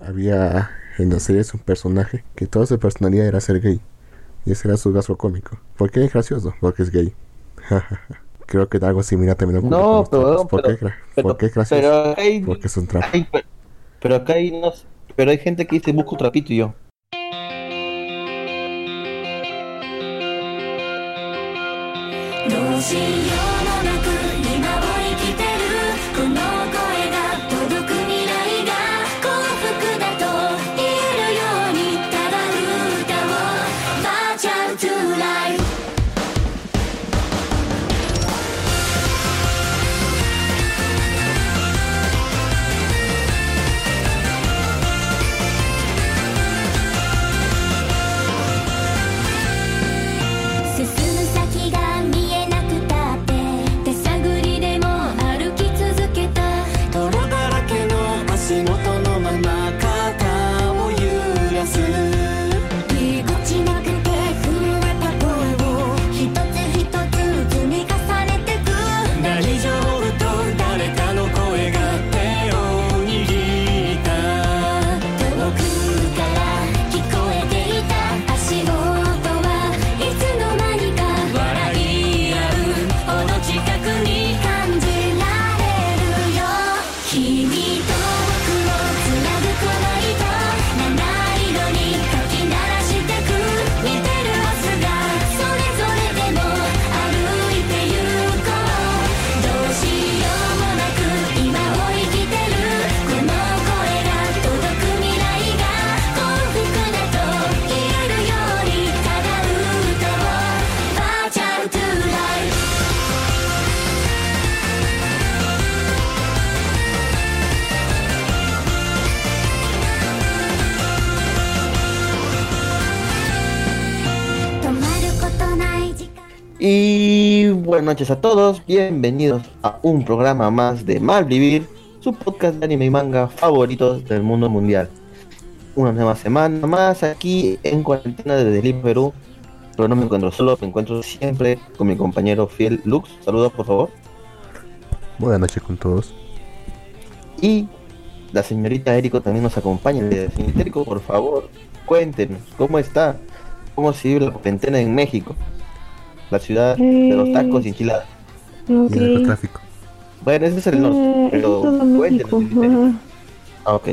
había en la serie un personaje que toda su personalidad era ser gay. Y ese era su gasto cómico. ¿Por qué es gracioso? Porque es gay. Creo que algo similar también ocurre No, pero-. ¿Por, pero- qué, pero- ¿Por qué es gracioso? Pero hay, Porque es un trapo. hay- pero acá hay no, pero hay gente que dice busco un trapito y yo. どう buenas noches a todos, bienvenidos a un programa más de Malvivir, su podcast de anime y manga favoritos del mundo mundial. Una nueva semana más aquí en cuarentena desde Lima, Perú. Pero no me encuentro solo, me encuentro siempre con mi compañero fiel Lux. Saludos por favor. Buenas noches con todos. Y la señorita Eriko también nos acompaña. Señorita Eriko, por favor, cuéntenos, ¿cómo está? ¿Cómo se vive la cuarentena en México? La ciudad de los tacos y enchiladas. Ok. Y el narcotráfico. Bueno, ese es el Eh, norte, es pero todo cuéntenos. Ah, ok.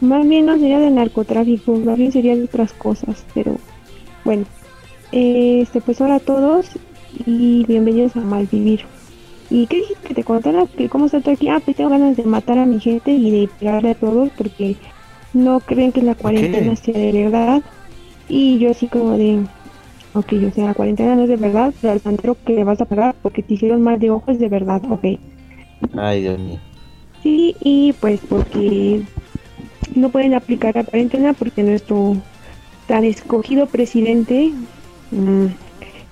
Más bien no sería de narcotráfico, más bien sería de otras cosas, pero bueno. Este, pues hola a todos y bienvenidos a Malvivir. ¿Y qué dijiste que te contara? que ¿Cómo está todo aquí? Ah, pues tengo ganas de matar a mi gente y de pegarle a todos porque no creen que la cuarentena sea de verdad. Y yo así como de, ok, o sea, la cuarentena no es de verdad, pero al santero que le vas a pagar porque te hicieron mal de ojo es de verdad, ok. Ay, Dios mío. Sí, y pues porque no pueden aplicar la cuarentena porque nuestro tan escogido presidente mm,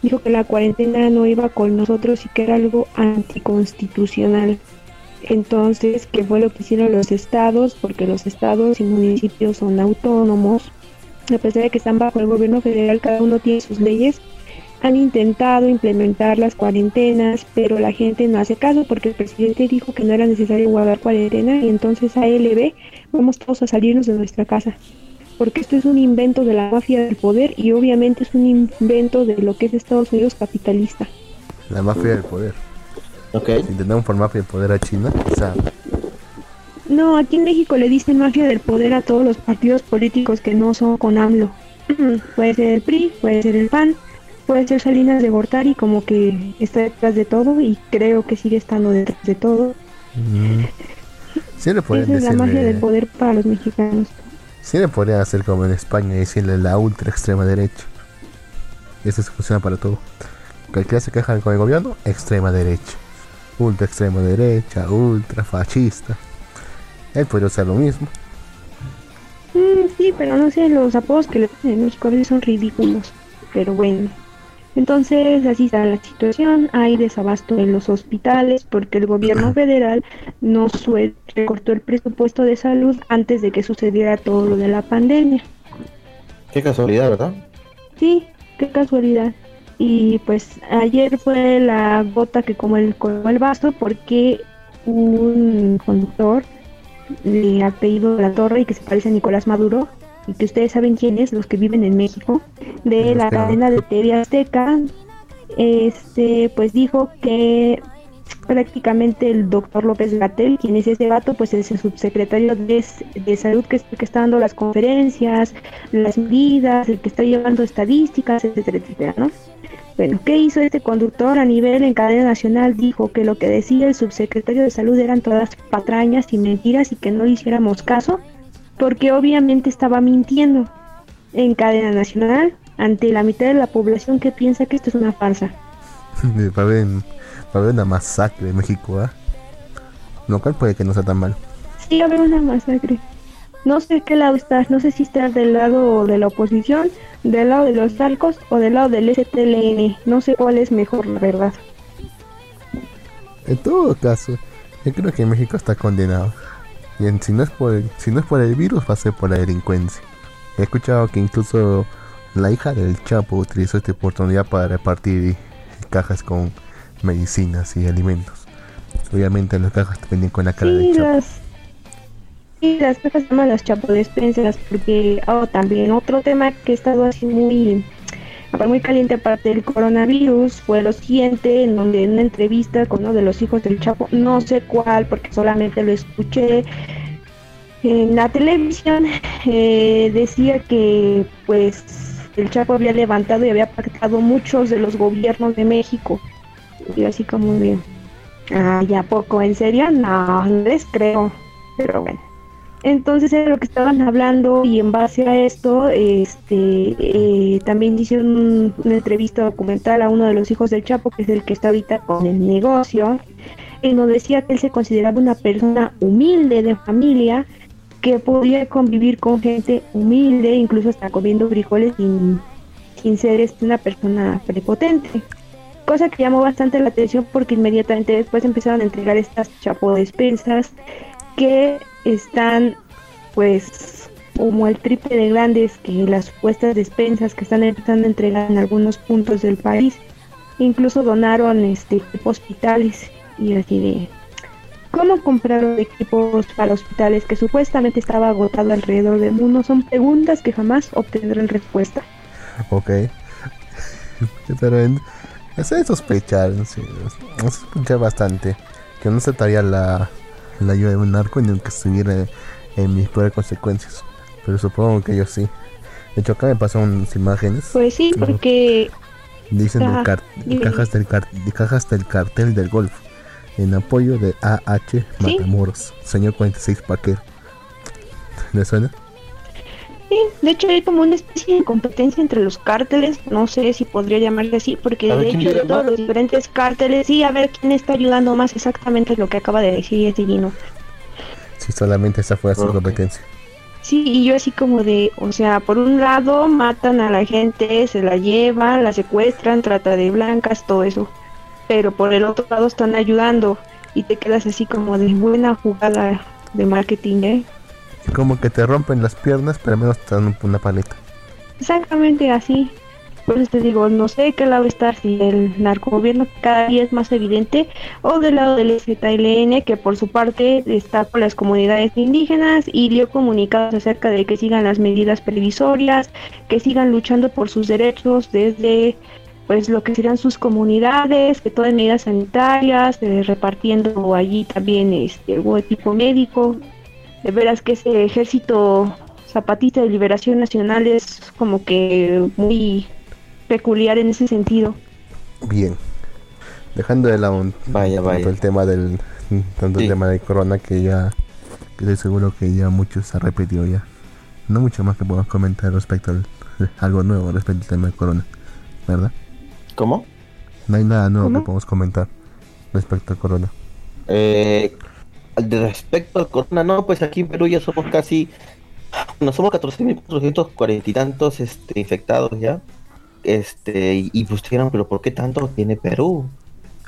dijo que la cuarentena no iba con nosotros y que era algo anticonstitucional. Entonces, ¿qué fue lo que hicieron los estados? Porque los estados y municipios son autónomos. A pesar de que están bajo el gobierno federal, cada uno tiene sus leyes. Han intentado implementar las cuarentenas, pero la gente no hace caso porque el presidente dijo que no era necesario guardar cuarentena y entonces ALB vamos todos a salirnos de nuestra casa. Porque esto es un invento de la mafia del poder y obviamente es un invento de lo que es Estados Unidos capitalista. La mafia del poder. Ok. Si intentamos por mafia del poder a China, o sea, No, aquí en México le dicen mafia del poder a todos los partidos políticos que no son con AMLO. puede ser el PRI, puede ser el PAN, puede ser Salinas de Gortari como que está detrás de todo y creo que sigue estando detrás de todo. mm, sí le Esa es la magia del poder para los mexicanos. sí le podrían hacer como en España y decirle la ultra extrema derecha. Eso se funciona para todo. Cualquiera se queja con el gobierno, extrema derecha. Ultra extrema derecha, ultra fascista. Él podría hacer lo mismo. Mm, sí, pero no sé, los apodos que le ponen en México a veces son ridículos. Pero bueno. Entonces, así está la situación. Hay desabasto en los hospitales porque el gobierno federal no recortó el presupuesto de salud antes de que sucediera todo lo de la pandemia. Qué casualidad, ¿verdad? Sí, qué casualidad. Y pues ayer fue la gota que como el colmó el vaso porque un conductor de apellido la Torre y que se parece a Nicolás Maduro, y que ustedes saben quién es, los que viven en México, de la cadena de TV Azteca, este, pues dijo que prácticamente el doctor López Gatel, quien es ese vato, pues es el subsecretario de, de salud que, que está dando las conferencias, las medidas, el que está llevando estadísticas, etcétera, etcétera, ¿no? Bueno, ¿qué hizo este conductor a nivel en cadena nacional? Dijo que lo que decía el subsecretario de salud eran todas patrañas y mentiras y que no le hiciéramos caso, porque obviamente estaba mintiendo en cadena nacional ante la mitad de la población que piensa que esto es una farsa. Va a haber, va a haber una masacre en México, ¿ah? Lo cual puede que no sea tan mal. Sí, va a haber una masacre. No sé qué lado estás, no sé si estás del lado de la oposición, del lado de los talcos o del lado del STLN. No sé cuál es mejor, la verdad. En todo caso, yo creo que México está condenado. Y en- si, no es por el, si no es por el virus, va a ser por la delincuencia. He escuchado que incluso la hija del Chapo utilizó esta oportunidad para repartir cajas con medicinas y alimentos. Obviamente las cajas venían con la cara Sí, del Chapo. las, sí, las cajas se llaman las chapodespensas porque oh, también otro tema que ha estado así muy muy caliente aparte del coronavirus fue lo siguiente en donde en una entrevista con uno de los hijos del Chapo no sé cuál porque solamente lo escuché en la televisión eh, decía que pues el Chapo había levantado y había pactado muchos de los gobiernos de México y así como bien Ay, ¿a poco? ¿En serio? No, no les creo. Pero bueno. Entonces era lo que estaban hablando y en base a esto, este, eh, también hicieron un- una entrevista documental a uno de los hijos del Chapo, que es el que está ahorita con el negocio, en donde decía que él se consideraba una persona humilde de familia, que podía convivir con gente humilde, incluso hasta comiendo frijoles sin, sin ser este, una persona prepotente. Cosa que llamó bastante la atención porque inmediatamente después empezaron a entregar estas chapodespensas que están pues como el triple de grandes que las supuestas despensas que están empezando a entregar en algunos puntos del país. Incluso donaron este hospitales y así de ¿Cómo compraron equipos para hospitales que supuestamente estaba agotado alrededor del mundo? Son preguntas que jamás obtendrán respuesta. Ok. Pero en, de sospechar, sí, es- se sospecha bastante. Que no aceptaría la, la ayuda de un narco ni aunque estuviera en mis peores consecuencias. Pero supongo que ellos sí. De hecho, acá me pasaron unas imágenes. Pues sí, porque Dicen de, Ajá, car- dime. cajas, del car- de cajas del cartel del golf. En apoyo de AH Matamoros. Señor 46 Paquer. ¿Le suena? Sí, de hecho hay como una especie de competencia entre los cárteles, no sé si podría llamarse así, porque de ¿quién hecho de todos más? los diferentes cárteles, sí, a ver quién está ayudando más exactamente lo que acaba de decir ese Gino. Si solamente esa fuera su Ok. competencia. Sí, y yo así como de, o sea, por un lado matan a la gente, se la llevan, la secuestran, trata de blancas, todo eso, pero por el otro lado están ayudando y te quedas así como de buena jugada de marketing, ¿eh? Como que te rompen las piernas, pero al menos te dan una paleta. Exactamente así. Por eso te digo, no sé qué lado estar, si el narcogobierno cada día es más evidente o del lado del ZLN que por su parte está con las comunidades indígenas y dio comunicados acerca de que sigan las medidas previsorias, que sigan luchando por sus derechos desde pues lo que serán sus comunidades, que todas medidas sanitarias, eh, repartiendo allí también este algún equipo médico. De veras que ese ejército zapatista de liberación nacional es como que muy peculiar en ese sentido. Bien. Dejando de lado Vaya, tanto vaya. el tema del tanto el tema de corona que ya que estoy seguro que ya muchos se ha repetido ya. No mucho más que podamos comentar respecto al algo nuevo respecto al tema de corona, ¿verdad? ¿Cómo? No hay nada nuevo ¿Cómo? que podamos comentar respecto al corona. Eh, respecto al corona, no, pues aquí en Perú ya somos casi, no somos 14.440 y tantos este, infectados ya. Este, y, y pues dijeron, pero ¿por qué tanto tiene Perú?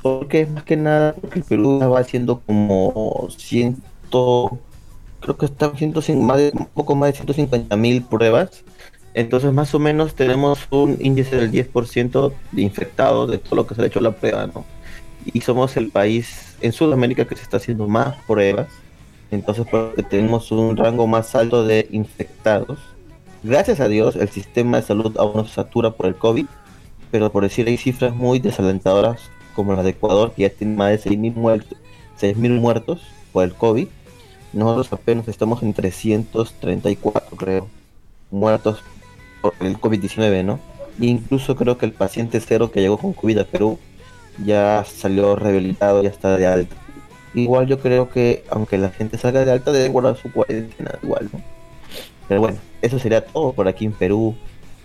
Porque más que nada, porque Perú va haciendo como ciento, creo que está haciendo cin- más de, un poco más de 150 mil pruebas. Entonces más o menos tenemos un índice del 10% de infectados de todo lo que se ha hecho la prueba, ¿no? y somos el país en Sudamérica que se está haciendo más pruebas Entonces, porque tenemos un rango más alto de infectados. Gracias a Dios, el sistema de salud aún no se satura por el COVID, pero por decir hay cifras muy desalentadoras como la de Ecuador, que ya tiene más de 6.000 muertos, 6.000 muertos por el COVID. Nosotros apenas estamos en 334, creo, muertos por el COVID-19, ¿no? E incluso creo que el paciente cero que llegó con COVID a Perú ya salió rehabilitado, ya está de alta. Igual yo creo que aunque la gente salga de alta debe guardar su cuarentena igual, ¿no? Pero bueno, eso sería todo por aquí en Perú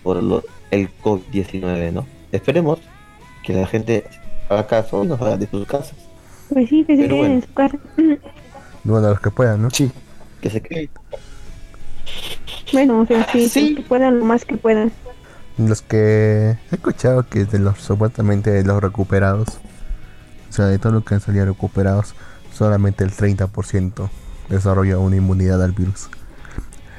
por lo- el COVID-19, ¿no? Esperemos que la gente haga caso y nos haga de sus casas. Pues sí, que se queden bueno. en su casa. Bueno, los que puedan, ¿no? Sí. Que se quede. Bueno, o sea, sí, Sí. que puedan, lo más que puedan. Los que he escuchado que de los supuestamente de los recuperados, o sea, de todos los que han salido recuperados, solamente el 30% desarrolla una inmunidad al virus.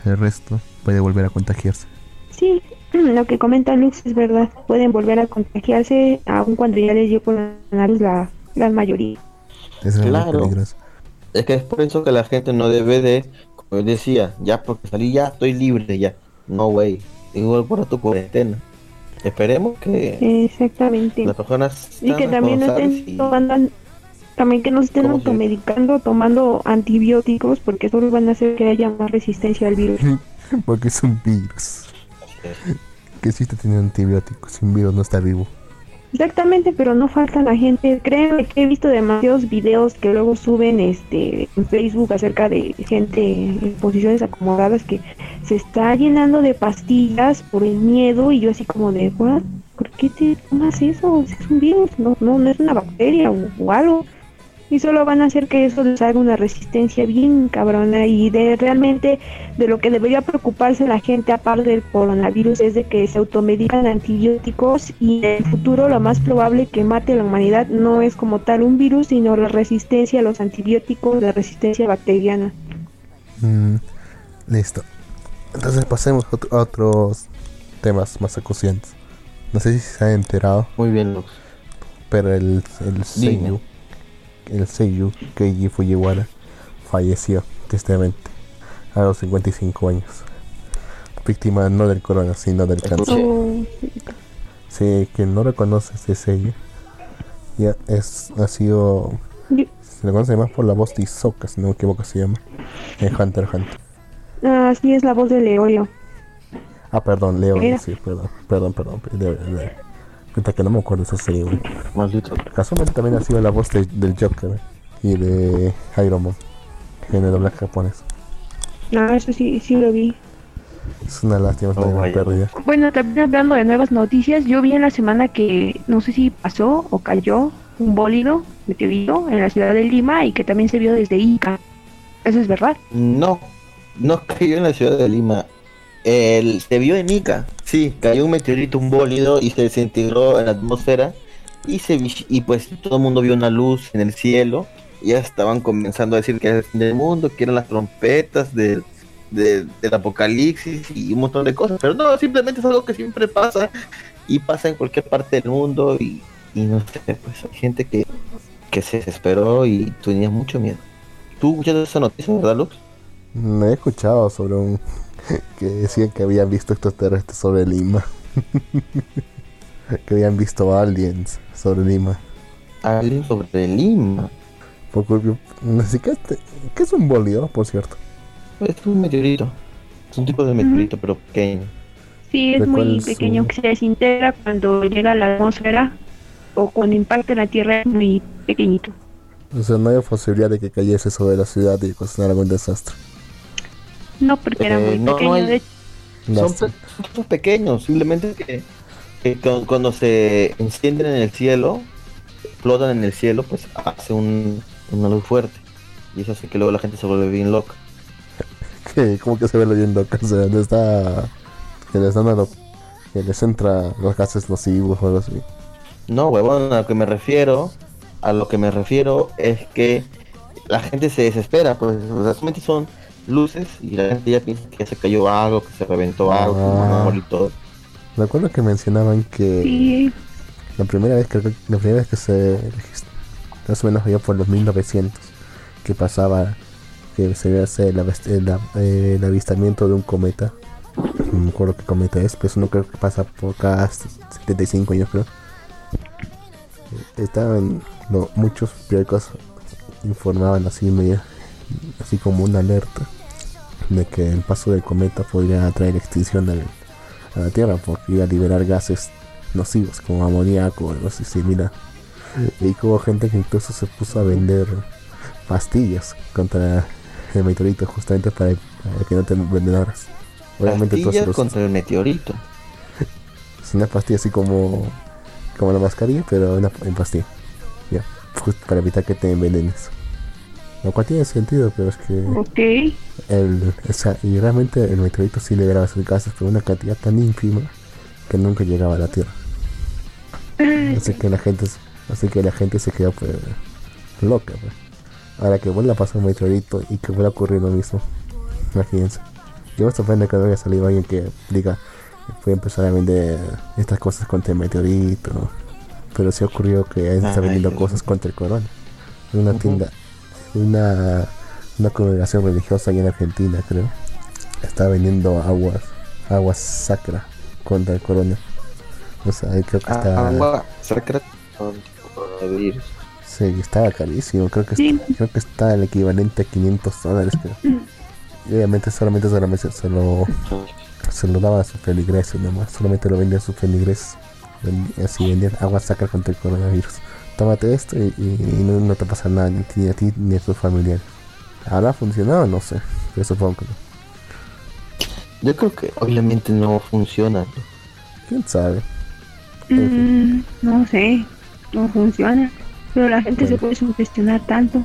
El resto puede volver a contagiarse. Sí, lo que comenta Lux es verdad. Pueden volver a contagiarse aun cuando ya les dio coronavirus la gran mayoría. Eso es Claro. Es que es por eso que la gente no debe de, como decía, ya porque salí ya estoy libre ya. No, güey. Igual por tu cuarentena. Esperemos que Exactamente. las personas Y que también no responsables estén y- tomando, también que no estén ¿Cómo se- automedicando, tomando antibióticos, porque solo van a hacer que haya más resistencia al virus. Porque es un virus. Que existe teniendo antibióticos. Sin virus no está vivo. Exactamente, pero no falta la gente. Créeme que he visto demasiados videos que luego suben este en Facebook acerca de gente en posiciones acomodadas que se está llenando de pastillas por el miedo y yo así como de, "What? ¿por qué te tomas eso? Es un virus, no, no, no es una bacteria o, o algo. Y solo van a hacer que eso les haga una resistencia bien cabrona y de realmente de lo que debería preocuparse la gente aparte del coronavirus es de que se automedican antibióticos y en el futuro lo más probable que mate a la humanidad no es como tal un virus sino la resistencia a los antibióticos, la resistencia bacteriana. Mm, listo. Entonces pasemos a otro- a otros temas más acuciantes. No sé si se han enterado, Muy bien, Lux. pero el, el el Seiyu Keiji Fujiwara falleció tristemente a los 55 años. Víctima no del corona, sino del cáncer. Sí. Oh, Sí, quien no reconoce ese sello, ya es, ha sido, se le conoce más por la voz de Hisoka, si no me equivoco se llama, en Hunter Hunter. ah, sí es la voz de Leorio. Ah, perdón, Leo, Mira. sí, perdón, perdón, perdón. Ahorita que no me acuerdo esa serie, güey. Maldito. Casualmente también ha sido la voz de- del Joker y de Iron Man en el doblaje japonés. No, eso sí, sí lo vi. Es una lástima, es Oh, pérdida. Bueno, también hablando de nuevas noticias, yo vi en la semana que no sé si pasó o cayó un bólido meteorito en la ciudad de Lima y que también se vio desde Ica. Eso es verdad. No, no cayó en la ciudad de Lima. El, se vio en Ica. Sí, cayó un meteorito, un bólido y se desintegró en la atmósfera. Y, se, y pues todo el mundo vio una luz en el cielo. Y ya estaban comenzando a decir que era el fin del mundo, que eran las trompetas del, de- del apocalipsis y un montón de cosas. Pero no, simplemente es algo que siempre pasa. Y pasa en cualquier parte del mundo. Y, y no sé, pues hay gente que, que se desesperó y tenía mucho miedo. ¿Tú escuchaste esa noticia, verdad, Lux? Me he escuchado sobre un que decían que habían visto extraterrestres sobre Lima. que habían visto aliens sobre Lima. Alguien sobre Lima. Porque, no sé, ¿qué, es- qué es un bólido, por cierto? Es un meteorito. Es un tipo de meteorito, pero pequeño. Sí, ¿De es muy pequeño su- que se desintegra cuando llega a la atmósfera o cuando impacta en la Tierra es muy pequeñito. O sea, no hay posibilidad de que cayese sobre la ciudad y ocasionara algún desastre. No, porque era Eh, muy no, no pequeño. hay- de- Son, Lástima. pe- son pequeños, simplemente que, que cu- cuando se encienden en el cielo, explotan en el cielo, pues hace un, una luz fuerte. Y eso hace que luego la gente se vuelve bien loca. como que se ve leyendo acá, o sea, no está que les dan a lo- que les entra los gases nocivos o algo así. No, huevón, a lo que me refiero, a lo que me refiero es que la gente se desespera, pues realmente son luces y la gente ya piensa que ya se cayó algo, que se reventó algo, que van a Ah. morir todos. Recuerdo que mencionaban que Sí, la primera vez que la primera vez que se más o menos allá por los 1900, que pasaba que se ve hacer el, avist- el av- el avistamiento de un cometa. No me acuerdo qué cometa es, pero eso no creo que pasa por cada 75 años, creo. Estaban no, muchos periódicos informaban así medio, así como una alerta de que el paso del cometa podría traer extinción al- a la Tierra porque iba a liberar gases nocivos como amoníaco o algo así similar. Y hubo gente que incluso se puso a vender pastillas contra el meteorito justamente para, para que no te envenenaras. Obviamente Pastillas contra el meteorito. es una pastilla así como como la mascarilla, pero una, en pastilla. Ya, justo para evitar que te envenenes. Lo cual tiene sentido, pero es que Ok. el, o sea, y realmente el meteorito sí liberaba sus gases, pero una cantidad tan ínfima que nunca llegaba a la Tierra. Así que la gente, así que la gente se quedó pues, loca. pues. Ahora que vuelva a pasar un meteorito y que vuelva a ocurrir lo mismo. Imagínense. Yo me sorprende que no haya salido alguien que diga voy a empezar a vender estas cosas contra el meteorito. Pero sí ocurrió que alguien está vendiendo cosas contra el corona. En una tienda, una, una congregación religiosa allá en Argentina, creo. Está vendiendo aguas, aguas sacra contra el corona. O sea, ahí creo que está. Agua sacra coronavirus. Sí, estaba carísimo. Creo que, Sí. está, creo que está el equivalente a 500 dólares. Creo. Y obviamente solamente, solamente se, lo, se lo daba a sus feligreses nomás. Solamente lo vendían a sus feligreses. Así vendían agua sacra contra el coronavirus. Tómate esto y, y- y no, no te pasa nada ni, ni a ti ni a tus familiares. ¿Habrá funcionado? No sé. Pero supongo que no. Yo creo que obviamente no funciona. ¿no? ¿Quién sabe? Mm, no sé, no funciona. Pero la gente se puede sugestionar tanto.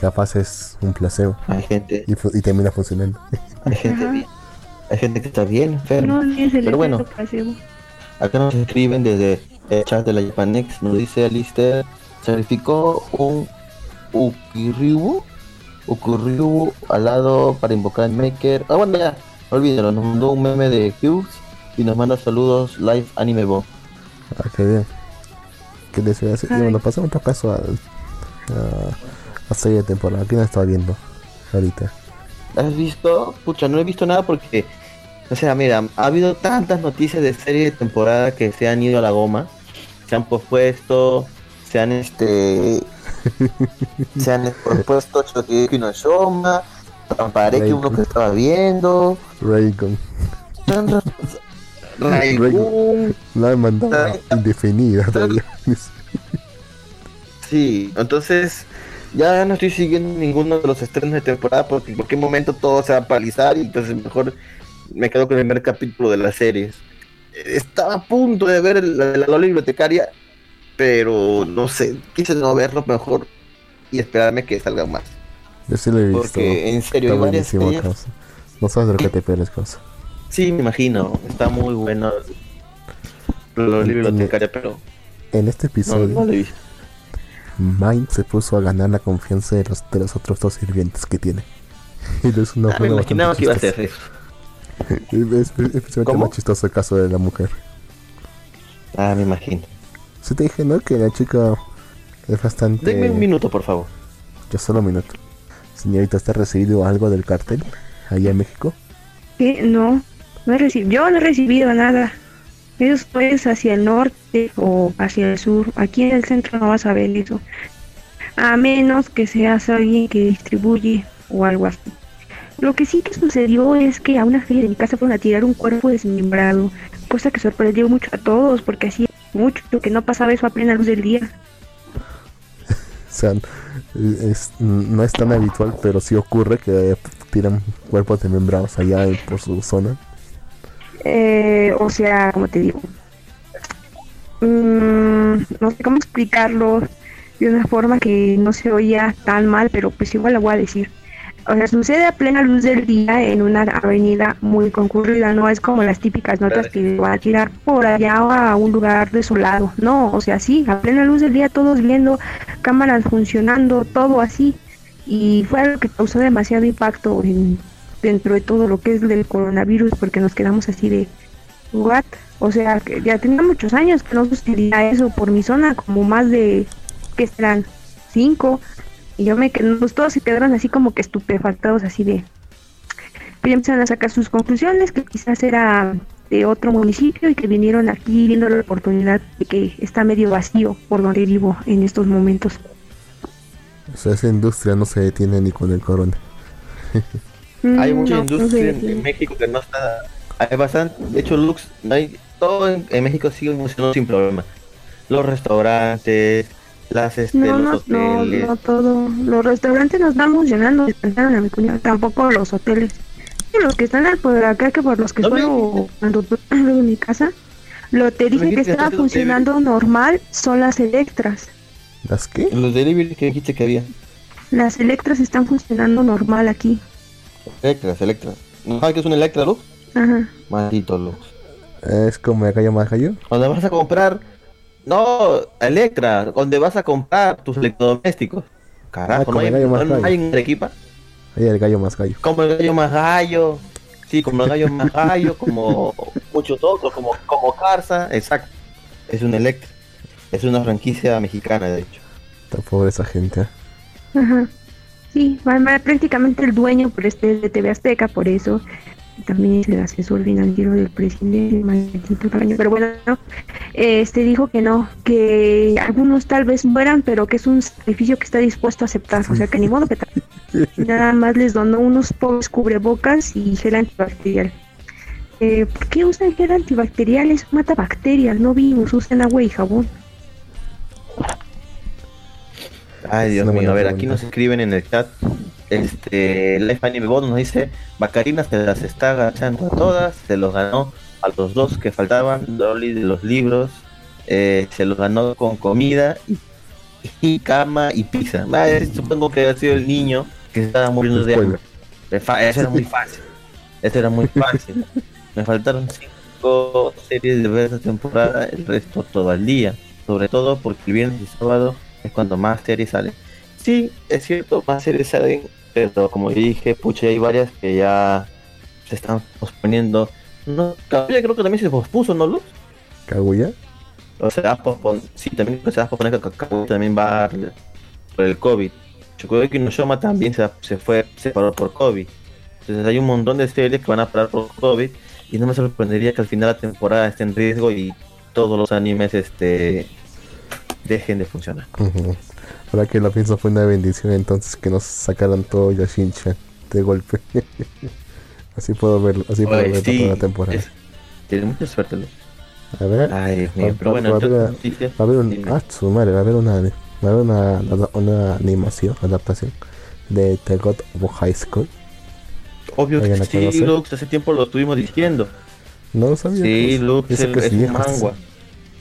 Capaz es un placebo. Hay gente, Y, termina funcionando. hay gente bien. Hay gente que está bien enferma. No es el Pero bueno. placebo. Acá nos escriben desde el chat de la Japanex, nos dice Alistair, sacrificó un Ukiribu, Ukiribu al lado para invocar al Maker. Ah, bueno, ya, olvídalo, nos mandó un meme de Hughes y nos manda saludos live anime bo. Ah, qué bien. ¿Qué les voy a decir? Y bueno, pasamos otro caso al, a, a serie de temporada. ¿Quién está viendo ahorita? ¿Has visto? Pucha, no he visto nada porque, o sea, mira, ha habido tantas noticias de serie de temporada que se han ido a la goma, se han pospuesto, se han este, se han pospuesto Shokugeki no Shoma, Rampareki uno que estaba viendo, Raycon. Raikun, La han mandado indefinida todavía. sí, entonces ya no estoy siguiendo ninguno de los estrenos de temporada porque en cualquier momento todo se va a paralizar y entonces mejor me quedo con el primer capítulo de las series. Estaba a punto de ver la la bibliotecaria, pero no sé, quise no verlo mejor y esperarme que salga más. Yo sí lo he visto. Porque en serio, Está varias buenísimo, series- causa. No sabes de lo que te pierdes, cosa. Sí, me imagino, está muy bueno la bibliotecaria, pero En este episodio, no lo. Mike se puso a ganar la confianza de los, de los otros dos sirvientes que tiene. Y es una Ah, me imaginaba que iba a ser eso. Es, ¿Cómo? más chistoso el caso de la mujer. Ah, me imagino. Si te dije, ¿no? Que la chica es bastante... Denme un minuto, por favor. Ya solo un minuto. Señorita, ¿está recibido algo del cartel allá en México? ¿Qué? No, no he recibido, yo no he recibido nada. Eso es hacia el norte o hacia el sur. Aquí en el centro no vas a ver eso. A menos que seas alguien que distribuye o algo así. Lo que sí que sucedió es que a una feria de mi casa fueron a tirar un cuerpo desmembrado, cosa que sorprendió mucho a todos porque hacía mucho que no pasaba eso a plena luz del día. O sea, es- no es tan habitual, pero sí ocurre que tiran cuerpos desmembrados allá por su zona. Eh, o sea, como te digo, Mm, no sé cómo explicarlo de una forma que no se oía tan mal, pero pues igual lo voy a decir. O sea, sucede a plena luz del día en una avenida muy concurrida, no es como las típicas notas que van a tirar por allá a un lugar desolado, no, o sea, sí, a plena luz del día todos viendo cámaras funcionando, todo así, y fue algo que causó demasiado impacto en, dentro de todo lo que es del coronavirus, porque nos quedamos así de, ¿what? O sea, que ya tenía muchos años que no sucedía eso por mi zona, como más de, ¿qué serán? Cinco. Y yo me quedé, pues todos se quedaron así como que estupefactados, así de. Pero empezaron a sacar sus conclusiones, que quizás era de otro municipio y que vinieron aquí viendo la oportunidad de que está medio vacío por donde vivo en estos momentos. O sea, esa industria no se detiene ni con el corona. Hay Mm, mucha no, no industria sé, en México que no está. Hay bastante. De hecho, Lux, no hay, todo en, en México sigue funcionando sin problema. Los restaurantes, las este, No, los no, no, hoteles. no todo. Los restaurantes nos están funcionando, descansaron a mi cuñado, tampoco los hoteles. Y los que están al- por acá, que por los que No me suelo cuando tú- en mi casa, lo te dije que estaba funcionando normal son las electras. ¿Las qué? Los delivery que dijiste que había. Las electras están funcionando normal aquí. Electras, Electras. ¿No sabes qué es un Electra, Lux? Ajá. Maldito Lux. Es como acá más gallo. Donde vas a comprar. No, Electra, donde vas a comprar tus electrodomésticos. Ah, Carajo, como no hay, el gallo más no gallo. hay en Arequipa. Ahí el gallo más gallo. Como el gallo más gallo. Sí, como el gallo más gallo, como muchos otros, como, como Carza, exacto. Es un Electra. Es una franquicia mexicana, de hecho. Está pobre esa gente. ¿eh? Ajá. Sí, va- va prácticamente el dueño por este de TV Azteca, por eso. También es el asesor financiero del presidente, maldito tamaño. Pero bueno, no, este dijo que no, que algunos tal vez mueran, pero que es un sacrificio que está dispuesto a aceptar. O sea, que ni modo que. Nada más les donó unos pobres cubrebocas y gel antibacterial. Eh, ¿Por qué usan gel antibacterial? Eso mata bacterias, no vimos, usan agua y jabón. Ay, Dios mío, a ver, aquí nos escriben en el chat. Este, Life Anime nos dice: Bacarina se las está agachando a todas, se los ganó a los dos que faltaban, Dolly de los libros, eh, se los ganó con comida y, y cama y pizza. Ah, supongo que ha sido el niño que estaba muriendo de hambre. Eso era muy fácil. Eso era muy fácil. Me faltaron cinco series de ver esta temporada, el resto todo al día. Sobre todo porque el viernes y sábado es cuando más series salen. Sí, es cierto, más series salen, pero como dije, pucha, hay varias que ya se están posponiendo. No, Kaguya creo que también se pospuso, ¿no, Luz? ¿Kaguya? O sea, pospon... sí, también se va a posponer que Kaguya también va por el COVID. Shokugeki no Shoma también se, se fue, se paró por COVID. Entonces hay un montón de series que van a parar por COVID y no me sorprendería que al final la temporada esté en riesgo y todos los animes este dejen de funcionar. Ahora que lo pienso fue una bendición entonces que nos sacaran todo Yashin-chan de golpe. así puedo verlo, así puedo Oye, ver sí, toda la temporada. es- tiene mucha suerte, Luz. A ver, Ay, Dios mío, Va- pero va- bueno, va a entonces, haber- noticias, va a haber un, dime. ah, su madre, va a haber una, va a haber una, una, una animación, adaptación de The God of High School. Obvio que sí. Lux, hace tiempo lo estuvimos diciendo. No lo sabía. Sí, pues. Lux, es viejo, manga. sí.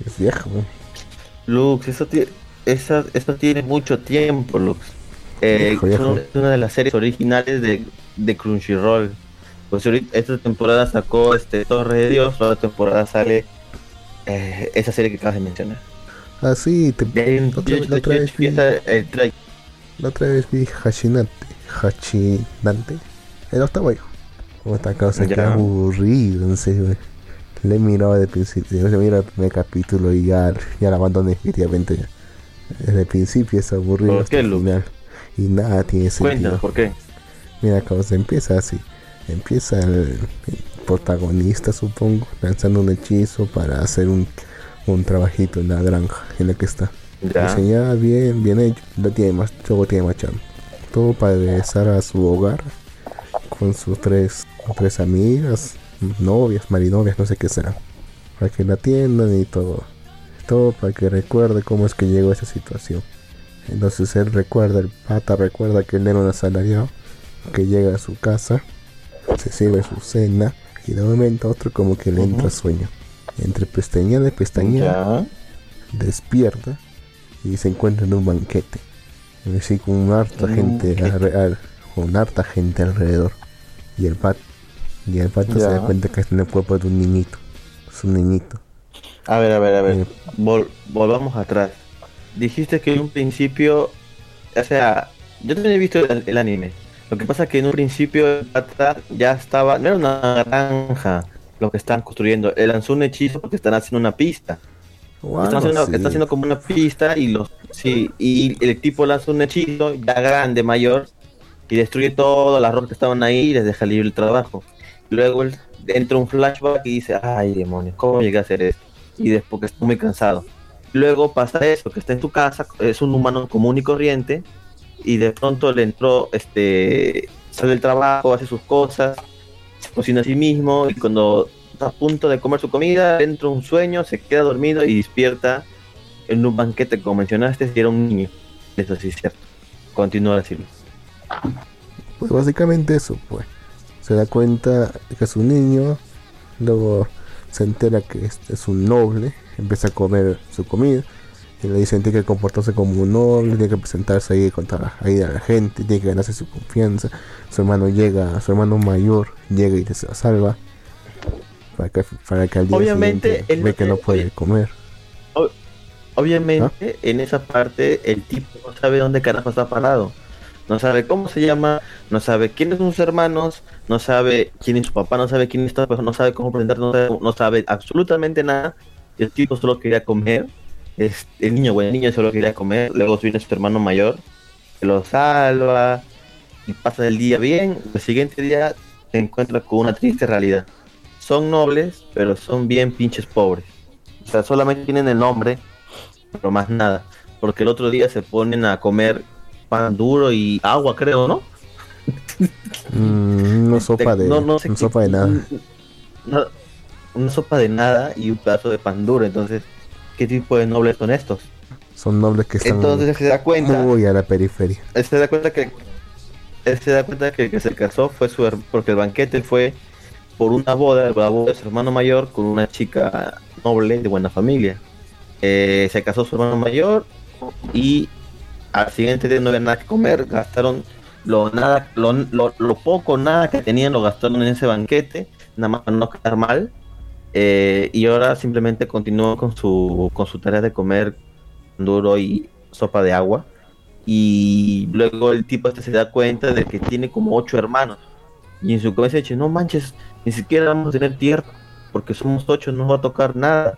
Es viejo. Lux, eso, ti- esa, eso tiene mucho tiempo, Lux. Eh, Es una de las series originales de, de Crunchyroll. Pues esta temporada sacó este Torre de Dios, la otra temporada sale eh, esa serie que acabas de mencionar. Ah, sí, te- la, otra, la otra vez vi, la otra vez vi Hachinate. Hachinante. El octavo hijo. Como esta cosa, qué aburrido, en serio. Le he mirado de principio, yo miro el primer capítulo y ya, ya la abandoné definitivamente ya. Desde el principio es aburrido ¿Por hasta qué, el Lu? final. Y nada tiene sentido. Cuéntanos, ¿por qué? Mira cómo se empieza así. Empieza el, el protagonista, supongo, lanzando un hechizo para hacer un, un trabajito en la granja en la que está. Ya. Diseñada bien, bien hecho. No tiene más, luego tiene más chamba. Todo para regresar a su hogar con sus tres, tres amigas, novias, marinovias, no sé qué serán. Para que la atiendan y todo. Todo para que recuerde cómo es que llegó a esa situación. Entonces él recuerda, el pata recuerda que él era un asalariado que llega a su casa, se sirve su cena y de un momento a otro como que le entra sueño. Entre pestañeada y pestañeada despierta y se encuentra en un banquete. Así con harta Un gente, al- con harta gente alrededor. Y el pat y el pato se da cuenta que está en el cuerpo de un niñito. Es un niñito. A ver, a ver, a ver. Eh. Vol- volvamos atrás. Dijiste que en un principio, o sea, yo también he visto el, el anime. Lo que pasa es que en un principio ya estaba, no era una granja lo que están construyendo. Él lanzó un hechizo porque están haciendo una pista. O Están haciendo, así. están haciendo como una pista y los sí, y el tipo lanza un hechizo ya grande, mayor, y destruye todas las rocas que estaban ahí y les deja libre el trabajo. Luego él entra un flashback y dice, ay demonios, ¿cómo llegué a hacer esto? Y después que está muy cansado. Luego pasa eso, que está en su casa, es un humano común y corriente, y de pronto le entró, este, sale del trabajo, hace sus cosas, se cocina a sí mismo, y cuando está a punto de comer su comida, entra un sueño, se queda dormido y despierta en un banquete, como mencionaste, si era un niño. Eso sí es cierto. Continúa a decirlo. Pues básicamente eso, pues. Se da cuenta que es un niño, luego se entera que es, es un noble, empieza a comer su comida, y le dicen tiene que comportarse como un noble, tiene que presentarse ahí contra ahí a la gente, tiene que ganarse su confianza. Su hermano llega, su hermano mayor llega y se salva. Para que, para que al día Obviamente, él ve que no puede comer. Obviamente, en esa parte, el tipo no sabe dónde carajo está parado. No sabe cómo se llama, no sabe quiénes son sus hermanos, no sabe quién es su papá, no sabe quién está, no sabe cómo presentar, no sabe, absolutamente nada. El tipo solo quería comer. Es, el niño, bueno, el niño solo quería comer. Luego viene su hermano mayor, lo salva y pasa el día bien. El siguiente día se encuentra con una triste realidad. Son nobles, pero son bien pinches pobres. O sea, solamente tienen el nombre, pero más nada. Porque el otro día se ponen a comer pan duro y agua, creo, ¿no? Mm, una sopa de, No- no sé qué- sopa de nada. Una, una sopa de nada y un pedazo de pan duro. Entonces, ¿qué tipo de nobles son estos? Son nobles que están Entonces se da cuenta. muy a la periferia. él se da cuenta que él se da cuenta que el que se casó fue su porque el banquete fue por una boda, la boda de su hermano mayor con una chica noble de buena familia. Eh, se casó su hermano mayor y al siguiente día no había nada que comer, gastaron lo nada, lo, poco nada que tenían lo gastaron en ese banquete, nada más para no quedar mal. Eh, y ahora simplemente continúan con su con su tarea de comer duro y sopa de agua y luego el tipo este se da cuenta de que tiene como ocho hermanos y en su cabeza dice no manches ni siquiera vamos a tener tierra porque somos ocho no va a tocar nada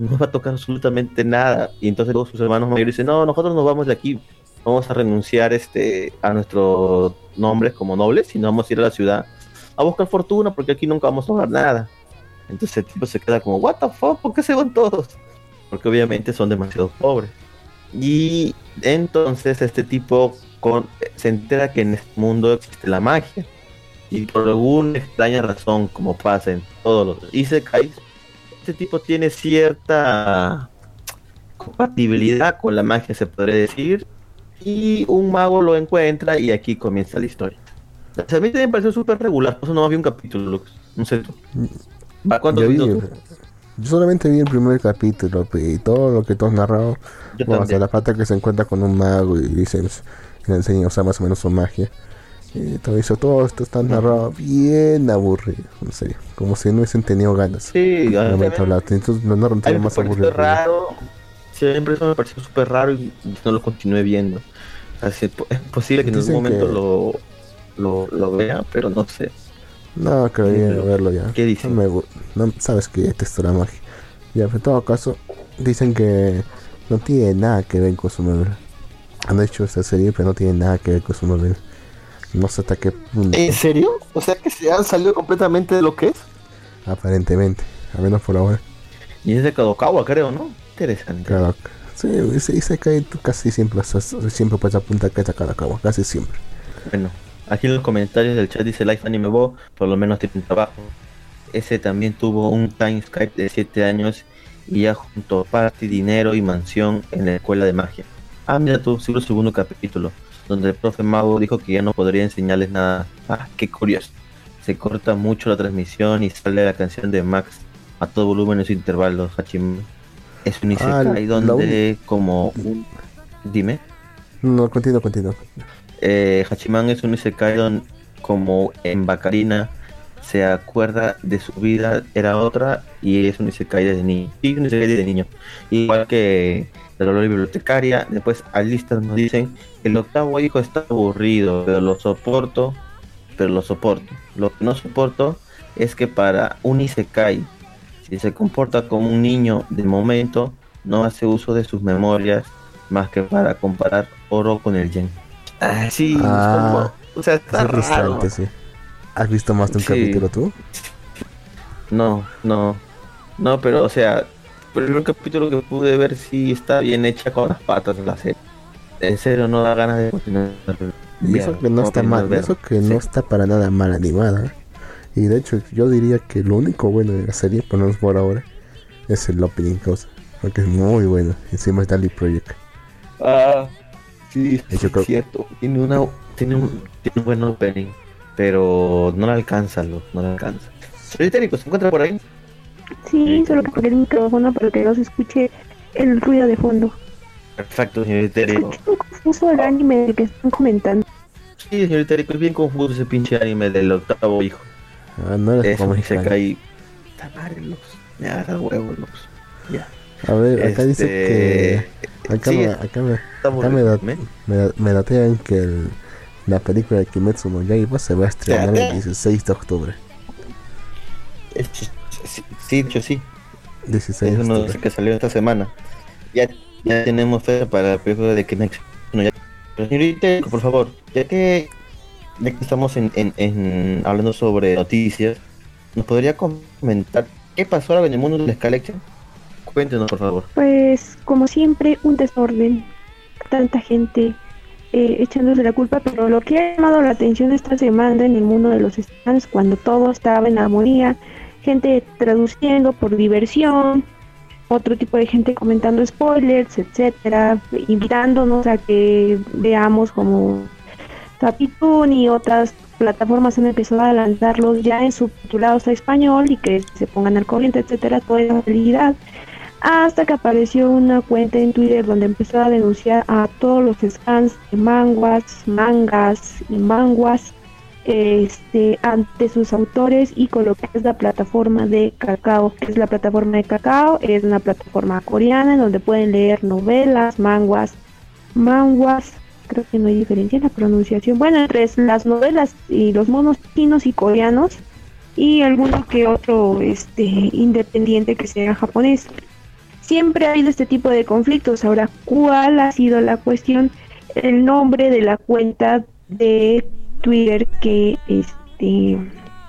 no va a tocar absolutamente nada. Y entonces luego sus hermanos mayores dicen no nosotros nos vamos de aquí. Vamos a renunciar este a nuestros nombres como nobles y nos vamos a ir a la ciudad a buscar fortuna porque aquí nunca vamos a lograr nada. Entonces el tipo se queda como what the fuck ¿por qué se van todos? porque obviamente son demasiado pobres. Y entonces este tipo con- se entera que en este mundo existe la magia. Y por alguna extraña razón, como pasa en todos los Isekais, este tipo tiene cierta compatibilidad con la magia, se podría decir. Y un mago lo encuentra y aquí comienza la historia. O sea, a mí también me pareció súper regular, por eso no vi un capítulo, Lux. No sé tú. ¿Va cuánto Yo, solamente vi el primer capítulo y todo lo que tú has narrado. Yo Bueno, hasta la parte que se encuentra con un mago y dice, le enseña a usar más o menos su magia. Y todo eso, todo esto está narrado bien aburrido, en serio. Como si no hubiesen tenido ganas. Sí. Entonces lo narran todo más aburrido. raro. Siempre eso me pareció súper raro y no lo continué viendo. Así, es posible que en algún momento que- lo, lo, lo vea, pero no sé. No, creo Sí, que pero, verlo ya. ¿qué dicen? No me no- sabes que detesto la magia. Ya, en todo caso, dicen que no tiene nada que ver con su novela. Han hecho esta serie, pero no tiene nada que ver con su novela. No sé hasta qué punto, ¿En serio? O sea que se han salido completamente de lo que es. aparentemente. Al menos por ahora. Y es de Kadokawa, creo, ¿no? Interesante. Claro. Sí, se dice que tú casi siempre, siempre puedes apuntar que sacar a cabo. Casi siempre. Bueno, aquí en los comentarios del chat dice Life Anime Bo, por lo menos tiene un trabajo. Ese también tuvo un time Skype de 7 años y ya junto party, dinero y mansión en la escuela de magia. Ah, mira tú, el segundo capítulo, donde el profe Mago dijo que ya no podría enseñarles nada. Ah, qué curioso. Se corta mucho la transmisión y sale la canción de Max a todo volumen en su intervalo, Hachim. Es un Ah, isekai la donde como un... Dime. No, continúa, continúa. Eh, Hachiman es un Isekai don- como en Bacarina se acuerda de su vida, era otra y es un Isekai desde niño. Sí, un Isekai desde niño. Igual que la Loli bibliotecaria. Después al listas nos dicen el octavo hijo está aburrido, pero lo soporto, pero lo soporto. Lo que no soporto es que para un Isekai, si se comporta como un niño de momento, no hace uso de sus memorias más que para comparar oro con el yen. Ah, sí, Ah, como- o sea, está Es raro. sí. ¿Has visto más de un Sí. capítulo tú? No, no, no, pero o sea, primer capítulo que pude ver sí está bien hecha con las patas de la serie. En serio, no da ganas de continuar. Y eso que no está mal, eso que no está para nada mal animada. Y de hecho, yo diría que lo único bueno de la serie, por lo menos por ahora, es el opening cosa. Porque es muy bueno. Encima está el Project. Ah, sí, es creo- cierto. Tiene una, tiene un, tiene un buen opening, pero no le alcanza, lo, no le alcanza. Técnico, ¿se encuentra por ahí? Sí, solo que el micrófono para que no se escuche el ruido de fondo. Perfecto, señor técnico. Es muy confuso el anime del que están comentando. Sí, señor técnico, es bien confuso ese pinche anime del octavo hijo. Ah, no eres Eso como se cae. Está madre, los. Me agarra el huevo, los. Ya. A ver, acá dice que. Este, Acá, sí, me, acá, me, acá da- ¿me? me, da- me datean que el- la película de Kimetsu no Yaiba se va a estrenar el 16 de octubre. Sí, sí, de hecho sí. 16 Es uno de los que salió esta semana. Ya, ya tenemos fecha para la película de Kimetsu. no Yaiba. Pero señorita, por favor, ya que, ya que estamos en, en- en- hablando sobre noticias, ¿nos podría comentar qué pasó ahora en el mundo de la Collection? Cuéntenos, por favor. Pues, como siempre, un desorden. Tanta gente eh, echándose la culpa, pero lo que ha llamado la atención esta semana en el mundo de los stands, cuando todo estaba en armonía, gente traduciendo por diversión, otro tipo de gente comentando spoilers, etcétera, invitándonos a que veamos como Tapitoon y otras plataformas han empezado a lanzarlos ya en subtitulados a español y que se pongan al corriente, etcétera, toda esa habilidad hasta que apareció una cuenta en Twitter donde empezó a denunciar a todos los scans de manguas, mangas y manguas este, ante sus autores y con lo que es la plataforma de Cacao. es la plataforma de Cacao? Es una plataforma coreana en donde pueden leer novelas, manguas, manguas, creo que no hay diferencia en la pronunciación. Bueno, entre las novelas y los monos chinos y coreanos y alguno que otro este independiente que sea japonés siempre ha habido este tipo de conflictos. Ahora, ¿cuál ha sido la cuestión? El nombre de la cuenta de Twitter que este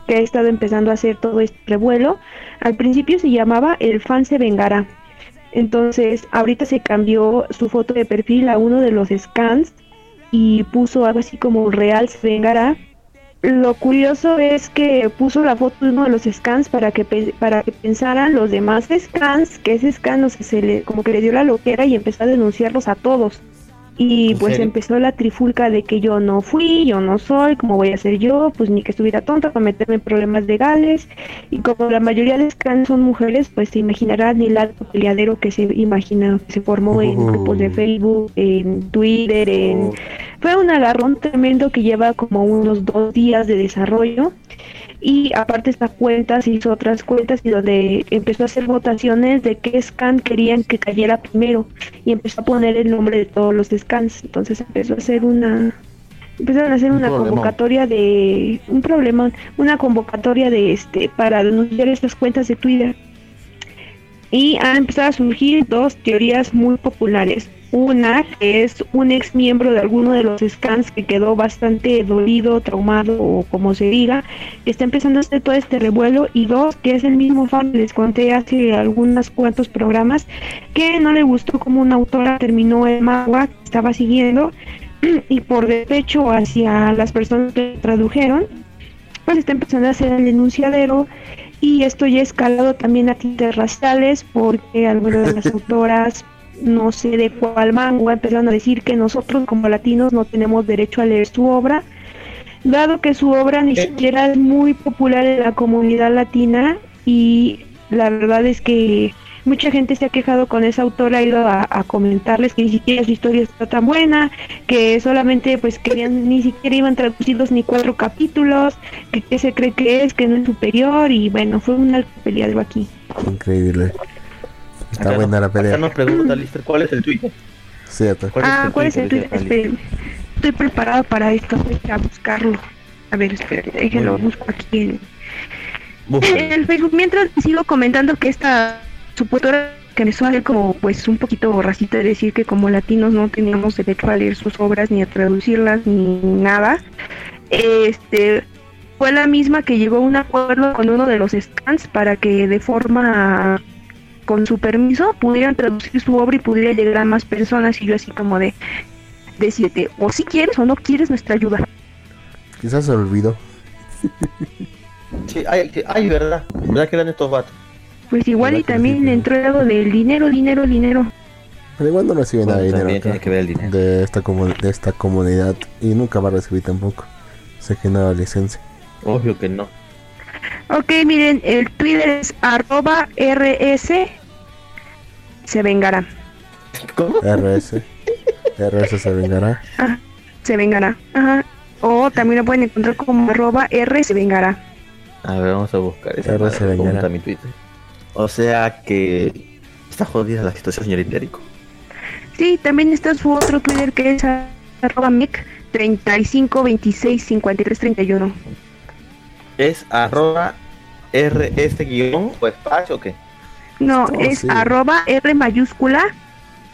que ha estado empezando a hacer todo este revuelo. Al principio se llamaba El fan se vengará. Entonces, ahorita se cambió su foto de perfil a uno de los scans y puso algo así como Real se vengará. Lo curioso es que puso la foto de uno de los scans para que para que pensaran los demás scans que ese scan no se le como que le dio la loquera y empezó a denunciarlos a todos. Y ¿En pues serio? empezó la trifulca de que yo no fui, yo no soy, ¿cómo voy a ser yo? Pues ni que estuviera tonta para meterme en problemas legales. Y como la mayoría de scans son mujeres, pues se imaginarán el alto peleadero que se imagina, que se formó en Uh. grupos de Facebook, en Twitter, en Oh, fue un agarrón tremendo que lleva como unos dos días de desarrollo y aparte esta cuenta se hizo otras cuentas y donde empezó a hacer votaciones de qué scan querían que cayera primero y empezó a poner el nombre de todos los scans entonces empezó a hacer una empezaron a hacer Un una convocatoria de un problema una convocatoria de este para denunciar estas cuentas de Twitter. Y han empezado a surgir dos teorías muy populares. Una que es un ex miembro de alguno de los scans que quedó bastante dolido, traumado o como se diga, que está empezando a hacer todo este revuelo. Y dos, que es el mismo fan que les conté hace algunos cuantos programas que no le gustó como una autora terminó el manga que estaba siguiendo y por despecho hacia las personas que tradujeron, pues está empezando a hacer el denunciadero y esto ya ha escalado también a tintes raciales porque algunas de las autoras no sé de cuál manga empezaron a decir que nosotros como latinos no tenemos derecho a leer su obra dado que su obra ni Eh. siquiera es muy popular en la comunidad latina y la verdad es que mucha gente se ha quejado con esa autora, ha ido a, a comentarles que ni siquiera su historia está tan buena, que solamente pues querían, ni siquiera iban traducidos ni cuatro capítulos, que, que se cree que es, que no es superior y bueno, fue un alto peleadero aquí. Increíble. Está acá buena no- la Acá pelea. nos pregunta Lister cuál es el Twitter. Cierto. ah, ¿cuál es el Twitter? Twitter? Esperen, estoy preparado para esto, voy a buscarlo. A ver, esperen, déjenlo, Muy bien. busco aquí en, el Facebook, mientras sigo comentando que esta supuesta que me suena como pues un poquito racista decir que como latinos no teníamos derecho a leer sus obras ni a traducirlas ni nada. Este fue la misma que llegó a un acuerdo con uno de los scans para que de forma con su permiso pudieran traducir su obra y pudiera llegar a más personas y yo así como de decirte o si quieres o no quieres nuestra ayuda. Quizás se olvidó. Sí, ay, sí, ay, verdad. ¿Verdad que eran estos vatos? Pues igual y ¿Verdad que también le entró algo del dinero, dinero, dinero. Pero igual no recibe nada de dinero también acá, tiene que ver el dinero. de esta de esta comunidad y nunca va a recibir tampoco. Sé que no da licencia. Obvio que no. Ok, miren, el Twitter es arroba rs se vengará. ¿Cómo? RS. RS se vengará. Se vengará. Ajá. O también lo pueden encontrar como arroba r se vengará. A ver, vamos a buscar esa madre, se vengará. ¿cómo está mi Twitter? O sea que está jodida la situación, señor Ibérico. Sí, también está su otro Twitter que es arroba mic 35 26 53 31. Es arroba rs guion o espacio o qué? No, Oh, es sí. arroba r mayúscula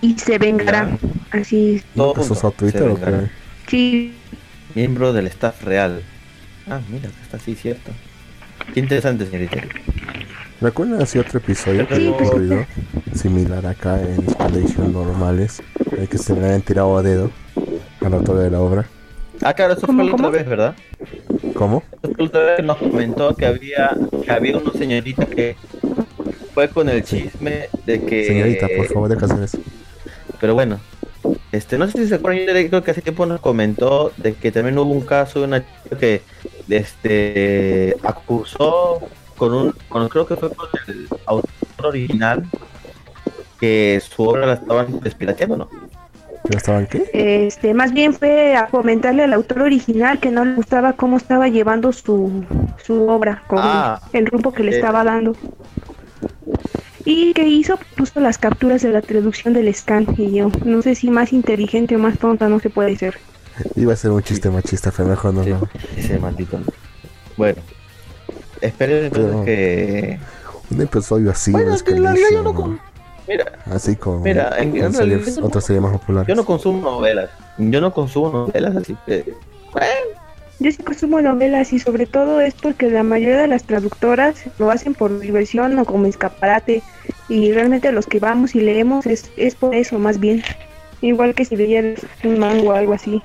y se vengará. Así es. Todo ¿Nunca has junto, usado Twitter se o qué? Sí, Miembro del staff real. Ah, mira, está así, cierto. Qué interesante, señor Ibérico. ¿Recuerdan así otro episodio que Sí, había pues, ocurrido? Similar acá en Expedition normales. El que se le habían tirado a dedo al autor de la obra. Ah, claro, eso ¿Cómo, fue la otra vez, ¿verdad? ¿Cómo? Eso fue la otra vez que nos comentó que había, que había una señorita que fue con el chisme de que... Señorita, por favor, deja hacer eso. Pero bueno, este, no sé si se acuerdan, yo creo que hace tiempo nos comentó de que también hubo un caso de una chica que este acusó con un, con, creo que fue con el autor original que su obra la estaban despirateando, ¿no? ¿Ya estaban qué? Este, más bien fue a comentarle al autor original que no le gustaba cómo estaba llevando su, su obra, con Ah, el rumbo que le eh. estaba dando. Y que hizo, puso las capturas de la traducción del scan. Y yo, no sé si más inteligente o más tonta no se puede ser. Iba a ser un chiste machista, pero mejor no, Sí, no. ese maldito. Bueno, esperen entonces Pero- que... Un episodio así, Bueno, es que realidad yo no... Con- Mira, así con, Mira, en- con en series- realidad- otras series más populares. yo no consumo novelas. Yo no consumo novelas, así que... Bueno, Yo sí consumo novelas y sobre todo es porque la mayoría de las traductoras lo hacen por diversión o como escaparate. Y realmente los que vamos y leemos es, es por eso más bien. Igual que si leyeras un manga o algo así.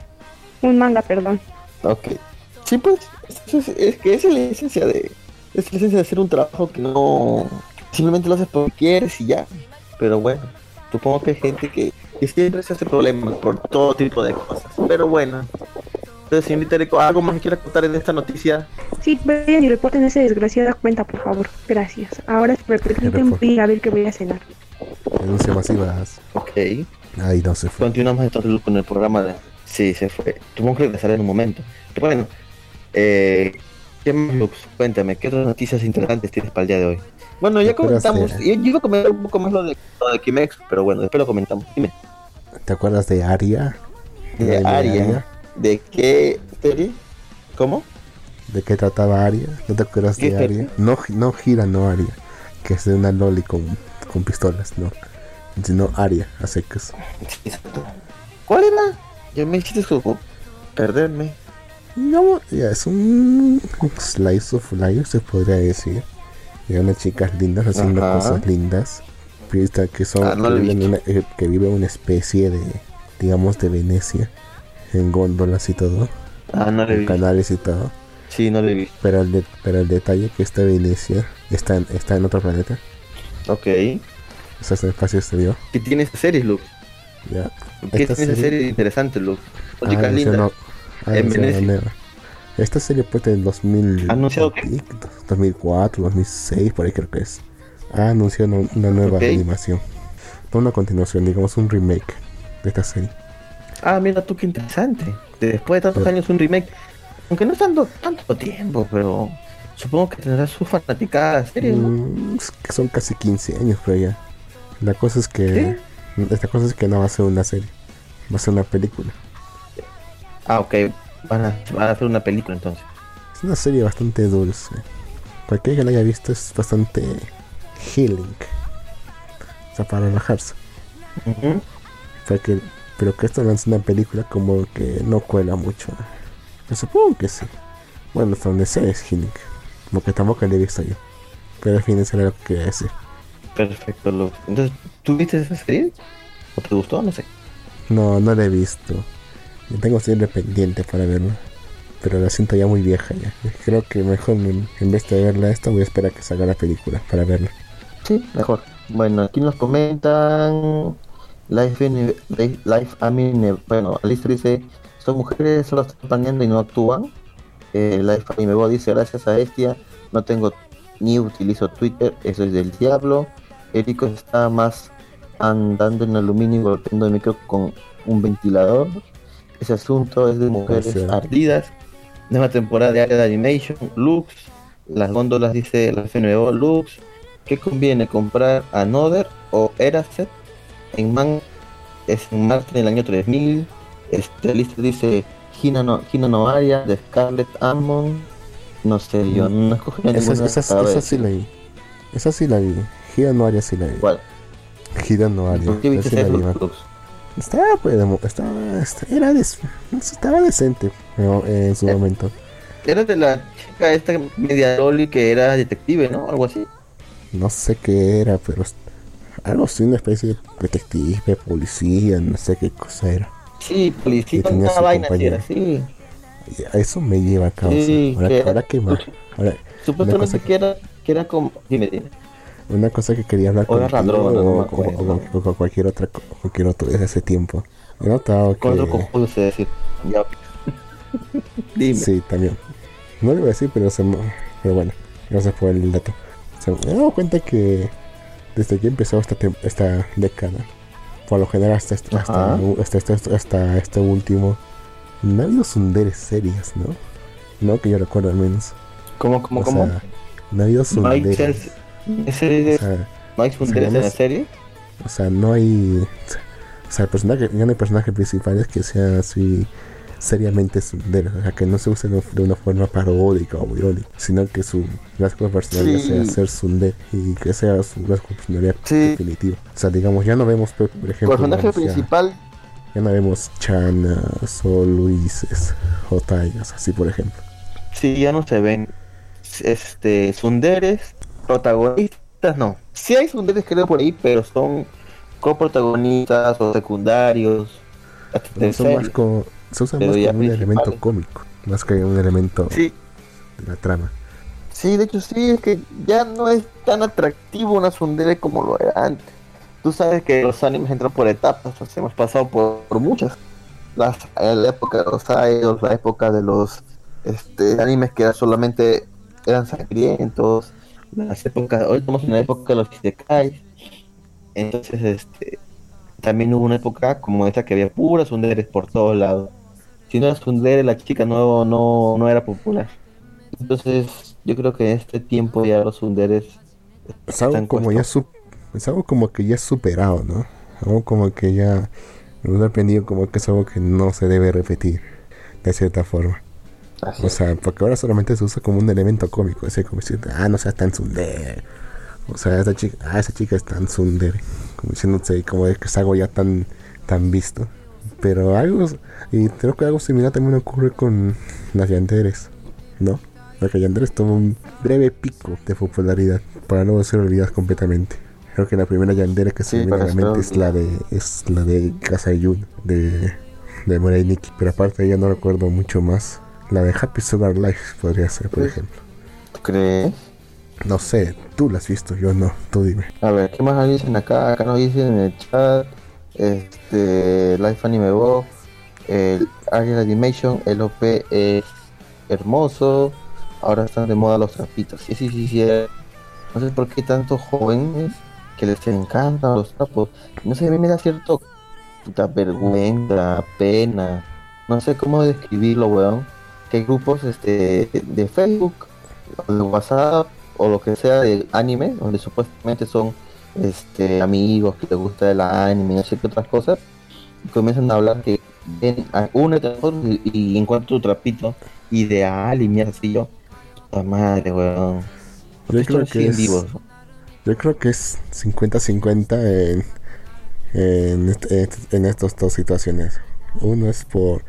Un manga, perdón. Ok. Sí, pues, es, es que es la esencia de... Es la esencia de hacer un trabajo que no... Simplemente lo haces porque quieres y ya. Pero bueno, supongo que hay gente que, que siempre se hace problemas por todo tipo de cosas. Pero bueno. Entonces, señorita ¿algo más que quiera contar en esta noticia? Sí, vayan y reporten esa desgraciada cuenta, por favor. Gracias. Ahora si me permiten voy a ver qué voy a cenar. Denuncia masivas. Ok. Ahí no se fue. Continuamos entonces con el programa de... Sí, se fue. Supongo que regresará en un momento. Pero bueno, eh, ¿qué más, Lux? Cuéntame, ¿qué otras noticias interesantes tienes para el día de hoy? Bueno, ya ¿Te acuerdas comentamos. Yo, yo iba a comentar un poco más lo de, lo de Kimex, pero bueno, después lo comentamos. Dime, ¿Te acuerdas de Aria? de Aria. ¿De qué serie? ¿Cómo? ¿De qué trataba Aria? ¿No te acuerdas ¿Qué de? Aria? No, no Gira, no Aria. Que es de una loli con, con pistolas, no. Sino Aria, a secas. ¿Cuál era? Ya me hiciste como perderme. No, ya es un slice of life, se podría decir. De unas chicas lindas haciendo Ajá. cosas lindas. Que son Ah, no que, viven una, eh, que vive una especie de, digamos, de Venecia. En góndolas y todo. Ah, no le En vi. canales y todo. Sí, no le vi. Pero el, de- pero el detalle que esta Venecia está en, está en otro planeta. Ok. ¿Qué Está en el espacio exterior. tiene esa serie, Lux? Ya. ¿Qué Esta tiene esa serie- serie interesante, Lux? Son Ah, lindas. no- ah, En Venecia. Esta serie pues del 2000 ¿Anunciado qué? 2004, 2006, por ahí creo que es. Ha anunciado una, una nueva Ok. animación. No una continuación, digamos un remake de esta serie. Ah, mira tú qué interesante. De- Después de tantos años un remake. Aunque no tanto, tanto tiempo, pero supongo que tendrá su fanaticada la serie, ¿no? Mm, es que son casi 15 años, pero ya. La cosa es que. Esta cosa es que no va a ser una serie, va a ser una película. Ah, ok. Van a, van a hacer una película entonces. Es una serie bastante dulce. Cualquiera que la haya visto es bastante healing. o sea, para relajarse. Ujú. Pero que, pero que esto lance una película como que no cuela mucho. Yo supongo que sí. Bueno, hasta donde sé es Hinnick. Como que tampoco le he visto yo. Pero al fin eso era lo que quería decir. Perfecto, Luz. Entonces, ¿tú viste esa serie? ¿O te gustó? No sé. No, no la he visto. Yo tengo siempre pendiente para verla. Pero la siento ya muy vieja ya. Creo que mejor en, en vez de verla esta voy a esperar a que salga la película para verla. Sí, mejor. Bueno, aquí nos comentan. Life, Uni- Life. Bueno, Alicia dice: Son mujeres, solo están planeando y no actúan. Eh, Life Anime Bo dice: Gracias a Estia, no tengo ni utilizo Twitter, eso es del diablo. Erico está más andando en aluminio y golpeando el micro con un ventilador. Ese asunto es de mujeres sí. ardidas. Nueva temporada de área de animation, Lux. Las góndolas dice la FNBO, Lux. ¿Qué conviene comprar Another o Eraset? En man es en marzo del año 3000. Este listo dice Hina no, Hina no Aria de Scarlet Almond. No sé, yo no escogí Esa, ninguna. esa, esa sí la vi. Esa sí la vi. Gira no haría sí la vi. ¿Cuál? Gira no haría. ¿Por qué viste sí? Estaba, pues, estaba, esta- era des- estaba decente eh, en su Eh. momento. Era de la chica esta media loli que era detective, ¿no? Algo así. No sé qué era, pero algo así, una especie de detective, policía, no sé qué cosa era. Sí, policía, tenía una vaina así compañera. era, sí. Y a eso me lleva a causa. Sí, ahora, que- ahora que más. Ahora, Supuestamente que- que era, que era como. Dime, dime. una cosa que quería hablar me o, con cualquier otra cualquier otro desde hace tiempo. He notado que Con decir. Ya. dime. sí, también. No le voy a decir, pero se pero bueno, gracias por el dato. Se me he dado cuenta que desde que empezó esta esta década, por lo general hasta este, hasta, hasta, este- hasta este último, no ha habido sunderes serias, ¿no? No que yo recuerdo al menos. ¿Cómo, cómo, o cómo? sea, no ha habido ¿No hay, sunderes. series- ¿en serie- O sea, ¿No hay funderes en la serie? O sea, no hay. O sea, el personaje, ya no hay personajes principales que sean así seriamente sunderos. O sea, que no se use de una forma paródica o irónica, sino que su rasgo de personalidad Sí. sea ser sunde y que sea su rasgo de personalidad Sí. definitivo. O sea, digamos, ya no vemos, por ejemplo, personaje principal. ya, no vemos Chanas o Luises o Taigas, así por ejemplo. Sí, ya no se ven. Este. Sunderes. Protagonistas, no. Sí hay sunderes, creo, por ahí, pero son coprotagonistas o secundarios. son más como, se usa Pero más como un elemento cómico, más que un elemento Sí, de la trama. Sí, de hecho sí, es que ya no es tan atractivo una sundere como lo era antes. Tú sabes que los animes entran por etapas, o sea, hemos pasado por, por muchas. Las, la época de los idols, la época de los este, animes que era solamente eran sangrientos, las épocas, hoy estamos en la época de los isekais. Entonces, este, también hubo una época como esta que había puras sunderes por todos lados. Si no era sundere, la chica no, no, no era popular. Entonces, yo creo que en este tiempo ya los sunderes Es algo como ya su- es algo como que ya superado, ¿no? Algo como que ya me he aprendido como que es algo que no se debe repetir de cierta forma. Así O es. sea, porque ahora solamente se usa como un elemento cómico, así como decir, ah, no seas tan tsundere. O sea, esa chica, ah, esa chica es tan tsundere. Como diciéndose, como de que es algo ya tan, tan visto. Pero algo, y creo que algo similar también ocurre con las yanderes, ¿no? Porque yanderes tuvo un breve pico de popularidad para luego ser olvidadas completamente. Creo que la primera yandere que se Sí, me viene a la mente es la de, es la de Casa Yun, de, de Murai Nikki. Pero aparte ella no recuerdo mucho más. La de Happy Sugar Life podría ser, por Sí. ejemplo. ¿Tú crees? No sé, tú la has visto, yo no, tú dime. A ver, ¿qué más dicen acá? Acá nos dicen en el chat, este, Life Anime Bo, el Ariel Animation, el OP es hermoso, ahora están de moda los trapitos. Sí, sí, sí, sí. No sé por qué tantos jóvenes que les encantan los trapos. No sé, a mí me da cierto puta vergüenza, pena. No sé cómo describirlo, weón. Que grupos este, de Facebook, o de WhatsApp, o lo que sea de anime, donde supuestamente son este amigos que les gusta el anime y no sé qué otras cosas, comienzan a hablar que ven a uno y, y encuentro tu trapito ideal y mierda así yo. Puta madre, weón. Yo creo que es- vivos. Yo creo que es 50-50 en, en, este- en estas dos situaciones. Uno es por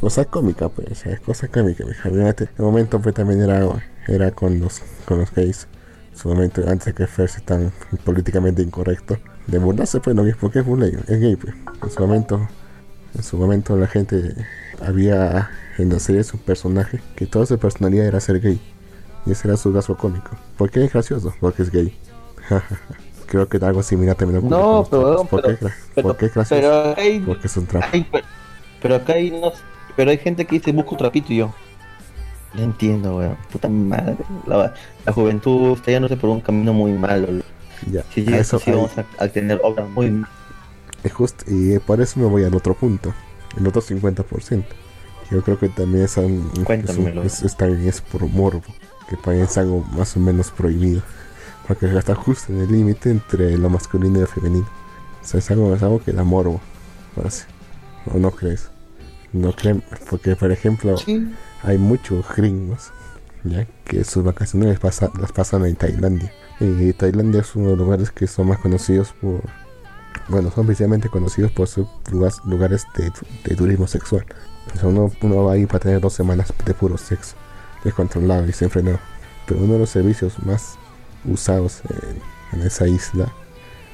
cosa cómica, pues, es cosa cómica. mija. El momento pues también era, era con los con los gays. Momento, antes de que fuese tan políticamente incorrecto. De burlarse, pues, no es porque es burla, es gay, pues. En su momento, en su momento la gente había en la serie un personaje que toda su personalidad era ser gay. Y ese era su gasto cómico. ¿Por qué es gracioso? Porque es gay. Creo que algo similar también ocurre No, pero-. ¿Por, pero- qué, pero- ¿Por qué es gracioso? Pero hay, Porque es un trapo. hay- pero acá hay unos, pero hay gente que dice busco un trapito y yo. No entiendo, weón. Puta madre. La, la juventud está yéndose por un camino muy malo. Ya, Si a llega eso así vamos a, a tener obras muy malas. es justo, y por eso me voy al otro punto, el otro 50%. Yo creo que también es, un- es, un- es- es también es por morbo, que también es algo más o menos prohibido. Porque está justo en el límite entre lo masculino y lo femenino. O sea, es algo, es algo que da morbo, parece. ¿O no crees? No creen, porque por ejemplo, Sí. Hay muchos gringos ya que sus vacaciones las, pasa- las pasan en Tailandia. Y Tailandia es uno de los lugares que son más conocidos por bueno son principalmente conocidos por sus lugares, lugares de, de turismo sexual. O sea, uno, uno va ahí para tener dos semanas de puro sexo descontrolado y desenfrenado pero uno de los servicios más usados en, en esa isla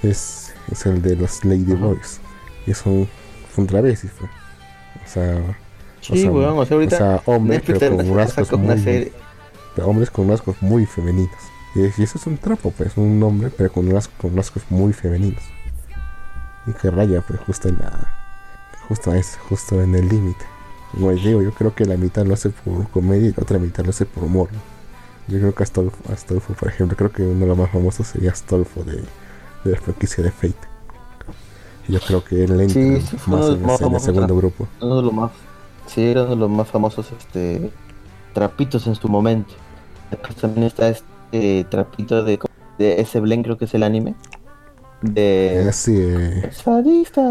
es, es el de los Lady Boys. Y son, son travestis o sea Sí, weón. O sea, ahorita o sea, hombres pero con saca rasgos una muy, serie. hombres con rasgos muy femeninos. Y, eso es un trapo, pues, un hombre pero con rasgos, con rasgos muy femeninos. Y que raya, pues, justo en la, justo, es, justo en el límite. Como les digo, yo creo que la mitad lo hace por comedia y la otra mitad lo hace por humor. Yo creo que Astolfo, Astolfo, por ejemplo, creo que uno de los más famosos sería Astolfo de, de la franquicia de Fate. Yo creo que él entra Sí, sí, fue más en, más ese- en el segundo grupo. Uno de los más. Sí, era uno de los más famosos este trapitos en su momento. Después también está este trapito de, de ese Blen, creo que es el anime. De. Así, eh, Sadista.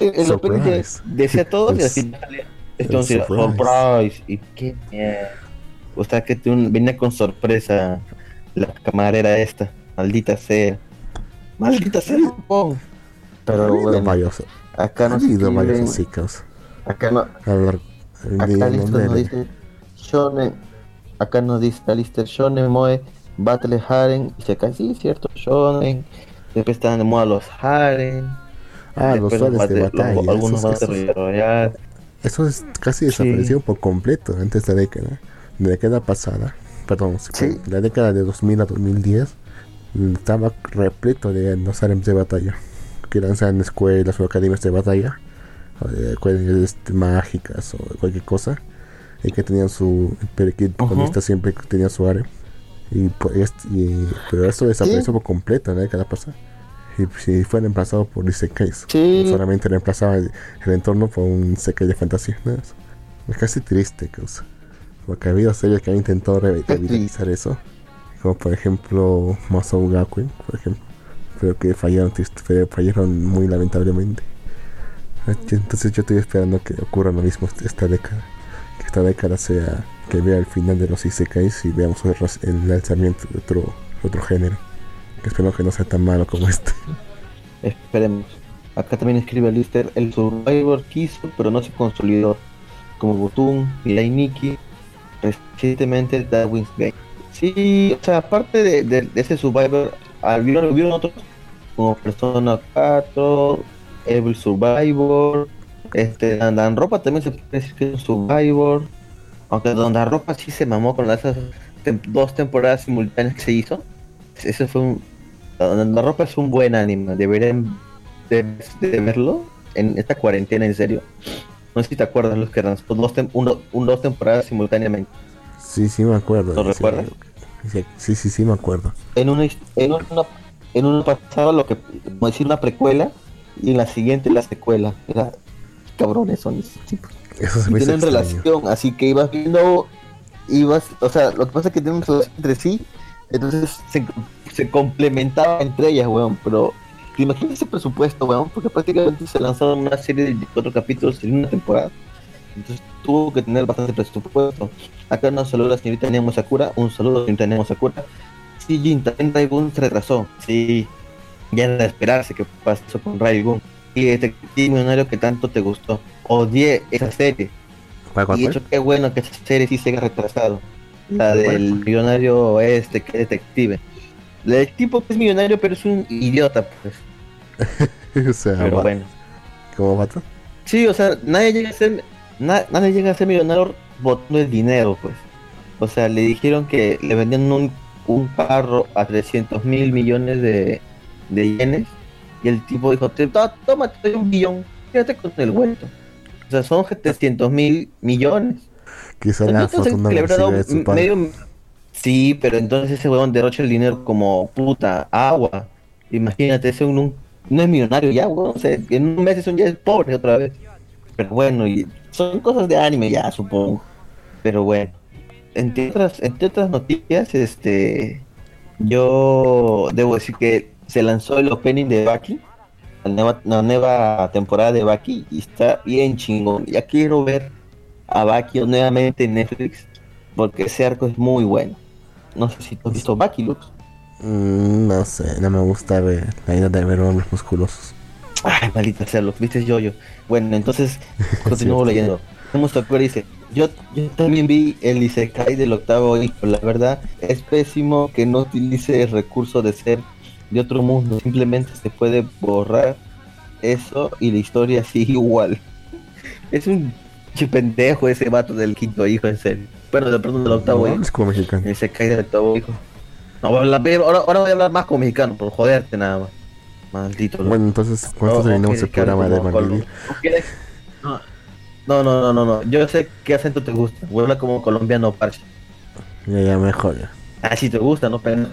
el- opening decía todo y al final entonces, surprise. surprise. Y qué mierda. O sea que te un- venía con sorpresa la camarera esta. Maldita sea. Maldita sea. Japón. Pero bueno, acá ha nos Acá no, A largo acá listo nos dice Shonen, acá nos dice Alistair Shonen Moe, Battle Haren, y acá sí, cierto, Shonen, después están de moda los Haren, Ah, los soles de Battle- los- batalla. algunos esos- Royale, Eso es casi desaparecido por completo antes de la década. De la década pasada, perdón, sí, la década de 2000 a 2010 mm, estaba repleto de los harems de batalla. Que lanzan escuelas o academias de batalla, o de este, mágicas o cualquier cosa. Y que tenían su. Pero que el protagonista siempre tenía su harem. Y, pues, y- pero esto desapareció por completo la década pasada. Y si fue reemplazado por Isekais. Sí. Solamente reemplazaba el, el entorno por un Isekai de fantasía. más. Es casi triste, causa. Porque ha habido series que han intentado re- revitalizar eso. Como por ejemplo Masou Gakuen, por ejemplo. Pero que fallaron, fallaron muy lamentablemente. Entonces yo estoy esperando que ocurra lo mismo esta década. Que esta década sea que vea el final de los Isekais y veamos el, lanzamiento de otro, otro género. Que espero que no sea tan malo como este. esperemos. Acá también escribe Alistair, el Survivor quiso, pero no se consolidó, como Butun, Mirai Nikki, recientemente Darwin's Gate. Sí, o sea, aparte de, de- de ese Survivor, hubieron otros como Persona 4, Evil Survivor, este, Dan Ropa también se puede decir que es un Survivor, aunque Dan Ropa sí se mamó con esas tem- dos temporadas simultáneas que se hizo. Ese fue un. Dan Ropa es un buen anime, deberían de, de verlo en esta cuarentena, en serio. No sé si te acuerdas los que lanzó dos, tem- uno- un- dos temporadas simultáneamente. Sí, sí me acuerdo. ¿Lo recuerdas? Sí, sí, sí, sí me acuerdo. En una, en una, en una pasaba lo que, como decir, una precuela y en la siguiente la secuela. Era cabrones son esos tipos. Eso se me tienen extraño. relación, así que ibas viendo, ibas, o sea, lo que pasa es que tienen relación entre sí, entonces se, se complementaban entre ellas, weón, pero te imaginas ese presupuesto, weón, porque prácticamente se lanzaron una serie de 24 capítulos en una temporada, entonces tuvo que tener bastante presupuesto. Acá nos saluda la señorita Nemo Sakura, un saludo señorita Nemo Sakura. sí, Jin, también Railgun se retrasó. Sí, ya era de esperarse que pasó con Railgun. Y este millonario que tanto te gustó. Odié esa serie. ¿Cuál, cuál, Y hecho qué bueno que esa serie sí se haya retrasado. La ¿Cuál, del cuál? millonario este que es detective. La del tipo que es millonario pero es un idiota, pues. o sea, Pero va- bueno. ¿cómo vato? Sí, o sea, nadie llega a ser, na- nadie llega a ser millonario botando el dinero, pues. O sea, le dijeron que le vendían un, un carro a 300 mil millones de, de yenes y el tipo dijo, "Te- to- toma, te doy un billón, quédate con el vuelto. O sea, son 700 mil millones. Quizá la fortuna le habrá dado medio... Sí, pero entonces ese huevón derrocha el dinero como puta agua. Imagínate, ese un, no es millonario ya. O sea, en un mes es un ya es pobre otra vez. Pero bueno, y son cosas de anime ya, supongo. Pero bueno. Entre otras, entre otras noticias, este yo debo decir que se lanzó el opening de Baki, la nueva, la nueva temporada de Baki, y está bien chingón. Ya quiero ver a Baki nuevamente en Netflix, porque ese arco es muy bueno. No sé si tú has visto Baki, Lux. Mm, no sé, no me gusta ver la idea de ver hombres musculosos. Ay, maldita sea, Lux, viste yo yo. Bueno, entonces continúo leyendo. Hemos tocado dice, yo, yo también vi el Isekai del octavo hijo, la verdad es pésimo que no utilice el recurso de ser de otro mundo, simplemente se puede borrar eso y la historia sigue igual. Es un ch- pendejo ese vato del quinto hijo, en serio. Bueno, de pronto del octavo No, hijo. es como mexicano. El Isekai del octavo hijo. No, voy a hablar- ahora, ahora voy a hablar más como mexicano, por joderte nada más. Maldito. Bueno, entonces, no terminamos el programa de colo- ¿No? No, no, no, no. Yo sé qué acento te gusta. Habla como colombiano, parche. Ya, ya, mejor. Ah, sí te gusta, ¿no? Pena.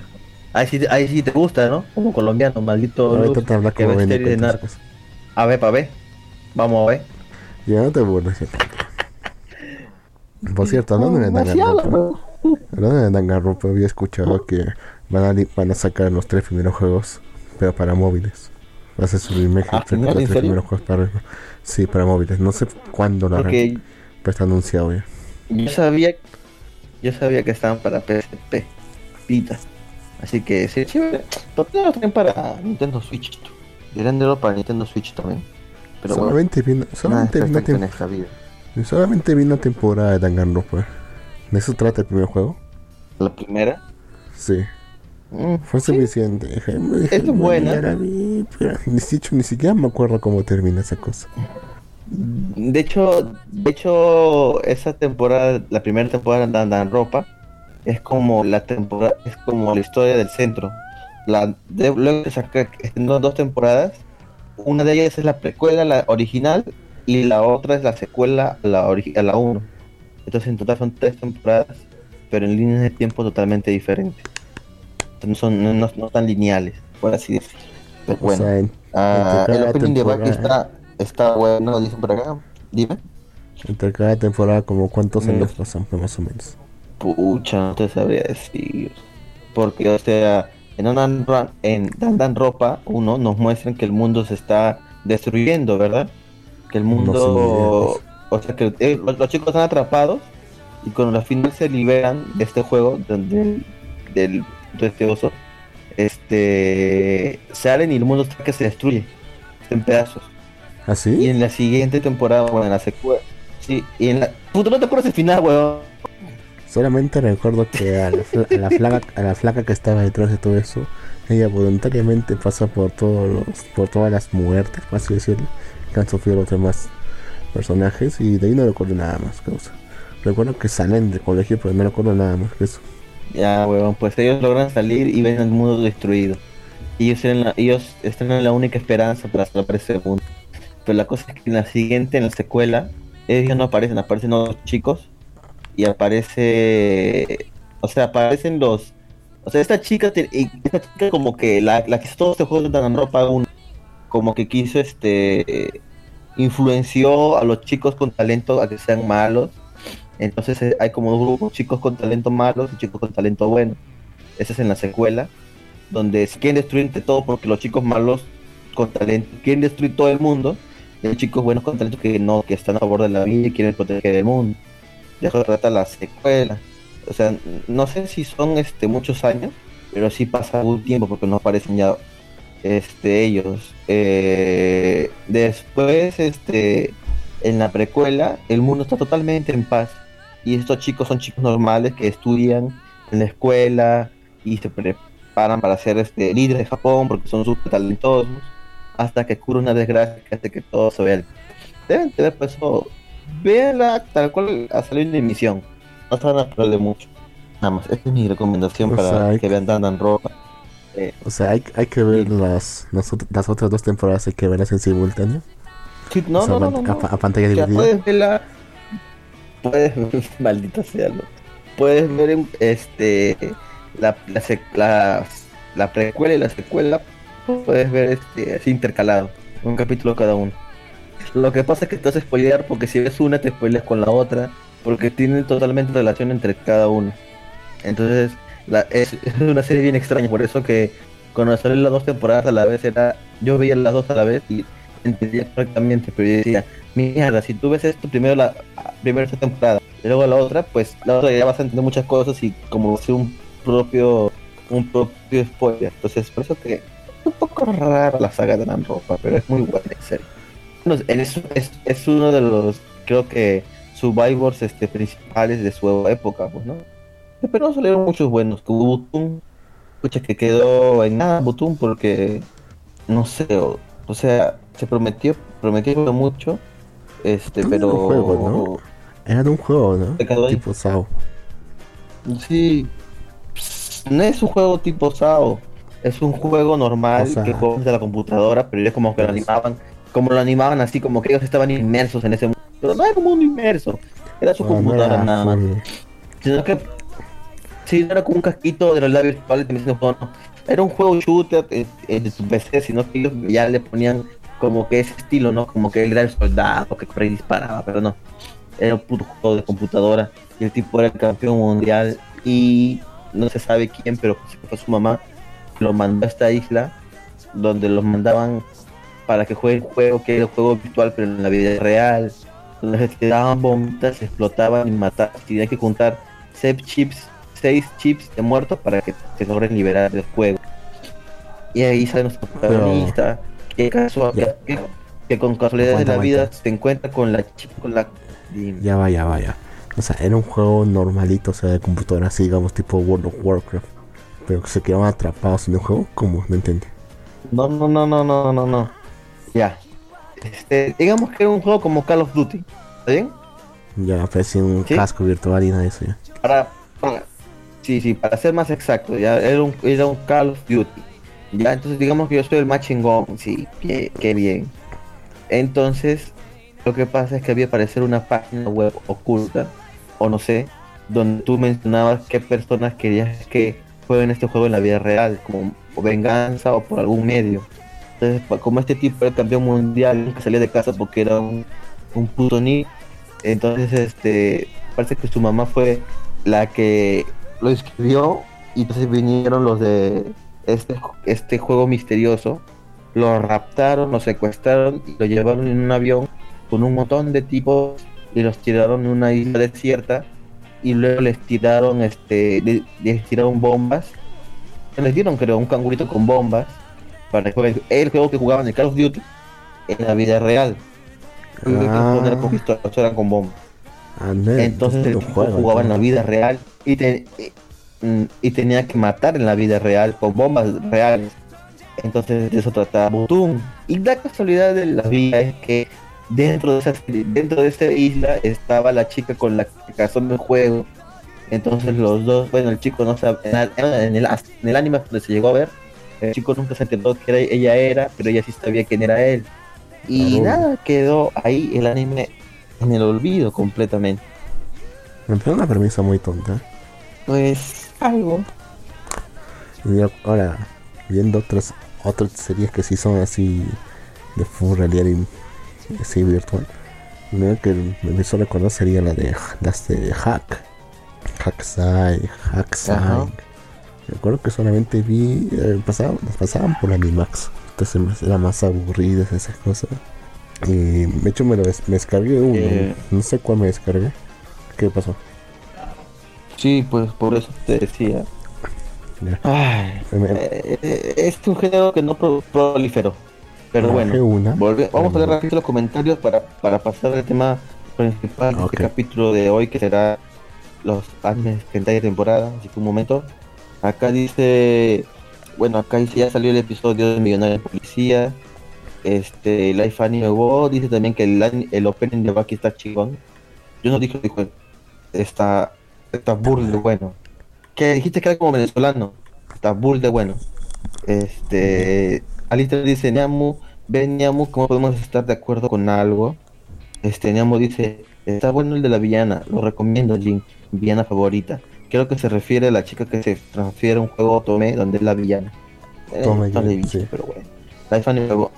Ahí sí, ahí sí te gusta, ¿no? Como colombiano, maldito. Ahorita te habla que como de. A ver, pa' ver. Vamos a ver. Ya no te burles. Por cierto, hablando de Danganronpa, hablando de Danganronpa, había escuchado que van a, li- van a sacar los tres primeros juegos, pero para móviles. Va a ser su remake Ah, los ¿en tres serio? primeros juegos para Sí, para móviles. No sé cuándo lo harán, pero está anunciado ya. yo sabía. Yo sabía que estaban para PSP. Pita. Así que sí, chévere. ¿Por qué no lo traen para Nintendo Switch? Deberían de para Nintendo Switch también. Pero bueno, solamente vi, una- nada es solamente, vi una perfecto en tem- esta vida. solamente vi una temporada de Danganronpa. ¿De eso trata el primer juego? La primera. Sí. mm, Fue sí, suficiente. Es bueno, buena. vi, pero ni, ni siquiera me acuerdo cómo termina esa cosa. De hecho, de hecho, esa temporada, la primera temporada de Danganronpa, es como la temporada, es como la historia del centro. La, de- luego sacar estrenó dos temporadas, una de ellas es la precuela, la original, y la otra es la secuela la, a la 1. Entonces en total son tres temporadas, pero en líneas de tiempo totalmente diferentes. No son no, no- no tan lineales, por así decirlo. Pero O bueno. sea, en- Ah, el opening de temporada- está, está bueno, dicen por acá. Dime. entre cada temporada, como cuántos Mm. años pasan, más o menos. Pucha, no te sabría decir. Porque, o sea, en Dandan, en Danganronpa 1 nos muestran que el mundo se está destruyendo, ¿verdad? Que el mundo... Sí, o sea, que eh, los, los chicos están atrapados y cuando al final se liberan de este juego, del, del, de este oso, este, salen y el mundo está que se destruye, está en pedazos. Y ¿Así? en la siguiente temporada, bueno, en la secuela. Sí, y en la. Puta, no te acuerdas el final, weón. Solamente recuerdo que a la, a la flaca, a la flaca que estaba detrás de todo eso, ella voluntariamente pasa por todos los, por todas las muertes, por así decirlo, que han sufrido los demás personajes y de ahí no recuerdo nada más. Recuerdo que salen del colegio, pero no recuerdo nada más que eso. Ya, weón, pues ellos logran salir y ven el mundo destruido. Ellos, eran la, ellos están en la única esperanza para salvar ese mundo. Pero la cosa es que en la siguiente, en la secuela, ellos no aparecen, aparecen los chicos. Y aparece. O sea, aparecen los. O sea, esta chica, esta chica como que la, la que hizo todo este juego de Danganronpa 1, como que quiso este. Influenció a los chicos con talento a que sean malos. Entonces eh, hay como dos grupos, chicos con talento malos y chicos con talento bueno. Esa es en la secuela, donde se quieren destruir entre todos porque los chicos malos con talento quieren destruir todo el mundo y hay chicos buenos con talento que no, que están a favor de la vida y quieren proteger el mundo. De eso trata la secuela. O sea, no sé si son este muchos años, pero sí pasa algún tiempo porque no aparecen ya este ellos. Eh, después, este, en la precuela, el mundo está totalmente en paz y estos chicos son chicos normales que estudian en la escuela y se preparan para ser este líderes de Japón porque son súper talentosos hasta que ocurre una desgracia que hace que todo se vea. Deben tener pues. Véanla tal cual ha salido en emisión. No se van a perder mucho. Nada más, esta es mi recomendación O para sea, hay que vean Dan Ropa. Eh, O sea, hay, hay que ver las, las, ot- las otras dos temporadas, hay que verlas en simultáneo. sí, no, O sea, no, no, a- no, no. a, a pantalla Ya dividida. puedes verla. Puedes, maldita sea, ¿no? Puedes ver en- este la, la, sec- la, la precuela y la secuela. Puedes ver este así intercalado, un capítulo cada uno. Lo que pasa es que te a spoilear porque si ves una te spoileas con la otra, porque tienen totalmente relación entre cada una. Entonces, la, es, una serie bien extraña, por eso que cuando salieron las dos temporadas a la vez era, yo veía las dos a la vez y entendía correctamente, pero yo decía, mierda, si tú ves esto primero la primera esta temporada y luego la otra, pues la otra ya vas a entender muchas cosas y como ser un propio un propio spoiler. Entonces, por eso que es un poco rara la saga de ropa, pero es muy buena en serio. Bueno, es, es, es uno de los, creo que, survivors este, principales de su época, pues, ¿no? Pero no salieron muchos buenos, que hubo Butum, escucha que quedó en nada Butum porque, no sé, o, o sea, se prometió, prometió mucho, este, pero... un juego, Era de un juego, ¿no? Tipo SAO. Sí, no es un juego tipo SAO, es un juego normal O sea- que juegas de la computadora, pero es como que lo animaban, como lo animaban así, como que ellos estaban inmersos en ese mundo, pero no era un mundo inmerso, era su Ah, computadora nada más, sino que sí, no era como un casquito de en juego, no. era un juego shooter de tu PC, sino que ellos ya le ponían como que ese estilo, ¿no? Como que él era el soldado que corría y disparaba, pero no. Era un puto juego de computadora y el tipo era el campeón mundial y no se sabe quién, pero que fue su mamá, lo mandó a esta isla donde los mandaban para que jueguen el juego, que era el juego virtual, pero en la vida real. Donde se daban bombitas, se explotaban y mataban. Tenían que juntar seis chips, seis chips de muertos para que se logren liberar del juego. Y ahí sale nuestro protagonista, que, casual, que, que con casualidad de la vida aguanta. se encuentra con la chip, con la... Ya va, ya va, ya. O sea, era un juego normalito, o sea, de computadora, así digamos, tipo World of Warcraft. Pero que se quedaban atrapados en el juego, ¿cómo? No entendí. No, no, no, no, no, no, no. Ya. Este, digamos que era un juego como Call of Duty. ¿Está bien? Ya aparecía un ¿Sí? casco virtual y nada de eso ya. Para, para- sí, sí, para ser más exacto, ya era un, era un Call of Duty. Ya, entonces digamos que yo soy el más chingón, sí, qué, qué bien. Entonces, lo que pasa es que había aparecer una página web oculta, o no sé, donde tú mencionabas qué personas querías que jueguen este juego en la vida real, como venganza o por algún medio. Entonces, como este tipo era campeón mundial, nunca salía de casa porque era un, un puto ni, entonces este parece que su mamá fue la que lo escribió y entonces vinieron los de este, este juego misterioso, lo raptaron, lo secuestraron y lo llevaron en un avión con un montón de tipos y los tiraron en una isla desierta y luego les tiraron este le- les tiraron bombas. Les dieron creo un cangurito con bombas para jueguen el juego que jugaban en Call of Duty en la vida real Ah. con pistolas, eran con bombas entonces el juego, jugaba en la vida real y, te- y, mm, y tenía que matar en la vida real con bombas reales. Entonces de eso trataba Butum. Y la casualidad de la vida es que dentro de esa dentro de esta isla estaba la chica con la que casó en el juego. Entonces los dos, bueno el chico no sabe, en, el- en el, en el anime donde se llegó a ver, el chico nunca se enteró que era- ella era, pero ella sí sabía quién era él. Y Claro. nada, quedó ahí el anime en el olvido completamente. Me parece una premisa muy tonta. Pues algo. Y ahora, viendo otras otras series que sí son así de full realidad y así virtual. Una que me hizo recordar sería la de las de Hack. Hackside, Hackside. Recuerdo que solamente vi, eh, pasaban, pasaban por Animax. Entonces era más aburridas esas cosas. Y de hecho me, lo des- me descargué uno. Eh. No sé cuál me descargué. ¿Qué pasó? Sí, pues por eso te decía. Ay, eh, eh, es un género que no pro- proliferó. Pero bueno, una. volve- vamos a Mm. rápido los comentarios para, para pasar al tema principal de Ok. este capítulo de hoy, que será los animes de temporada. Así que un momento. Acá dice, bueno, acá ya salió el episodio de Millonario Policía. Este, Life Anime Wo dice también que el, el opening de Baki está chingón. Yo no dije, dijo, está, está bull de bueno. Que dijiste que era como venezolano. Está bull de bueno. Este, Alistair dice, Niamu, ven Niamu, ¿cómo podemos estar de acuerdo con algo? Este, Niamu dice, está bueno el de la villana, lo recomiendo, Jin, villana favorita. Creo que se refiere a la chica que se transfiere a un juego Otome donde es la villana. Eh, Tome, no le he sí. pero bueno. Life Bo-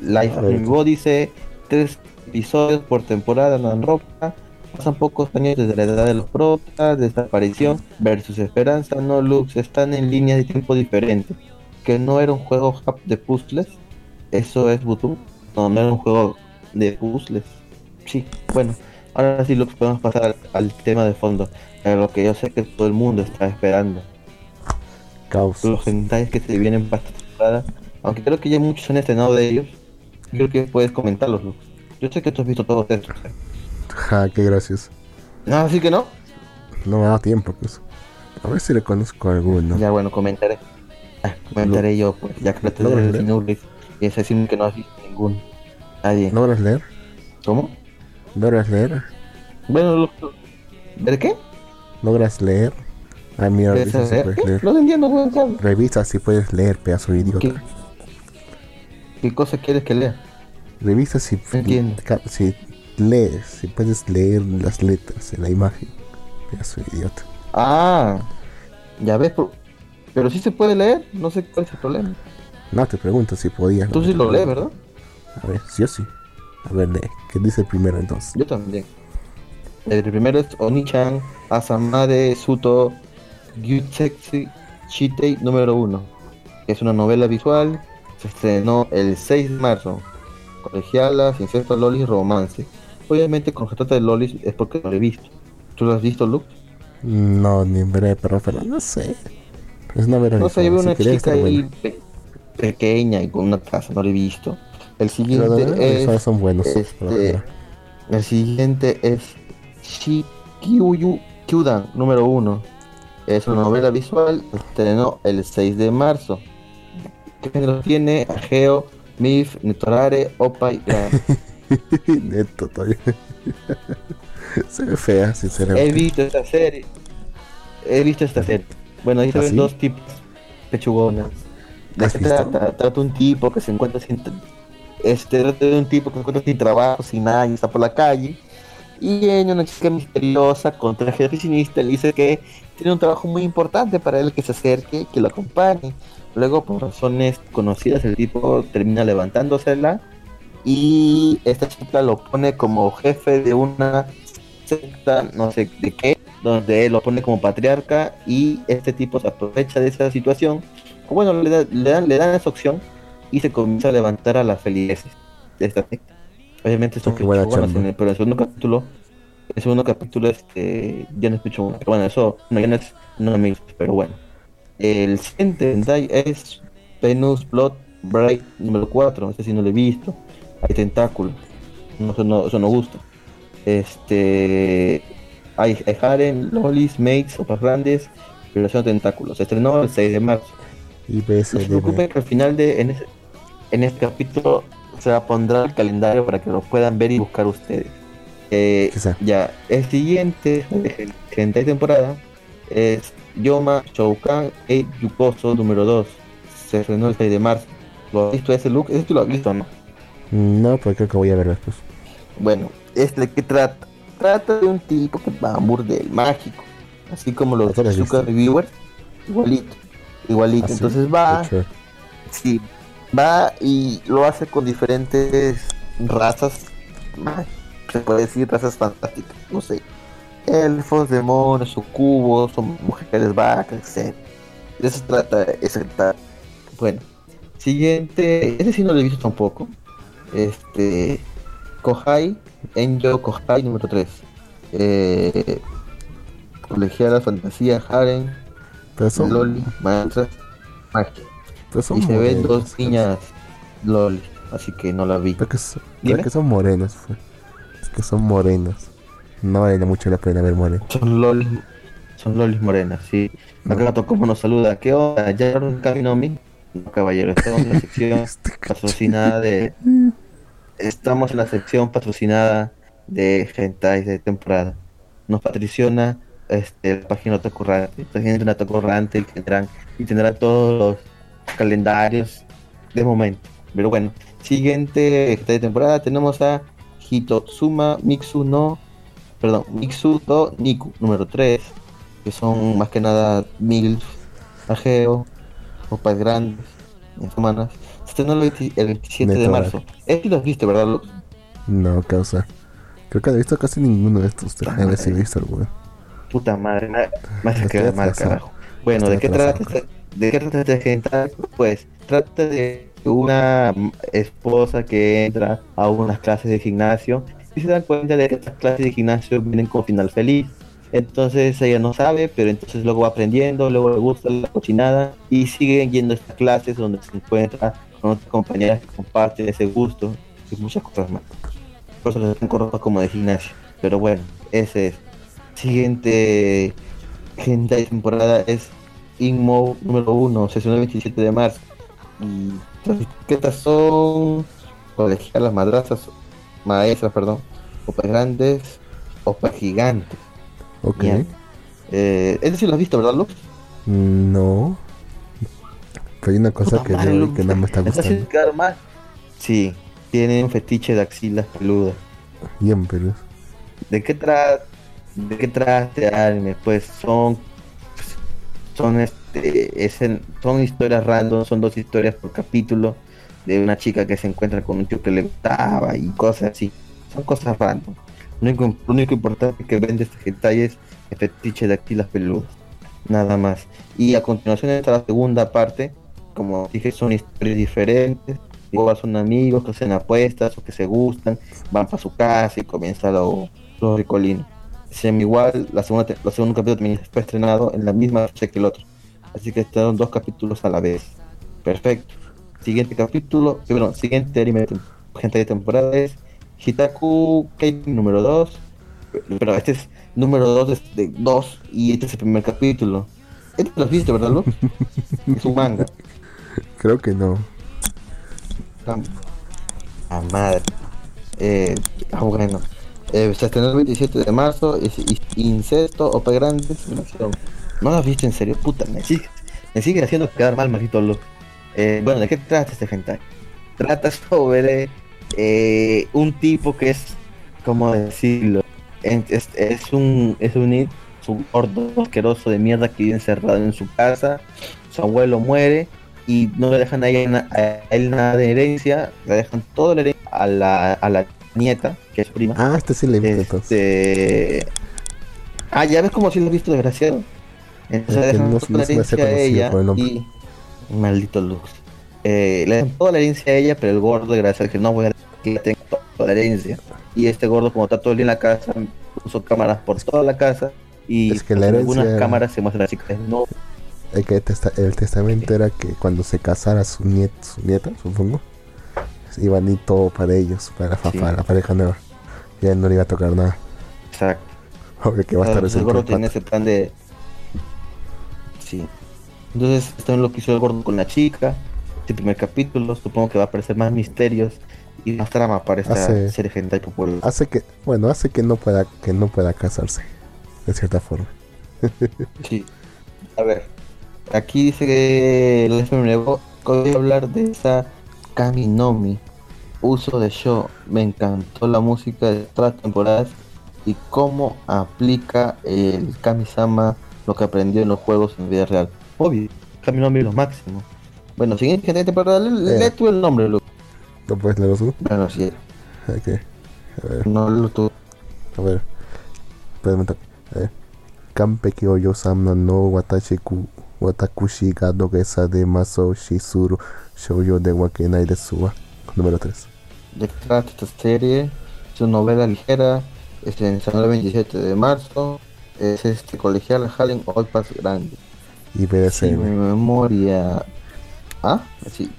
Life A ver, Anime Bo dice, tres episodios por temporada no dan ropa. Pasan pocos años desde la edad de los protas, desaparición versus esperanza, no looks, están en líneas de tiempo diferentes. Que no era un juego de puzzles, eso es Butu. No, no era un juego de puzzles. Sí, bueno, ahora sí que podemos pasar al, al tema de fondo, a lo que yo sé que todo el mundo está esperando. Caos. Los hentais que se vienen para esta temporada, aunque creo que ya muchos han estrenado de ellos, creo que puedes comentarlos, Lux. Yo sé que tú has visto todos estos. ¿eh? Ja, qué gracias. No, así que no. No me dado tiempo, pues. A ver si le conozco alguno. Ya bueno, comentaré. Ah, comentaré yo, pues, ya que lo te ¿Logras de leer? Sinurris y es decir que no has visto ninguno. Nadie. ¿Logras leer? ¿Cómo? ¿Logras leer? Bueno, lo- ¿ver qué? ¿Logras leer? Ah, mira, ¿Quieres revisa si puedes leer. No entiendo, si puedes leer, pedazo idiota. ¿Qué cosa quieres que lea? Revisa si, entiendo. si lees, si puedes leer las letras en la imagen. Pedazo de idiota. Ah, ya ves, por- pero sí se puede leer, no sé cuál es el problema. No, te pregunto si podías. Tú no sí lo lees. ¿verdad? A ver, sí o sí. A ver, lee. ¿Qué dice el primero entonces? Yo también. El primero es Onichan Asamade Suto Gyutsetsu Shitei número 1. Es una novela visual. Se estrenó el 6 de marzo. Colegialas, incesto, lolis, romance. Obviamente, cuando se trata de lolis es porque no lo he visto. ¿Tú lo has visto, Luke? No, ni en breve, pero, pero no sé. Es una vera No sé, yo veo una si chica ahí pe- pequeña y con una casa, no lo he visto. El Los siguiente es. son buenos. este. El siguiente es Shikyuyu Kyudan número 1. Es una novela visual, estrenó el 6 de marzo. ¿Qué género tiene? Ageo, Mif, Netorare, Opa y. Neto todavía. se ve fea, He sinceramente. visto esta serie. He visto esta serie. Bueno, ahí se ¿Ah, ven dos tipos pechugonas. ¿De ¿Has qué visto? trata? Trata un tipo que se encuentra sin... Este, de un tipo que se encuentra sin trabajo, sin nada, y está por la calle. Y viene una chica misteriosa con traje de oficinista le dice que tiene un trabajo muy importante para él que se acerque, que lo acompañe. Luego, por razones conocidas, el tipo termina levantándosela y esta chica lo pone como jefe de una secta, no sé de qué, donde él lo pone como patriarca y este tipo se aprovecha de esa situación. Bueno, le dan, le dan esa opción y se comienza a levantar a las feligreses de esta secta. Obviamente son el- pero en el segundo capítulo, el segundo capítulo este, ya no es pichugona. Bueno, eso no, ya no es no me pero bueno. El siguiente es Venus Blood Bright número 4, este sí no lo he visto. Hay tentáculos. No, eso no, eso no gusta. Este hay, hay harem, lolis, mates, opas grandes, violación de tentáculos. Se estrenó el 6 de marzo. Y No se preocupen que al final de en, en este capítulo se pondrá el calendario para que lo puedan ver y buscar ustedes. Eh, ya, el siguiente, el siguiente temporada, es Yoma Shoukan e Yukoso número 2. Se estrenó el 6 de marzo. ¿Lo has visto ese look? ¿Ese tú lo has visto o no? No, pero creo que voy a ver después. Bueno, este que trata, trata de un tipo que va a un burdel mágico, así como los ¿Tú lo has Suka visto? Reviewers, igualito, igualito. ¿Ah? Entonces va, sí, va y lo hace con diferentes razas, se puede decir razas fantásticas, no sé, elfos, demonios, sucubos, o mujeres vacas, etc. De eso trata ese tal. Bueno, siguiente, ese sí no lo he visto tampoco. Este, Kohai, Enjo Kohai número 3. Eh, colegiala, fantasía, Harem, Pero son, Loli, maestras, magia. pero son Y se ven dos niñas Loli, así que no la vi. Pero que, son, pero que son morenas. pues. Es que son morenas. No vale mucho la pena ver morenas. Son lolis, son lolis morenas, sí. Acá como nos saluda. ¿Qué onda? ¿Ya hablaron Kaminomi? No, caballero, estamos en la sección Este patrocinada de... Estamos en la sección patrocinada de Gentais de temporada. Nos patriciona este, la página Otacurrante. Esta gente en y tendrán, y tendrán todos los calendarios de momento. Pero bueno, siguiente de temporada tenemos a Hitotsuma Mixu no... Perdón, Mixu to Niku, número 3. Que son más que nada mil Argeo, opas grandes, en semanas. Se estrenó el, 20 el 27 de marzo. Este lo viste, ¿verdad, Lux? No, causa. Creo que no he visto casi ninguno de estos. A ver si he visto alguno. Puta madre, Estoy quedar mal, carajo. Bueno, ¿de qué, trata ¿de qué trata este hentai? Pues trata de una esposa que entra a unas clases de gimnasio y se dan cuenta de que estas clases de gimnasio vienen con final feliz. Entonces ella no sabe, pero entonces luego va aprendiendo, luego le gusta la cochinada y siguen yendo a estas clases donde se encuentra con otras compañeras que comparten ese gusto y muchas cosas más. Por eso les dan ropa como de gimnasio. Pero bueno, ese es. Siguiente hentai temporada es Inmo número 1, sesión del 27 de marzo. Y las etiquetas son colegialas, madrazas, maestras, perdón, opas grandes, opas gigantes. Ok. Eh, es decir, lo has visto, ¿verdad, Lux? No. Pero hay una cosa Puta que madre, veo y Lux, que no me está ¿me estás gustando. mal? Sí, tiene un fetiche de axilas peludas. Bien, pero. ¿De qué trata? ¿De qué trata anime? Pues son son este es en- son historias random, son dos historias por capítulo de una chica que se encuentra con un tío que le gustaba y cosas así. Son cosas random. Lo único, lo único importante que vende este hentai es el fetiche de axilas peludas. Nada más. Y a continuación está la segunda parte. Como dije, son historias diferentes. Igual son amigos que hacen apuestas o que se gustan, van para su casa y comienza lo, lo ricolino. Llama igual, la segunda, la segundo capítulo también fue estrenado en la misma fecha que el otro. Así que están dos capítulos a la vez. Perfecto. Siguiente capítulo, perdón, siguiente anime gente de temporada es Hitaku Kei número 2. Pero este es número 2 de 2 y este es el primer capítulo. Este lo has visto, ¿verdad, Lu? es un manga. Creo que no. Ah, madre. Eh, ah, bueno. Eh, se estrenó el 27 de marzo. Es is- Incesto, Opa Grande. ¿No lo has visto en serio? Puta, me sigue, me sigue haciendo quedar mal, maldito look. Eh, bueno, ¿de qué trata este hentai? Trata sobre eh, un tipo que es, ¿cómo decirlo? Es, es un es un es un gordo asqueroso de mierda que vive encerrado en su casa. Su abuelo muere y no le dejan a, a él nada de herencia, le dejan toda la herencia a la nieta, que es prima. Ah, este sí le he visto entonces. Este... Ah, ya ves como si lo has visto, desgraciado. Entonces Es le que dejan no- toda la herencia a ella y... Maldito Lux. Eh, le toda la herencia a ella, pero el gordo, desgraciado, que no voy a que tenga toda la herencia. Y este gordo, como está todo el día en la casa, puso cámaras por toda la casa. Y Es que pues, la en herencia- algunas cámaras se muestra a la chica no El, que testa- el testamento era que cuando se casara su nieta, su nieta, supongo, iban a ir todo para ellos, para, la fa- Sí. para la pareja nueva. Y a él no le iba a tocar nada. Exacto. Obvio que va a estar Entonces, el gordo tiene ese plan de. Sí. Entonces, esto es lo que hizo el gordo con la chica. Este primer capítulo, supongo que va a aparecer más misterios y más trama para esta Hace- serie hentai popular. Hace que, bueno, hace que no pueda, que no pueda casarse, de cierta forma. Sí. A ver. Aquí dice que el FM voy a hablar de esa Kaminomi. Uso de show. Me encantó la música de otras temporadas y cómo aplica el Kamisama lo que aprendió en los juegos en vida real. Obvio, Kaminomi es lo máximo. Bueno, siguiente temporada, le, Eh. lee tú el nombre, Lu. ¿Lo puedes leer tú? Bueno, sí, Ok. A ver, no lo tú. a ver. Pregunta. A ver. Kampeki o yosamna no watashi ku watakushi ga dogesa de maso shizuru shoujo de wakenai desu wa. Número 3. ¿De qué trata esta serie? Una novela ligera, es en el 27 de marzo, es este colegial Halen Olpas Grande. Y Si BDSM. mi memoria. Ah, sí.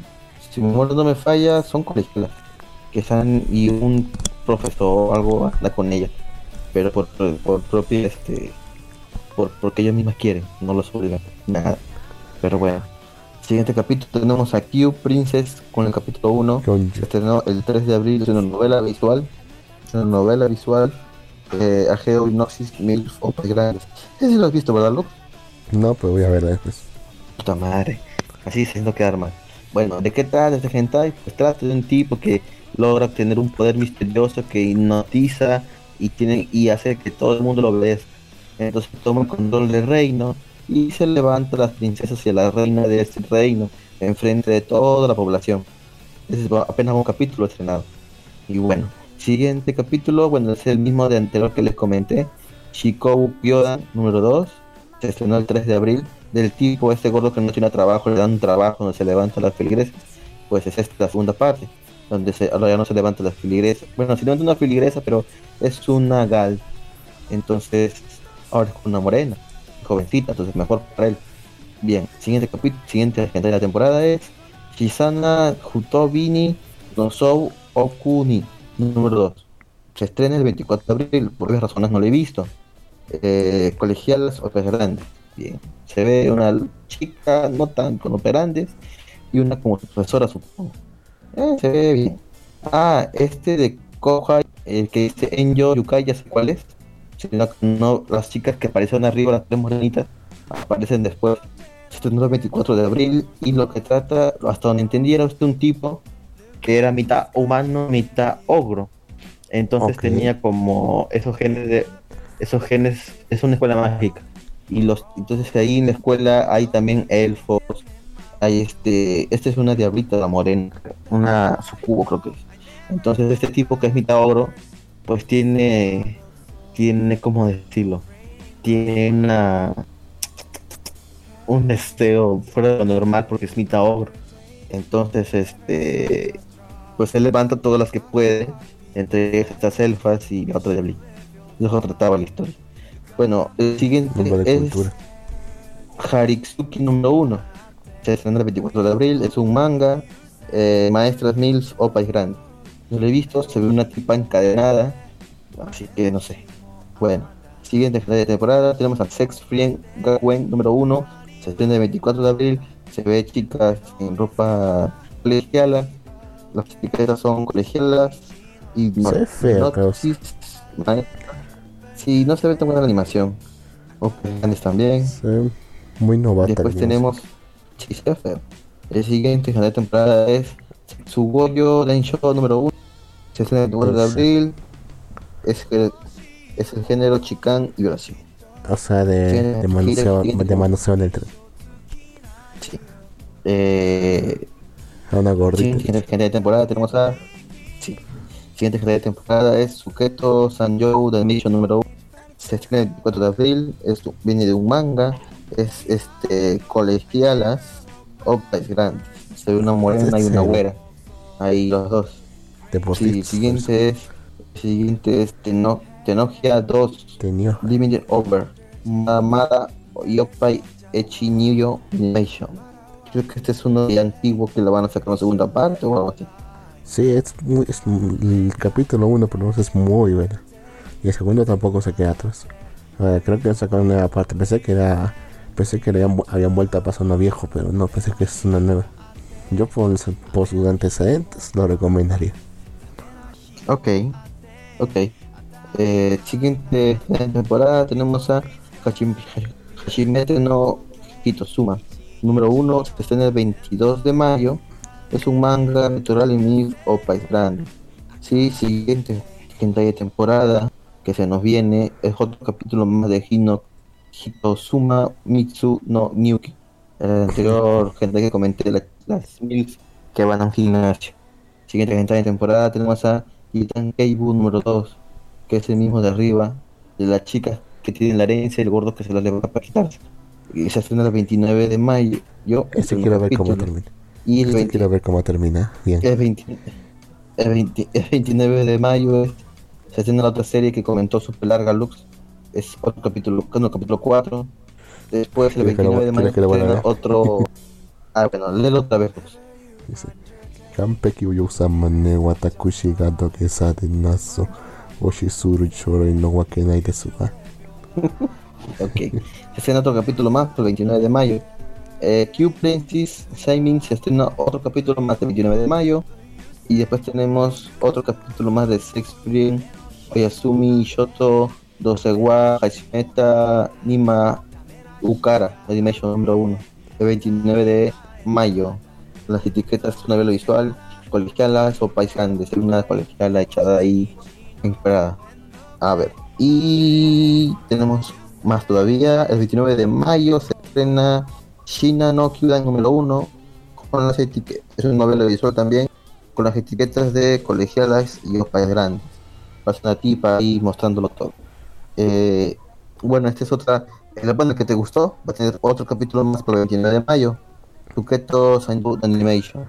Si mi memoria no me falla, son colegialas. Que están. Y un profesor o algo anda con ella. Pero por, por propia. Este, por, porque ellas mismas quieren. No los obligan. Nada. Pero bueno. Siguiente capítulo tenemos a Q Princess con el capítulo 1. Con- Se estrenó el 3 de abril. Es una novela visual. Es una novela visual. Eh, Ageo Hipnosis Milf Opas Grandes. Ese lo has visto, ¿verdad, Luke? No, pues voy a verla después. Puta madre. Así se no quedar mal. Bueno, ¿de qué trata este hentai? Pues trata de un tipo que logra obtener un poder misterioso que hipnotiza y tiene y hace que todo el mundo lo obedezca. Entonces toma el control del reino y se levanta las princesas y a la reina de este reino enfrente de toda la población. Ese es apenas un capítulo estrenado. Y bueno, siguiente capítulo, bueno, es el mismo de anterior que les comenté. Shikobu Kyodan, número 2, se estrenó el 3 de abril. Del tipo, este gordo que no tiene trabajo, le dan un trabajo donde se levanta las feligresas. Pues es esta la segunda parte, donde se, ahora ya no se levanta las feligresas. Bueno, se levanta una feligresa, pero es una gal. Entonces, ahora es una morena, jovencita, entonces mejor para él. Bien, siguiente capítulo, siguiente gente de la temporada es Shizana Jutobini Nosou Okuni, número 2. Se estrena el 24 de abril, por varias razones no lo he visto. Eh, colegialas o grandes. Bien, se ve una chica no tan con operantes y una como profesora, supongo. Eh, se ve bien. Ah, este de Kohai, el que dice Enjo Yukai, ya sé cuál es. Sino que no, las chicas que aparecieron arriba, las tres morenitas, aparecen después. Estrenó el 24 de abril y lo que trata, hasta donde entendiera, es de un tipo que era mitad humano, mitad ogro. Entonces tenía como esos genes de esos genes, es una escuela mágica. Y los entonces ahí en la escuela hay también elfos. Hay este, este es una diablita, la morena, una sucubo creo que es. Entonces este tipo que es mitad ogro, pues tiene tiene cómo decirlo, tiene una un deseo fuera de lo normal porque es mitad ogro. Entonces, este, pues él levanta todas las que puede, entre estas elfas y la otra de Eso trataba la historia. Bueno, el siguiente es cultura. Haritsuki número 1. Se estrena el 24 de abril, es un manga, eh, Maestras Mills o País Grande. No lo he visto, se ve una tipa encadenada, así que no sé. Bueno, siguiente final de temporada, tenemos al Sex Friend Gakuen número 1, se estrena el 24 de abril, se ve chicas en ropa colegiala, las chicas son colegialas y Se ve feo, no, se ve tan buena la animación. También. Muy novata. Después tenemos. Sí, se ve feo. El siguiente final de temporada es Sugoyo Show número 1. Se estrena el 24 de abril. Es, el- es el género chicán y violación. O sea, de, de manoseo, de manoseo en el tren. Sí. Eh, A una gordita. siguiente final de temporada tenemos a. Sí. Siguiente final de temporada es Suketo Sanjou de Mission número 1. Se estrena el 24 de abril. Esto viene de un manga. Es este colegialas o país grande. Se ve una morena y una Sí. güera. Ahí los dos. Sí, Deportistas. siguiente es. Siguiente es Teno, Tenogia 2 Tenía. Limited Over. Mamada Yopai Echi Niyo Nation. Creo que este es uno de antiguo que lo van a sacar en segunda parte o algo así. Sí, es muy, es, el capítulo 1 por lo menos es muy bueno. Y el segundo tampoco se queda atrás. Creo que han sacado una nueva parte. Pensé que era. Pensé que habían, habían vuelto a pasar uno viejo, pero no, pensé que es una nueva. Yo por, por sus antecedentes lo recomendaría. Ok, ok. Eh, siguiente temporada tenemos a Hashim- Hashimete no Hitosuma. Número 1, se estrena el 22 de mayo. Es un manga natural en o País Grande. Sí, siguiente siguiente temporada que se nos viene es otro capítulo más de Hino Hitosuma Mitsu no Nyuki. El anterior gente que comenté la- las mil que van a un gimnasio. Siguiente de temporada tenemos a Titan Keibu número 2, que es el mismo de arriba, de la chica que tiene la herencia y el gordo que se la levanta para quitarse. Y se estrena el 29 de mayo. Yo, Este quiero ver cómo termina. Y el, Este 20 quiero ver cómo termina. Bien. el 20 el 20 el 29 de mayo es- se estrena la otra serie que comentó Super Larga Lux. Es otro capítulo, no, capítulo 4. Después el ¿Quieres que lo- 29 de mayo a estrena otro... Ah, bueno, léelo otra vez. pues. Dice, Kampeki uyusama ne watakushi ga dogesa de naso oshizuru choroi no wakenai desu wa. Ok. Se otro capítulo más el 29 de mayo. Eh, Q Princess Saimin se estrena otro capítulo más el 29 de mayo. Y después tenemos otro capítulo más de Sex Spring, Oyasumi, Shoto, Dosewa, Hashimeta, Nima, Ukara, Animation número 1. El 29 de mayo. Las etiquetas de novela visual, colegialas o grandes. Hay una colegiala echada ahí en parada. A ver. Y tenemos más todavía. El 29 de mayo se estrena Shina no Kyudan número 1 con las etiquetas. Es una novela visual también con las etiquetas de colegialas y opais grandes. Pasa una tipa ahí mostrándolo todo. Eh, bueno, esta es otra. El bueno, el que te gustó va a tener otro capítulo más por el 29 de mayo. Signboard Animation.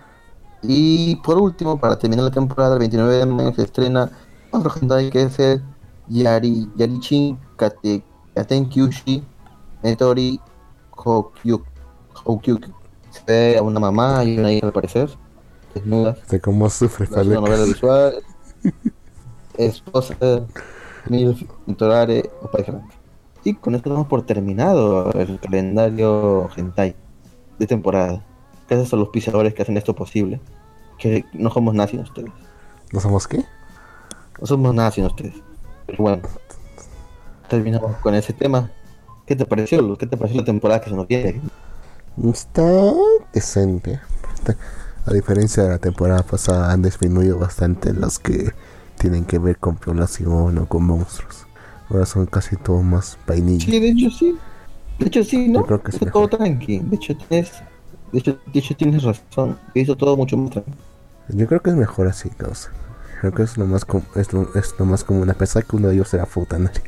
Y por último, para terminar la temporada, el 29 de mayo se estrena otro hentai que es el Yari, Yarichin Kate, Katen Kyushi Netori Hokyuk. Hokyuk. Se ve a una mamá y una hija al parecer, desnudas. De cómo sufre Es una novela visual. Esposa, Milf, Torare, Grande. Y con esto damos por terminado el calendario hentai de temporada. Gracias a los pisadores que hacen esto posible. Que no somos sin ustedes. ¿No somos qué? No somos nada sin ustedes. Pero bueno, terminamos con ese tema. ¿Qué te pareció? ¿Qué te pareció la temporada que se nos viene? Está decente. A diferencia de la temporada pasada, han disminuido bastante los que tienen que ver con violación o con monstruos. Ahora son casi todos más vainilla. Sí, de hecho sí. De hecho sí, ¿no? Yo creo que es todo tranqui. De hecho tienes, de hecho, de hecho tienes razón. Hizo todo mucho más tranqui. Yo creo que es mejor así, causa. Creo que es lo más com- es lo, es lo más común, a pesar que uno de ellos era Futanari.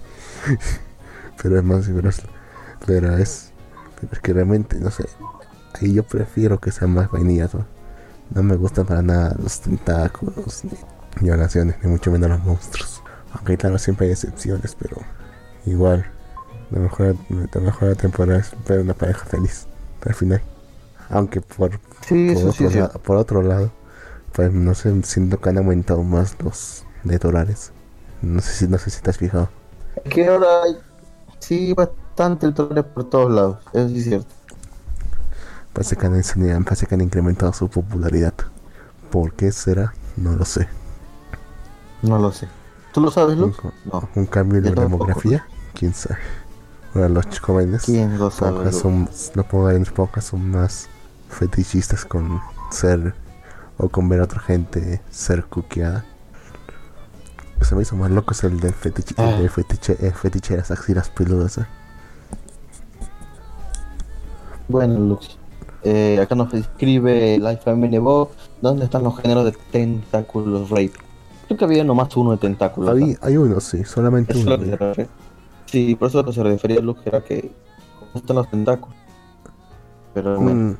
pero es más pero es, pero es pero es que realmente, no sé. Ahí yo prefiero que sean más vainillas, ¿no? No me gustan para nada los tentáculos, ni violaciones, ni mucho menos los monstruos. Aunque claro, siempre hay excepciones, pero igual. Lo mejor, lo mejor la temporada es ver una pareja feliz al final. Aunque por, Sí, sí otro, la- cierto. por otro lado, pues no sé, siento que han aumentado más los detorales. No sé si no sé si te has fijado. Que ahora hay sí bastante el torre por todos lados. Eso sí es cierto. Parece que han, enseñado- parece que han incrementado su popularidad. ¿Por qué será? No lo sé. No lo sé. ¿Tú lo sabes, Un, Luz? No. un cambio en Yo la demografía, quién sabe. Ahora los jóvenes ¿Quién lo sabe? pocas son, no puedo en pocas son más fetichistas con ser o con ver a otra gente ser cuqueada. Se me hizo más loco es el del fetiche, el Ah. fetiche, el fetiche de las axilas peludas. ¿eh? Bueno, Lux. Eh, acá nos escribe Life Family Bob. ¿Dónde están los géneros de tentáculos rape? Creo que había nomás uno de tentáculos. Hay, hay uno, sí, solamente Eso uno. que refiere. Sí, por eso lo que se refería Lux era que ¿dónde están los tentáculos? Pero bueno, Mm,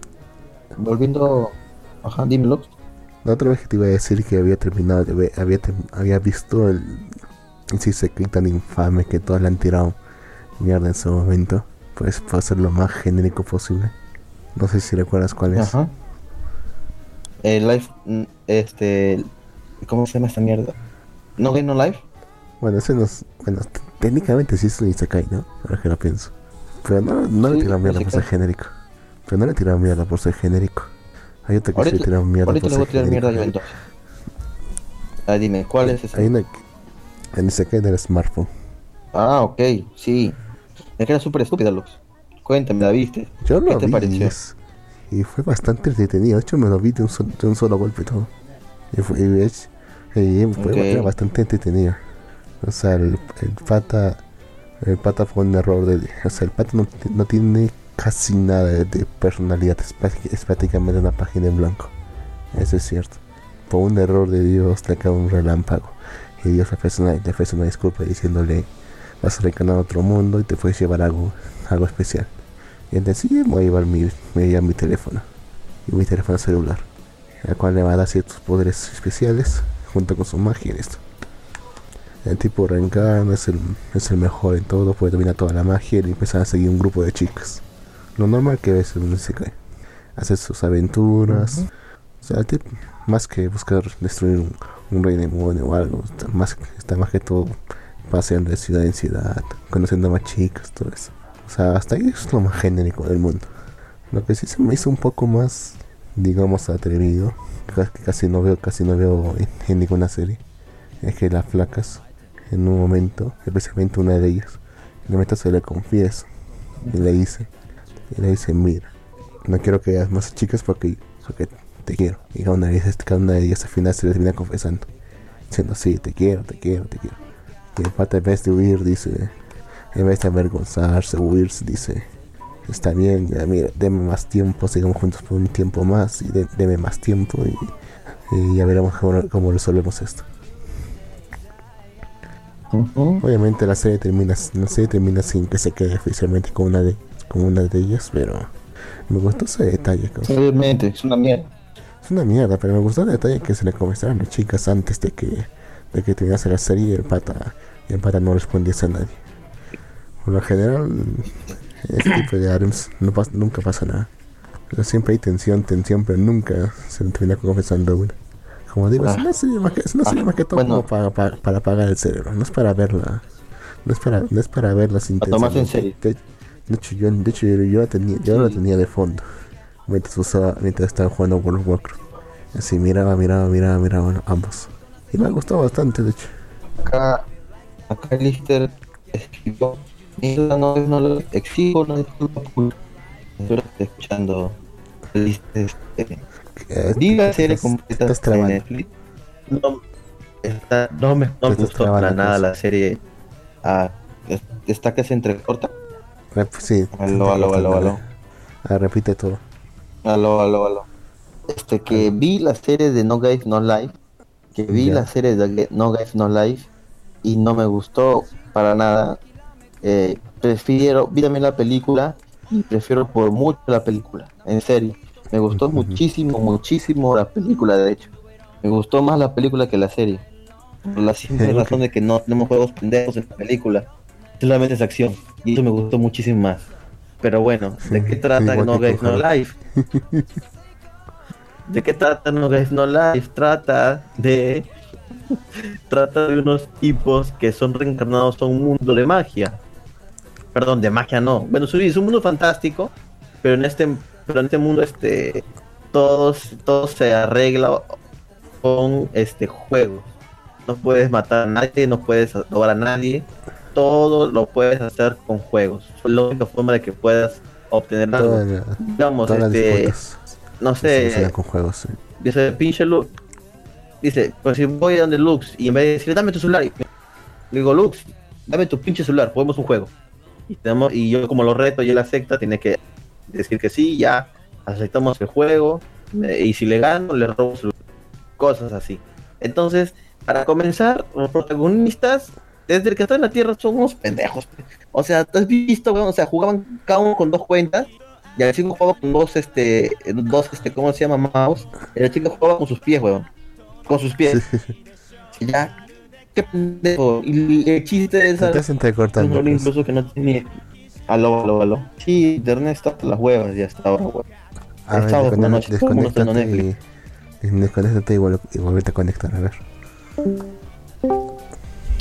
volviendo. Ajá, dime Lux. La otra vez que te iba a decir que había terminado, había, había visto el, el tan infame que todos le han tirado mierda en su momento. Pues para ser lo más genérico posible. No sé si recuerdas cuál es. Ajá. El life, mm, este, ¿cómo se llama esta mierda? No Game No Life. Bueno, ese no es, bueno, técnicamente sí es un Isekai, ¿no? Ahora que lo pienso. Pero no, no le Sí, tiraron mierda por ser genérico. Pero no le tiraron mierda por ser genérico. Hay otro que le Ahorita, mierda ahorita le voy a tirar mierda genérico. entonces. Ah, dime, ¿cuál es ese? Hay una que- en Isekai del smartphone. Ah, ok, sí. Es que era súper estúpida, Lux. Cuéntame, ¿la viste? Yo ¿Qué lo te vi pareció? y fue bastante entretenido. De hecho, me lo vi de un, sol- de un solo golpe todo. Y fue, y es- y fue- bastante entretenido. O sea, el, el pata. El pata fue un error de. O sea, el pata no, no tiene casi nada de, personalidad. Es, prácti- es prácticamente una página en blanco. Eso es cierto. Por un error de Dios le cae un relámpago. Y Dios le ofrece una, le ofrece una disculpa diciéndole: Vas a reencarnar a otro mundo y te puedes llevar algo, algo especial. Y entonces sí, voy a llevar mi, me voy a llevar mi teléfono. Y mi teléfono celular. El cual le va a dar ciertos poderes especiales junto con su magia en esto. El tipo reencarna, es el, es el mejor en todo, puede dominar toda la magia y empiezan a seguir un grupo de chicas. Lo normal que ves en un isekai. Hace sus aventuras. O sea, más que buscar destruir un, un rey demonio o algo, está más, está más que todo paseando de ciudad en ciudad, conociendo más chicas, todo eso. O sea, hasta ahí es lo más genérico del mundo. Lo que sí se me hizo un poco más, digamos, atrevido, que casi no veo, casi no veo en, en ninguna serie, es que las flacas, en un momento, especialmente una de ellas, en un momento se le confiesa y le dice, y le dice, mira, no quiero que hagas más chicas porque, porque te quiero. Y cada una de ellas, cada una de ellas al final se le termina confesando, diciendo, sí, te quiero, te quiero, te quiero. Y el pata en vez de huir dice, en vez de avergonzarse, huir, dice, está bien, ya mira, deme más tiempo, sigamos juntos por un tiempo más y de- deme más tiempo y, y ya veremos cómo, cómo resolvemos esto. Obviamente la serie termina, la serie termina sin que se quede oficialmente con una de, con una de ellas, pero me gustó ese detalle. Obviamente, es una mierda. Es una mierda, pero me gustó el detalle que se le confesaron a las chicas antes de que, de que terminase la serie y el pata, y el pata no respondiese a nadie. Por lo general, este tipo de items no pas- nunca pasa nada. Pero siempre hay tensión, tensión, pero nunca se termina confesando una. Como digo, es Ah. una serie más que, es una serie Ah, más que todo bueno. como para, para, para apagar el cerebro, no es para verla. No es para, no es para verla sin Para tomarse en serio. De, de hecho, yo, de hecho, yo, yo la tenía, yo la tenía de fondo mientras usaba, mientras estaba jugando World of Warcraft. Así miraba, miraba, miraba, miraba bueno, ambos. Y me gustó bastante, de hecho. Acá, acá Lister escribió, "Mira, no, no lo exijo, no disculpa, culpa". Espero que esté escuchando Lister. Eh, vi la serie completa estás de. Netflix. No, está- no me, no me gustó para nada pues. la serie. Ah, es- está que se entrecorta. Sí. Aló, aló, aló, aló. Ah, repite todo. Aló, aló, aló. Este, que vi la serie de No Guys No Life, que vi Ya. la serie de No Guys No Life y no me gustó para nada. Eh, prefiero, vi también la película y prefiero por mucho la película, en serio. Me gustó muchísimo, muchísimo la película, de hecho. Me gustó más la película que la serie. Por la simple razón de que no tenemos juegos pendejos en la película. Solamente es acción. Y eso me gustó muchísimo más. Pero bueno, ¿de qué trata No tu No. Life? ¿De qué trata No Guys No Life? Trata de. trata de unos tipos que son reencarnados a un mundo de magia. Perdón, de magia no. Bueno, es un mundo fantástico, pero en este, pero en este mundo, este, todos, todo se arregla con este juego. No puedes matar a nadie, no puedes robar a nadie. Todo lo puedes hacer con juegos. Es la única forma de que puedas obtener algo. Todas la- Digamos, este, no sé, con juegos. sí. dice pinche Lux. Dice, pues si voy a donde Lux y en vez de decirle dame tu celular, y- le digo Lux, dame tu pinche celular, juguemos un juego. Y, tenemos, y yo como lo reto y él acepta, tiene que decir que sí, ya aceptamos el juego. eh, y si le gano, le robo su cosas así. Entonces, para comenzar, los protagonistas, desde el que está en la Tierra, son unos pendejos. O sea, ¿tú has visto, weón? O sea, jugaban cada uno con dos cuentas. Y el chico jugaba con dos, este, dos, este, ¿cómo se llama? Mouse. Y el chico jugaba con sus pies, weón. Con sus pies. Y ya, qué pendejo. Y el chiste de esa... Te estás entrecortando. Uno pues. incluso que no tiene... Aló, aló, aló. Sí, internet está las huevas ya hasta ahora, weón. A ver, sábado por la desconect- noche, desconéctate y, y desconéctate y a conectar, a ver.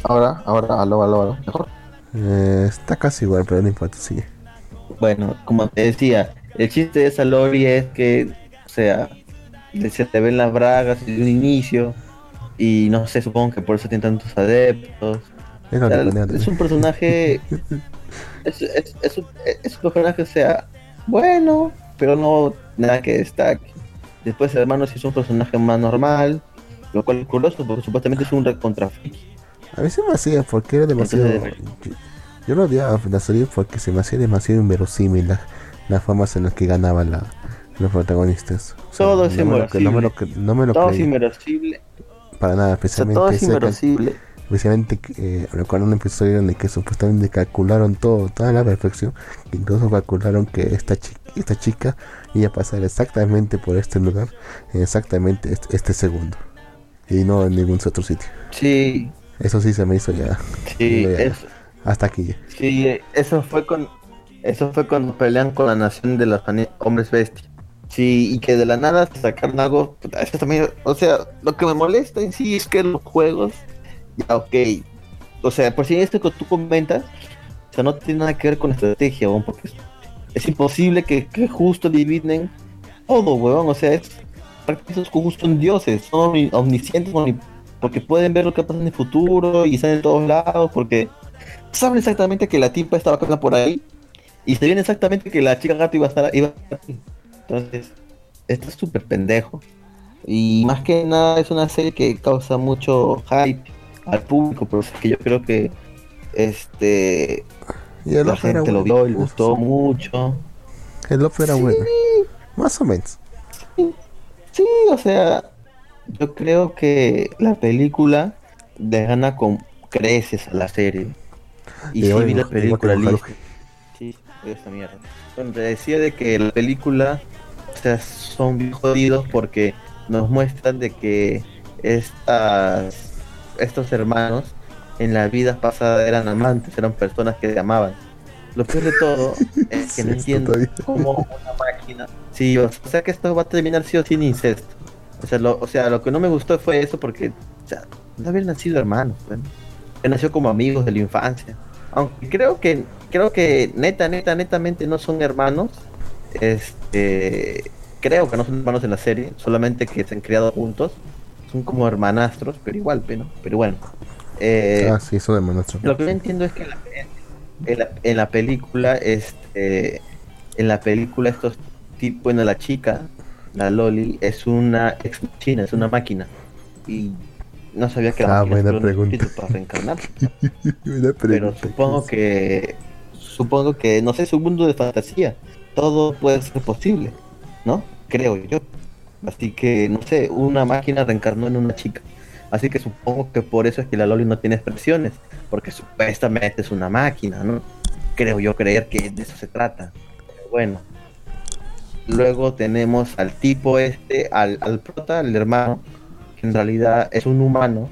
Ahora, ahora, aló, aló, aló. Mejor. Eh, está casi igual, pero no importa, sigue. Bueno, como te decía, el chiste de esa Lori es que, o sea, se te ven las bragas desde un inicio y no sé, supongo que por eso tiene tantos adeptos. Es O sea, un personaje, es, es, es un, es un personaje, o sea, bueno, pero no nada que destaque. Después, hermano, sí es un personaje más normal, lo cual es curioso porque supuestamente es un recontra. A mí se me hacía porque era demasiado. Yo, yo lo odiaba la serie porque se me hacía demasiado inverosímil la- las formas en las que ganaban la, los protagonistas. O sea, Todo es no me lo, cre- no me lo, no me lo Todo es inmerosible, para nada, o sea, especialmente todo es inmerosible. especialmente eh, recuerdo un episodio en el que supuestamente calcularon todo, toda la perfección, incluso calcularon que esta chica, esta chica iba a pasar exactamente por este lugar, en exactamente este, este segundo, y no en ningún otro sitio. Sí, Eso sí se me hizo ya. Sí, Ya. es- Hasta aquí. sí, eso fue con eso fue cuando pelean con la nación de los hombres bestia. Sí, y que de la nada se sacaron algo, eso también, o sea, lo que me molesta en sí es que los juegos, ya ok, o sea, por si esto que tú comentas, o sea, no tiene nada que ver con estrategia, weón, porque es, es imposible que, que justo dividen todo, weón, o sea, es, esos justo son dioses, son omni- omniscientes, omni- porque pueden ver lo que pasa en el futuro y están en todos lados, porque saben exactamente que la tipa estaba acá por ahí y se viene exactamente que la chica gato iba a estar iba a estar. Entonces, esto es súper pendejo. Y más que nada es una serie que causa mucho hype al público, pero es que yo creo que este Y el la era gente lo vio y le gustó mucho. El Love era Sí. bueno. Más o menos. Sí, o sea, yo creo que la película le gana con creces a la serie. Y sí vi la película. Sí, esa mierda. Bueno, te decía de que la película, o sea, son bien jodidos porque nos muestran de que estas, estos hermanos en la vida pasada eran amantes, eran personas que se amaban. Lo peor de todo es que no Sí, entiendo todavía. cómo una máquina. Sí, o sea que esto va a terminar sí o sí en incesto. O sea, lo, o sea, lo que no me gustó fue eso porque, o sea, no habían nacido hermanos, bueno. Habían nacido como amigos de la infancia. Aunque creo que, creo que neta, neta, netamente no son hermanos. Este, creo que no son hermanos en la serie, solamente que se han criado juntos. Son como hermanastros, pero igual, pero, pero bueno. Eh, ah, sí, eso de nuestro. lo que no entiendo es que en la, en la, en la película, este, en la película estos tipos, bueno, la chica, la Loli, es una ex machina, es una máquina. Y no sabía que la Ah, máquina pregunta. espíritu para reencarnar. Pero supongo que, supongo que, no sé, es un mundo de fantasía. Todo puede ser posible, ¿no? Creo yo. Así que, no sé, una máquina reencarnó en una chica. Así que supongo que por eso es que la Loli no tiene expresiones, porque supuestamente es una máquina, ¿no? Creo yo creer que de eso se trata. Pero bueno. Luego tenemos al tipo este, al, al prota, al hermano, que en realidad es un humano,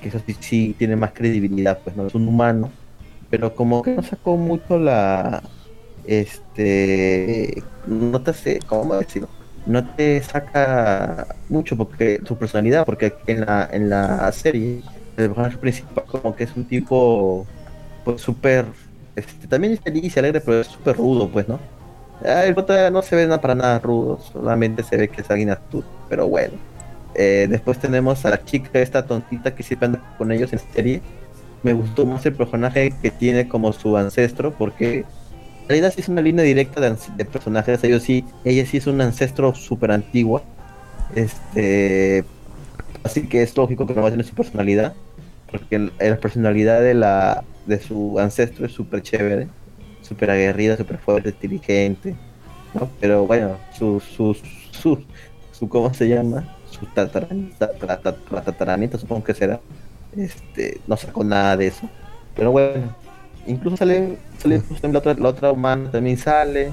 que eso sí, sí tiene más credibilidad, pues no es un humano, pero como que no sacó mucho la, este, no te sé, ¿cómo decirlo? No te saca mucho porque su personalidad, porque en la, en la serie el personaje principal como que es un tipo, pues súper, este, también es feliz y alegre, pero es súper rudo, pues, ¿no? Ah, El prota no se ve nada para nada rudo, solamente se ve que es alguien astuto, pero bueno. Eh, después tenemos a la chica esta tontita que siempre anda con ellos en serie. Me gustó más el personaje que tiene como su ancestro, porque en realidad sí es una línea directa de, personajes. Ellos sí, ella sí es un ancestro súper antiguo. Este, así que es lógico que no va a tener su personalidad, porque la personalidad de la de su ancestro es súper chévere, súper aguerrida, súper fuerte, inteligente, ¿no? Pero bueno, su, su, su, su, ¿cómo se llama? Su tataranita, supongo que será. Este, no sacó nada de eso. Pero bueno, incluso sale, sale la otra, la otra humana también sale.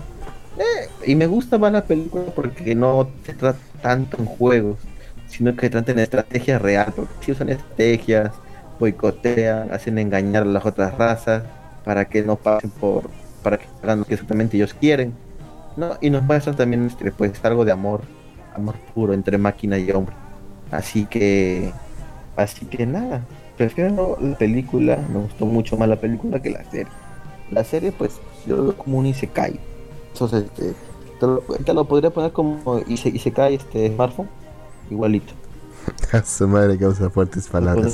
Eh, y me gusta más la película porque no se trata tanto en juegos, sino que trata en estrategia real, porque si usan estrategias, boicotean, hacen engañar a las otras razas para que no pasen por, para que hagan lo que exactamente ellos quieren. ¿no? Y nos muestran también este, pues algo de amor, amor puro entre máquina y hombre. Así que, así que nada, prefiero la película, me gustó mucho más la película que la serie. La serie pues yo lo veo como un Isekai. Entonces, este, te lo, te lo podría poner como Ise- Isekai este smartphone, igualito. A su madre causa fuertes palabras.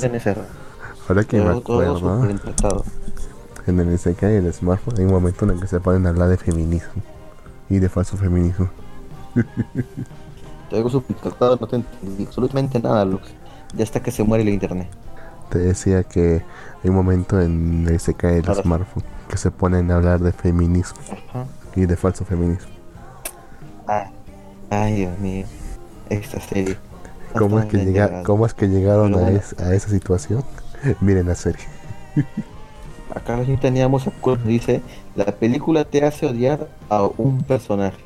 Ahora que me acuerdo. En el SK y el smartphone hay un momento en el que se ponen a hablar de feminismo y de falso feminismo. Te digo interpretado, no te entendí absolutamente nada, Lux. Ya hasta que se muere el internet. Te decía que hay un momento en el SK y el Ahora smartphone que se ponen a hablar de feminismo Ajá. y de falso feminismo. Ah, ay, Dios mío. Esta serie. ¿Cómo es, que bien llega, llegada. ¿Cómo es que llegaron a, es- a esa situación? Miren la serie. Acá ya teníamos acuerdo, dice, la película te hace odiar a un personaje.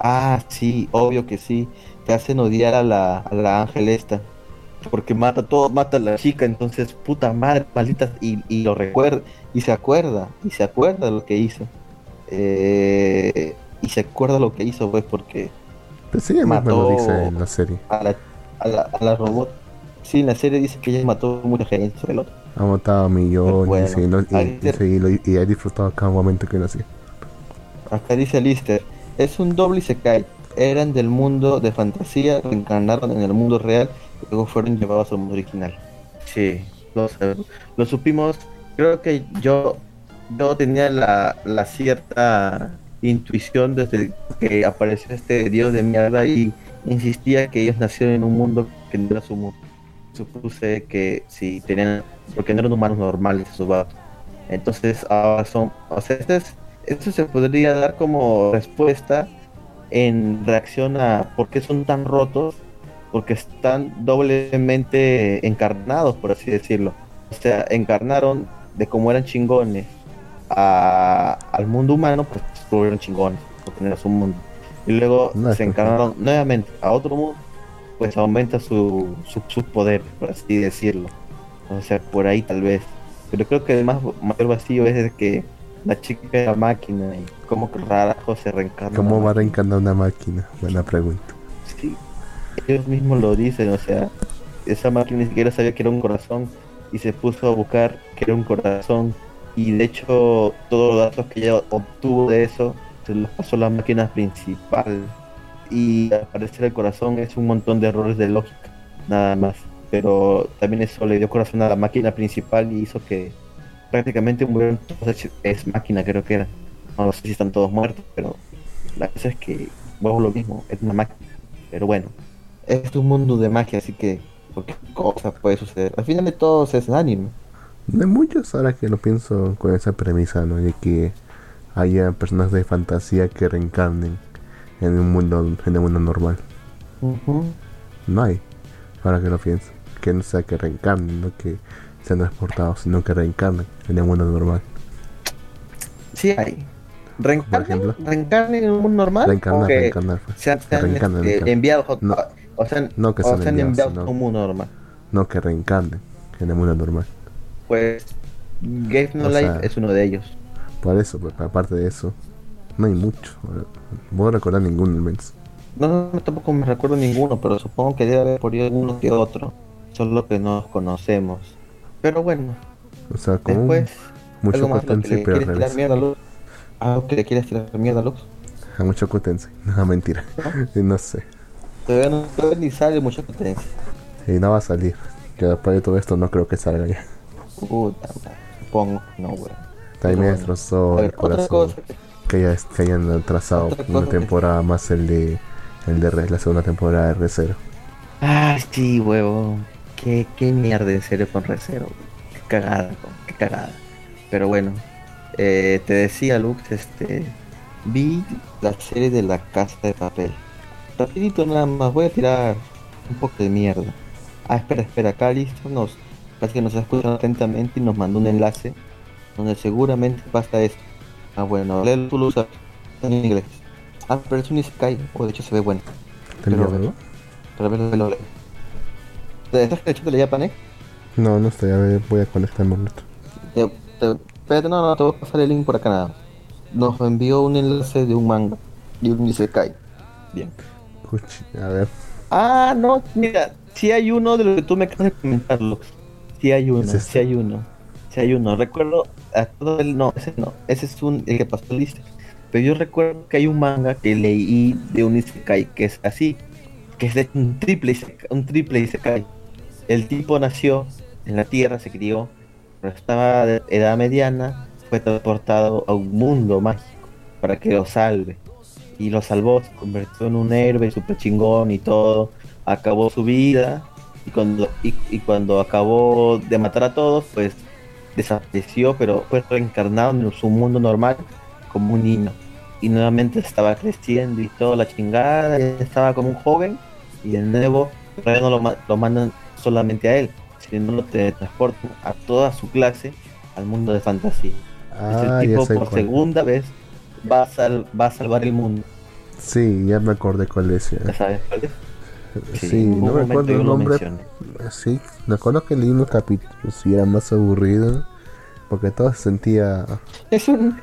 Ah, sí, obvio que sí. Te hacen odiar a la, a la ángel esta. porque mata todo, mata a la chica, entonces puta madre, maldita, y, y lo recuerda, y se acuerda, y se acuerda de lo que hizo. Eh, y se acuerda lo que hizo, pues, porque Pues sí, lo Mató- dice en la serie. a la, a la, a la robot, sí, en la serie dice que ella mató mucha gente sobre el otro. Ha matado a millones Bueno, y, no- y- y y y ha disfrutado cada momento que nació. Acá dice Lister, es un doble Isekai. Eran del mundo de fantasía, reencarnaron en el mundo real y luego fueron llevados al mundo original. Sí, lo, lo supimos. Creo que yo, yo tenía la, la cierta intuición desde que apareció este dios de mierda y insistía que ellos nacieron en un mundo que no era su mundo. Supuse que sí, tenían, porque no eran humanos normales esos vatos. Entonces ahora son, o sea, este es, esto se podría dar como respuesta en reacción a por qué son tan rotos, porque están doblemente encarnados, por así decirlo. O sea, encarnaron de cómo eran chingones a- al mundo humano, pues se volvieron chingones, porque no era su mundo. Y luego No, se encarnaron nuevamente a otro mundo, pues aumenta su, su, su poder, por así decirlo. O sea, por ahí tal vez. Pero creo que el más mayor vacío es de que la chica era máquina y cómo que rarajo se reencarna. ¿Cómo va a reencarnar una máquina? Buena pregunta. Sí, ellos mismos lo dicen, o sea, esa máquina ni siquiera sabía que era un corazón y se puso a buscar que era un corazón y de hecho todos los datos que ella obtuvo de eso se los pasó a la máquina principal y al el corazón es un montón de errores de lógica, nada más, pero también eso le dio corazón a la máquina principal y hizo que prácticamente murieron todos, es- es máquina creo que era, no sé si están todos muertos, pero la cosa es que vuelvo lo mismo, es una máquina. Pero bueno, es un mundo de magia, así que cualquier cosa puede suceder. Al final de todo es anime. De muchos, ahora que lo pienso con esa premisa, ¿no? De que haya personas de fantasía que reencarnen en un mundo, en el mundo normal. No hay, ahora que lo pienso. Que no sea que reencarnen, no que sean transportados, sino que reencarnen en el mundo normal. Sí hay. ¿Reencarnen? ¿Reencarnen en un mundo normal? Reencarnar, ¿O que reencarnar. pues. sean, sean, Reencarnan, este, reencarnan. enviados a- No. o sean, No que o sean enviados, a un mundo normal? No que reencarnen en el mundo normal. Pues Game No O Life sea- es uno de ellos. Por eso, pues, aparte de eso, no hay mucho. No puedo recordar ninguno al menos. No, no, tampoco me recuerdo ninguno, pero supongo que debe haber por ahí uno que otro. Solo que no conocemos. Pero bueno, O sea, como después mucho potencia, pero al tirar a. Algo que le quieres tirar mierda a Lux. A mucho potencia. No, mentira. No sé. Todavía no, todavía ni sale mucha potencia. Y no va a salir. Que después de todo esto no creo que salga ya. Puta. Supongo no, weón. También me destrozó A el otra corazón. cosa que- Que, haya- que hayan atrasado Otra una temporada más el de el de la segunda temporada de R0. Ah, sí, huevón. Qué, qué mierda en serio con Recero. Qué cagada, qué cagada. Pero bueno, eh, te decía, Lux, este. Vi la serie de la casa de papel. Rapidito nada más, voy a tirar un poco de mierda. Ah, espera, espera, acá listo nos. Parece que nos está escuchando atentamente y nos mandó un enlace donde seguramente pasa esto. Ah, bueno, léelo tú lo usas en inglés. Ah, pero es un Isekai, o de hecho se ve bueno. ¿Te Pero- algo? Pero lo leo. ¿Te estás escuchando la? No, no estoy. A ver, voy a conectarme un rato. Te, te, espérate, no, no, te voy a pasar el link por acá nada. Nos envió un enlace de un manga y un Isekai. Bien. A ver. Ah, no, mira, si hay uno de lo que tú me acabas de comentar, Lux. Si hay uno, ¿Es este? si hay uno. Si hay uno. Recuerdo. No, ese no. Ese es un, el que pasó listo. Pero yo recuerdo que hay un manga que leí de un Isekai que es así. Que es de un triple. Un triple Isekai. El tipo nació en la tierra, se crió, pero estaba de edad mediana, fue transportado a un mundo mágico para que lo salve. Y lo salvó, se convirtió en un héroe super chingón y todo. Acabó su vida. Y cuando, y cuando acabó de matar a todos, pues desapareció, pero fue reencarnado en su mundo normal como un niño. Y nuevamente estaba creciendo y toda la chingada, estaba como un joven. Y de nuevo, no lo, lo mandan solamente a él, sino lo transportan a toda su clase al mundo de fantasía. Ah, Ese ya tipo por cuál. segunda vez va a, sal- va a salvar el mundo. Sí, ya me acordé cuál es. ya. ¿Ya sabes cuál es? Sí, en no recuerdo yo el nombre. Sí, me acuerdo que leí unos capítulos y era más aburrido. Porque todo se sentía. Es un.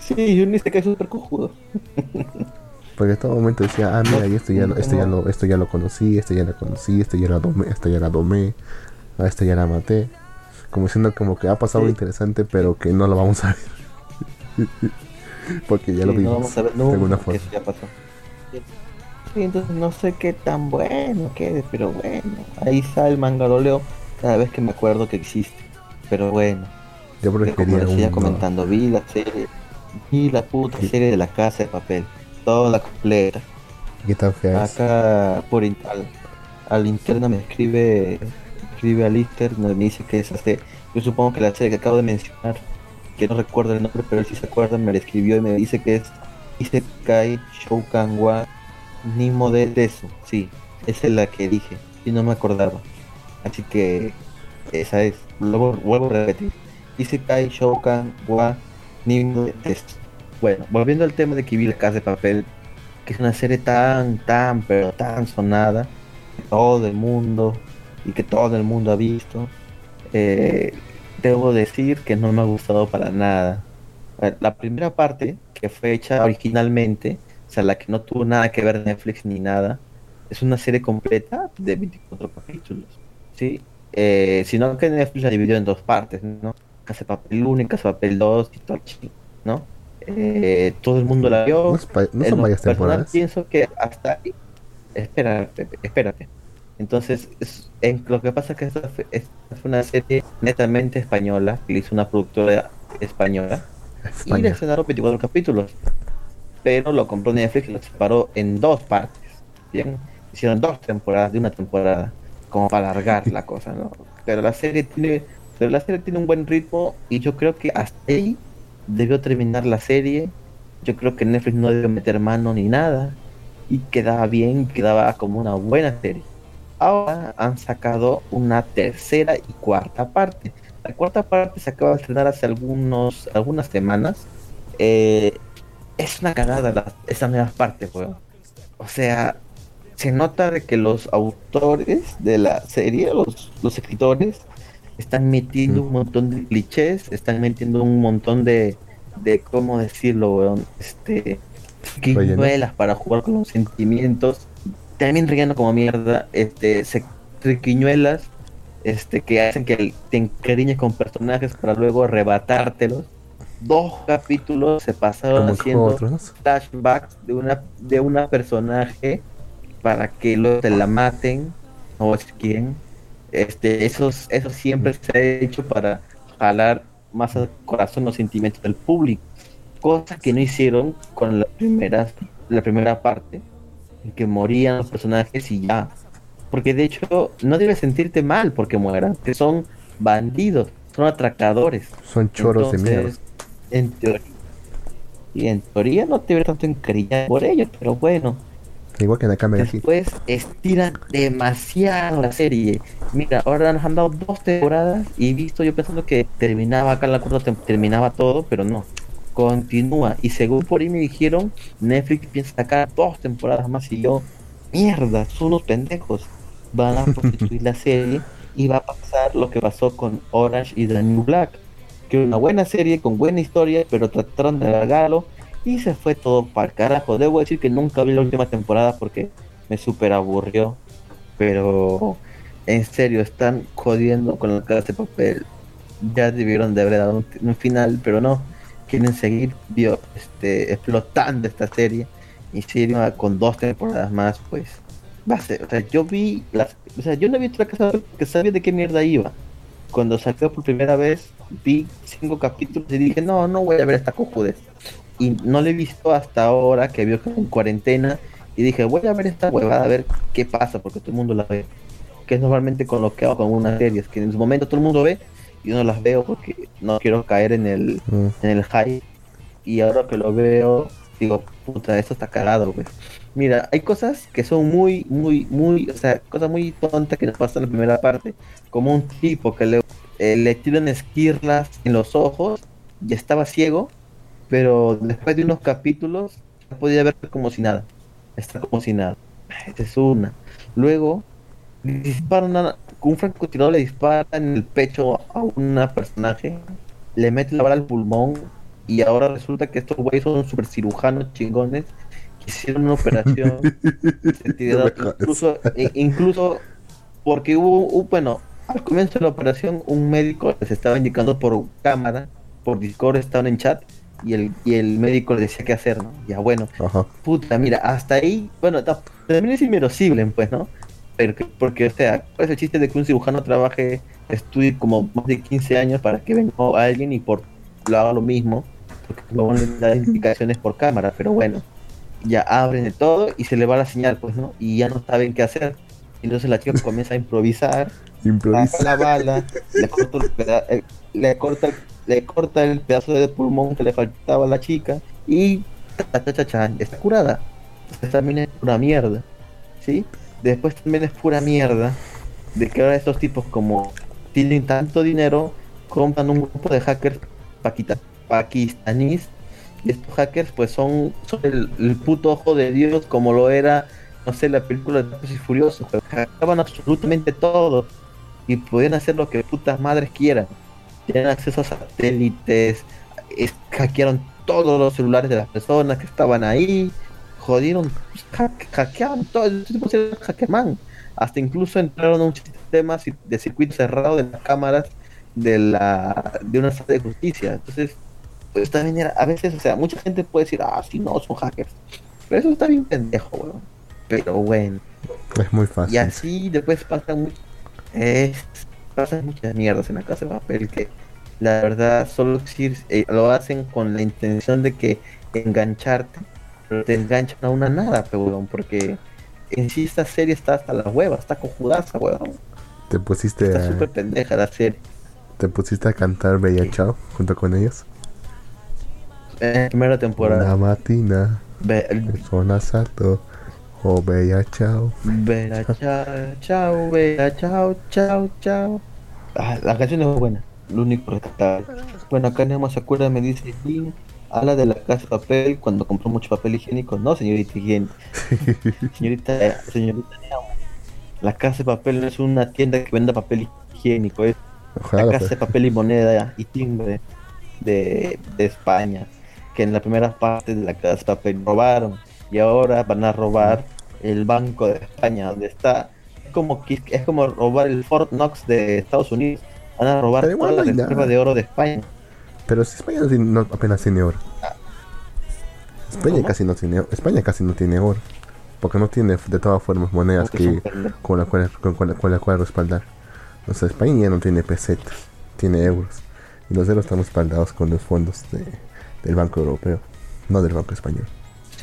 Sí, un este que es súper cojudo. Porque en todo momento decía, ah, mira, y esto ya, lo- esto ya lo, esto ya lo conocí, esto ya lo conocí, esto ya lo domé, esto ya la domé, a esto ya la maté. Como diciendo como que ha pasado Sí. algo interesante, pero que no lo vamos a ver. Porque ya lo Sí, no vimos. vamos a ver de alguna forma. eso ya pasó. Sí, entonces no sé qué tan bueno quede, pero bueno. Ahí sale el manga, lo leo cada vez que me acuerdo que existe. Pero bueno, Yo como seguía un. comentando, vi la serie, vi la puta serie de la casa de papel, toda la completa. Acá por al, al interno me escribe, me escribe al Inter, me dice que es hace, yo supongo que la serie que acabo de mencionar, que no recuerdo el nombre, pero él sí se acuerda, me la escribió y me dice que es Isekai Shoukan wa Nimo de Tesu, sí, esa es la que dije, y no me acordaba. Así que esa es, luego vuelvo a repetir, Isekai Shoukan wa Nimo de. Bueno, volviendo al tema de que casa de papel, que es una serie tan, tan, pero tan sonada, que todo el mundo y que todo el mundo ha visto, eh, debo decir que no me ha gustado para nada. Ver, La primera parte, que fue hecha originalmente, o sea, la que no tuvo nada que ver Netflix ni nada, es una serie completa de 24 capítulos, ¿sí? Eh, sino que Netflix la dividió en dos partes, ¿no? Casa Papel 1 y Casa Papel 2 y todo, ¿no? Eh, todo el mundo la vio, No, es no son varias temporadas. pienso que hasta ahí. Espérate, espérate. Entonces, es- en, lo que pasa es que esta fue, esta fue una serie netamente española, que le hizo una productora española, y le España. estrenaron 24 capítulos. Pero lo compró Netflix y lo separó en dos partes. Bien, hicieron dos temporadas de una temporada, como para alargar la cosa, ¿no? Pero la serie tiene, pero la serie tiene un buen ritmo y yo creo que hasta ahí debió terminar la serie. Yo creo que Netflix no debió meter mano ni nada y quedaba bien, quedaba como una buena serie. Ahora han sacado una tercera y cuarta parte. La cuarta parte se acaba de estrenar hace algunos, algunas semanas. Eh, es una cagada la, esa nueva parte, weón. O sea, se nota de que los autores de la serie, los, los escritores, están metiendo Mm. un montón de clichés, están metiendo un montón de, de ¿cómo decirlo, weón? Este, triquiñuelas para jugar con los sentimientos. También relleno como mierda, este, se, triquiñuelas, este, que hacen que te encariñes con personajes para luego arrebatártelos. Dos capítulos se pasaron Como haciendo flashbacks de una de una personaje para que luego te la maten a decir quién este esos eso siempre se ha hecho para jalar más al corazón los sentimientos del público. Cosas que no hicieron con la primera la primera parte en que morían los personajes y ya. Porque de hecho no debes sentirte mal porque mueran que son bandidos son atracadores. Son choros de mierda. En teoría. Y en teoría no te veo tanto encariñado por ellos, pero bueno. Igual que en la cámara aquí. Después estiran demasiado la serie. Mira, ahora nos han dado dos temporadas y visto yo pensando que terminaba acá en la cuarta terminaba todo, pero no. Continúa. Y según por ahí me dijeron, Netflix piensa sacar dos temporadas más y yo, mierda, son unos pendejos. Van a prostituir la serie y va a pasar lo que pasó con Orange y The New Black. Que era una buena serie con buena historia, pero trataron de alargarlo y se fue todo para el carajo. Debo decir que nunca vi la última temporada porque me super aburrió. Pero en serio, están jodiendo con la casa de papel. Ya debieron de haber dado un, final, pero no. Quieren seguir vio, este, explotando esta serie. Y si con dos temporadas más, pues va a ser. O sea, yo vi las. O sea, yo no visto la casa porque sabía de qué mierda iba. Cuando salió por primera vez, vi cinco capítulos y dije, no, no voy a ver esta cojudez y no lo he visto hasta ahora que vio que en cuarentena y dije voy a ver esta huevada a ver qué pasa porque todo el mundo la ve que es normalmente con lo que hago con unas series que en su momento todo el mundo ve y yo no las veo porque no quiero caer en el Mm. en el hype. Y ahora que lo veo digo puta esto está cagado pues mira hay cosas que son muy muy muy o sea cosas muy tontas que nos pasan en la primera parte como un tipo que le, eh, le tiran esquirlas en los ojos y estaba ciego pero después de unos capítulos podía ver como si nada. Está como si nada. Esa es una. Luego disparan un francotirador le dispara en el pecho a una personaje, le mete la bala al pulmón y ahora resulta que estos güeyes son super cirujanos chingones hicieron una operación incluso, e- incluso porque hubo, hubo- bueno, al comienzo de la operación un médico les estaba indicando por cámara, por Discord estaban en chat y el, y el médico les decía qué hacer, ¿no? Ya bueno, Ajá. puta, mira, hasta ahí, bueno, ta- también es inmerosible, pues, ¿no? Pero que- porque, o sea, ¿cuál es el chiste de que un cirujano trabaje, estudie como más de 15 años para que venga alguien y por lo haga lo mismo? Porque luego le da indicaciones por cámara, pero bueno, ya abren de todo y se le va la señal, pues, ¿no? Y ya no saben qué hacer. Entonces la chica comienza a improvisar, Improvisa. la bala, le corta, el peda- el- le, corta, le corta el pedazo de pulmón que le faltaba a la chica y ta, ta, ta, cha, está curada. Entonces también es pura mierda, ¿sí? Después también es pura mierda de que ahora estos tipos como tienen tanto dinero, compran un grupo de hackers paquita- pakistaníes estos hackers pues son, el, el puto ojo de Dios como lo era, no sé, la película de Rápidos y Furiosos, absolutamente todo y podían hacer lo que putas madres quieran. Tenían acceso a satélites, es- hackearon todos los celulares de las personas que estaban ahí, jodieron, hack- hackeaban todo, ese tipo era hackerman. Hasta incluso entraron a un sistema de circuito cerrado de las cámaras de la de una sala de justicia. Entonces, pues también era, a veces, o sea, mucha gente puede decir, ah, sí, no, son hackers. Pero eso está bien pendejo, weón. Pero bueno. Es muy fácil. Y así después pasan, mu- es- pasan muchas mierdas en la casa de papel que la verdad solo eh, lo hacen con la intención de que engancharte, pero te enganchan a una nada, weón, porque en sí esta serie está hasta la hueva, está cojudaza, weón. Te pusiste Está a, súper pendeja la serie. te pusiste a cantar Bella Chao junto con ellos. Primera Una temporada, matina, ve, zona salto, oh Bella Chao. Vera, chao, chao, Vera, chao, chao, chao. Ah, la canción es buena, lo único rescatable. Bueno, acá Nema Sakura me dice, "Jin, habla de la casa de papel cuando compró mucho papel higiénico. No, señorita higiénico. señorita, señorita la casa de papel no es una tienda que venda papel higiénico, es Ojalá la casa de papel y moneda y timbre de, de España, que en la primera parte de la casa papel robaron y ahora van a robar el Banco de España, donde está es como es como robar el Fort Knox de Estados Unidos. Van a robar Pero igual toda la no hay reserva nada. de oro de España. Pero si España no apenas tiene oro. España ¿Cómo? casi no tiene España casi no tiene oro. Porque no tiene de todas formas monedas que con la cual con, con la, con la cual respaldar. O sea, España ya no tiene pesetas, tiene euros. Y los euros están respaldados con los fondos de- del Banco Europeo, no del Banco Español.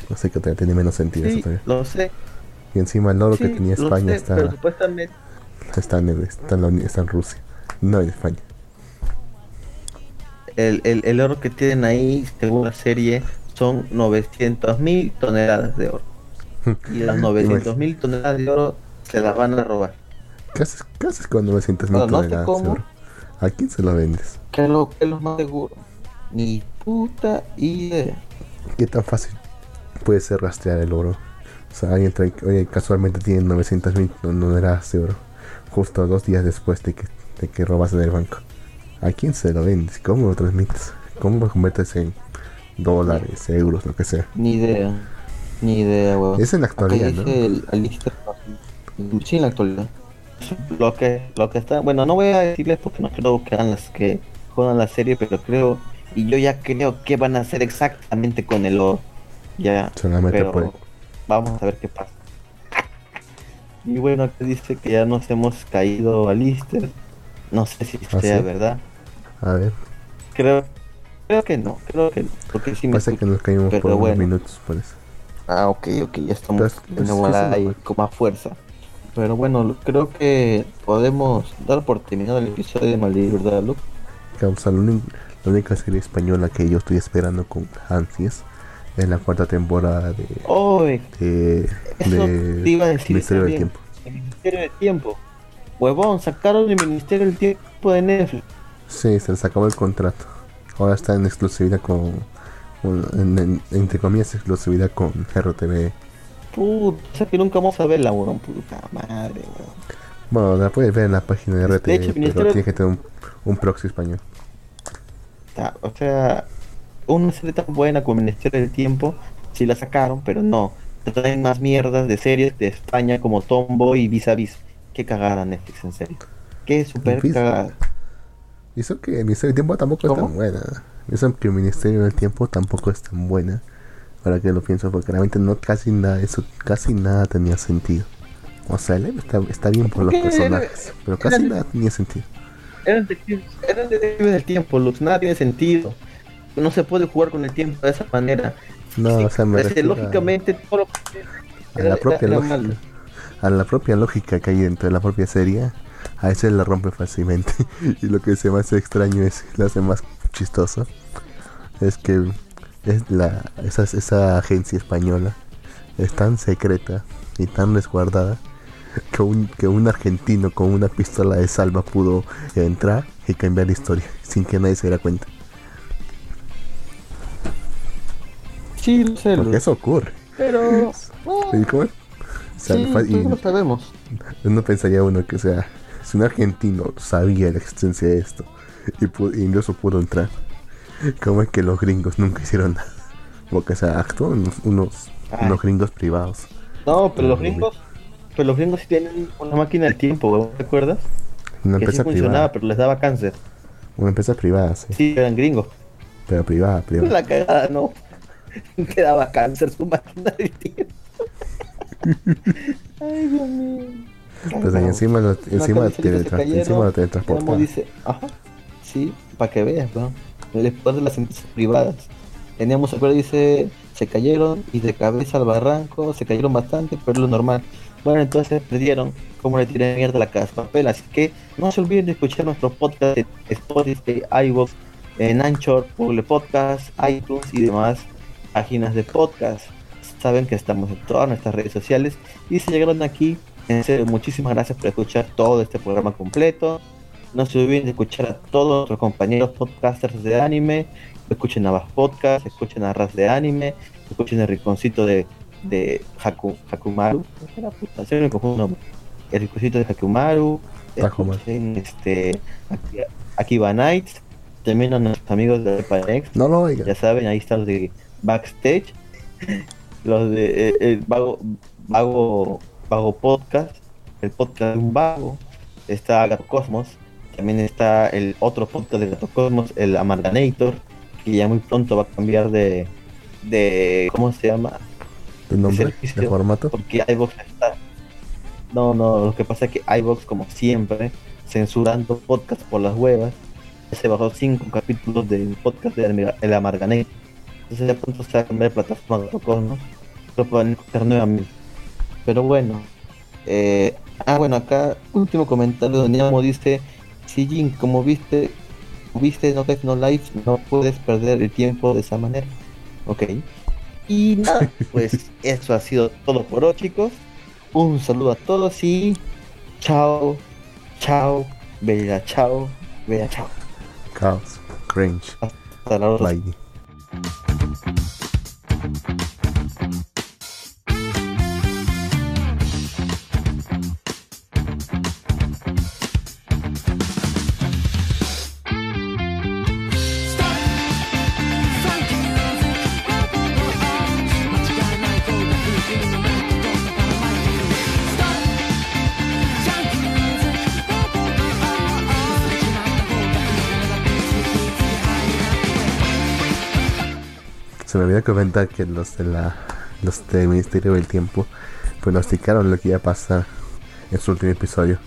Así que todavía tiene menos sentido eso todavía. lo sé. Y encima el oro que tenía España sé, está, pero supuestamente está, en, está, en la está en Rusia, no en España. el, el, el oro que tienen ahí, según la serie, son 900 mil toneladas de oro. Y las 900 mil toneladas de oro se las van a robar. ¿Qué haces, qué haces con 900 mil Bueno, no sé toneladas de cómo. oro? ¿A quién se lo vendes? Que es lo, que es lo más seguro. Ni puta idea. ¿Qué tan fácil puede ser rastrear el oro? O sea, alguien trae, oye, casualmente tiene 900 mil toneladas de oro, justo dos días después de que, de que robas en el banco. ¿A quién se lo vendes? ¿Cómo lo transmites? ¿Cómo lo conviertes en dólares, euros, lo que sea? Ni idea. Ni idea, weón. Es en la actualidad, ¿no? el, el Sí, en la actualidad. Lo que, lo que está, bueno, no voy a decirles porque no creo que hagan las que juegan la serie, pero creo, y yo ya creo que van a hacer exactamente con el oro. Ya, Solamente pero por... vamos a ver qué pasa. Y bueno, acá dice que ya nos hemos caído a Lister. No sé si ¿Ah, sea sí? verdad. A ver, Creo, creo que no, creo que no, porque sí me que escucho. nos caímos por unos bueno. minutos, parece. Ah, ok, ok, ya estamos Pues- pues, nuevo fue. con más fuerza. Pero bueno, creo que podemos dar por terminado el episodio de Maldito, ¿verdad, Luke? Causa, la, uni- la única serie española que yo estoy esperando con ansias es la cuarta temporada de, ¡Oh! de, Eso de te iba a decir Misterio del también. Tiempo. El Ministerio del Tiempo. Huevón, sacaron el Ministerio del Tiempo de Netflix. Sí, se les acabó el contrato. Ahora está en exclusividad con, con- en- en- entre comillas, exclusividad con RTV. Puta, que nunca vamos a verla, huevón. Puta madre, huevón. Bueno, la puedes ver en la página de RT, De hecho, pero Ministerio- tienes que tener un, un proxy español. O sea, una serie tan buena como el Ministerio del Tiempo, sí la sacaron, pero no. Traen más mierdas de series de España como Tombo y Vis a Vis. Qué cagada Netflix, en serio. Qué super cagada. Y eso que el Ministerio del Tiempo tampoco es tan buena. Eso que el Ministerio del Tiempo tampoco es tan buena. Ahora que lo pienso, porque realmente no casi nada, eso casi nada tenía sentido. O sea, el está, está bien por ¿Por los personajes, pero casi Era- nada tenía sentido. Eran detectives, eran detectives del tiempo, Lux. Nada tiene sentido. No se puede jugar con el tiempo de esa manera. No, o sea, me Este, refiero a- lógicamente, todo lo a la propia era lógica. a la propia lógica que hay dentro de la propia serie, a veces la rompe fácilmente. y lo que se me hace extraño es, lo hace más chistoso, es que es la, esa, esa agencia española es tan secreta y tan resguardada que un, que un argentino con una pistola de salva pudo entrar y cambiar la historia sin que nadie se diera cuenta. Sí, lo sé, Porque eso ocurre. Pero. no, ¿Y cómo es? O sea, sí, fa- y- todos lo sabemos. Uno pensaría uno que, o sea, si un argentino sabía la existencia de esto y, pu- y incluso pudo entrar, ¿cómo es que los gringos nunca hicieron nada? Porque, o sea, actúan unos, unos, Ay. unos gringos privados. No, pero los gringos. Pero los gringos sí tienen una máquina del tiempo, ¿te acuerdas? Una que sí empresa funcionaba, privada. pero les daba cáncer. Una empresa privada, sí. Sí, eran gringos. Pero privada, privada. La cagada, no. Te daba cáncer su máquina del tiempo. Ay, Dios mío. Pues ahí encima lo, encima, encima dice, ajá, sí, para que veas, ¿no? El poder de las empresas privadas. Teníamos, acuerdo, dice, se cayeron y de cabeza al barranco, se cayeron bastante, pero es lo normal. Bueno, entonces perdieron como le tiré mierda a la casa papel, así que no se olviden de escuchar nuestro podcast en Spotify, iVoox, en Anchor, Google Podcast, iTunes y demás páginas de podcast. Saben que estamos en todas nuestras redes sociales y si llegaron aquí, en serio, muchísimas gracias por escuchar todo este programa completo. No se olviden de escuchar a todos nuestros compañeros podcasters de anime. Escuchen a Bass Podcast, escuchen a Ras de Anime, escuchen el rinconcito de, de Haku, Hakumaru. ¿Qué puta? Me confundo. El rinconcito de Hakumaru. Escuchen este, Aki- Akiba Nights. También a nuestros amigos de Panex. No lo oigan. Ya saben, ahí están los de Backstage, los de eh, el vago, vago, vago Podcast, el podcast de un vago, está Gato Cosmos, también está el otro podcast de Gato Cosmos, el Amarganator, que ya muy pronto va a cambiar de, de ¿cómo se llama? ¿Tu nombre? servicio. ¿De formato? Porque iVox está. No, no, lo que pasa es que iVox, como siempre, censurando podcast por las huevas, se bajó cinco capítulos del podcast de El Amargané. Entonces ya pronto se va a cambiar de plataforma de Cosmos. Lo pueden escuchar nuevamente. Pero bueno. eh, ah, bueno, acá, último comentario donde Niamo dice: Si Jin, como viste, viste No No Life, no puedes perder el tiempo de esa manera. Ok. Y nada, pues eso ha sido todo por hoy, chicos. Un saludo a todos y chao, chao, bella chao, bella chao. Chaos. Cringe. Hasta la otra. Bye. Se me olvidó comentar que los de la los del Ministerio del Tiempo pronosticaron lo que iba a pasar en su último episodio.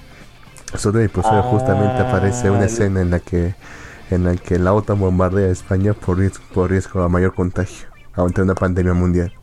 En su último episodio Ah, justamente aparece una el- escena en la que en la que la OTAN bombardea a España por riesgo, por riesgo a mayor contagio ante una pandemia mundial.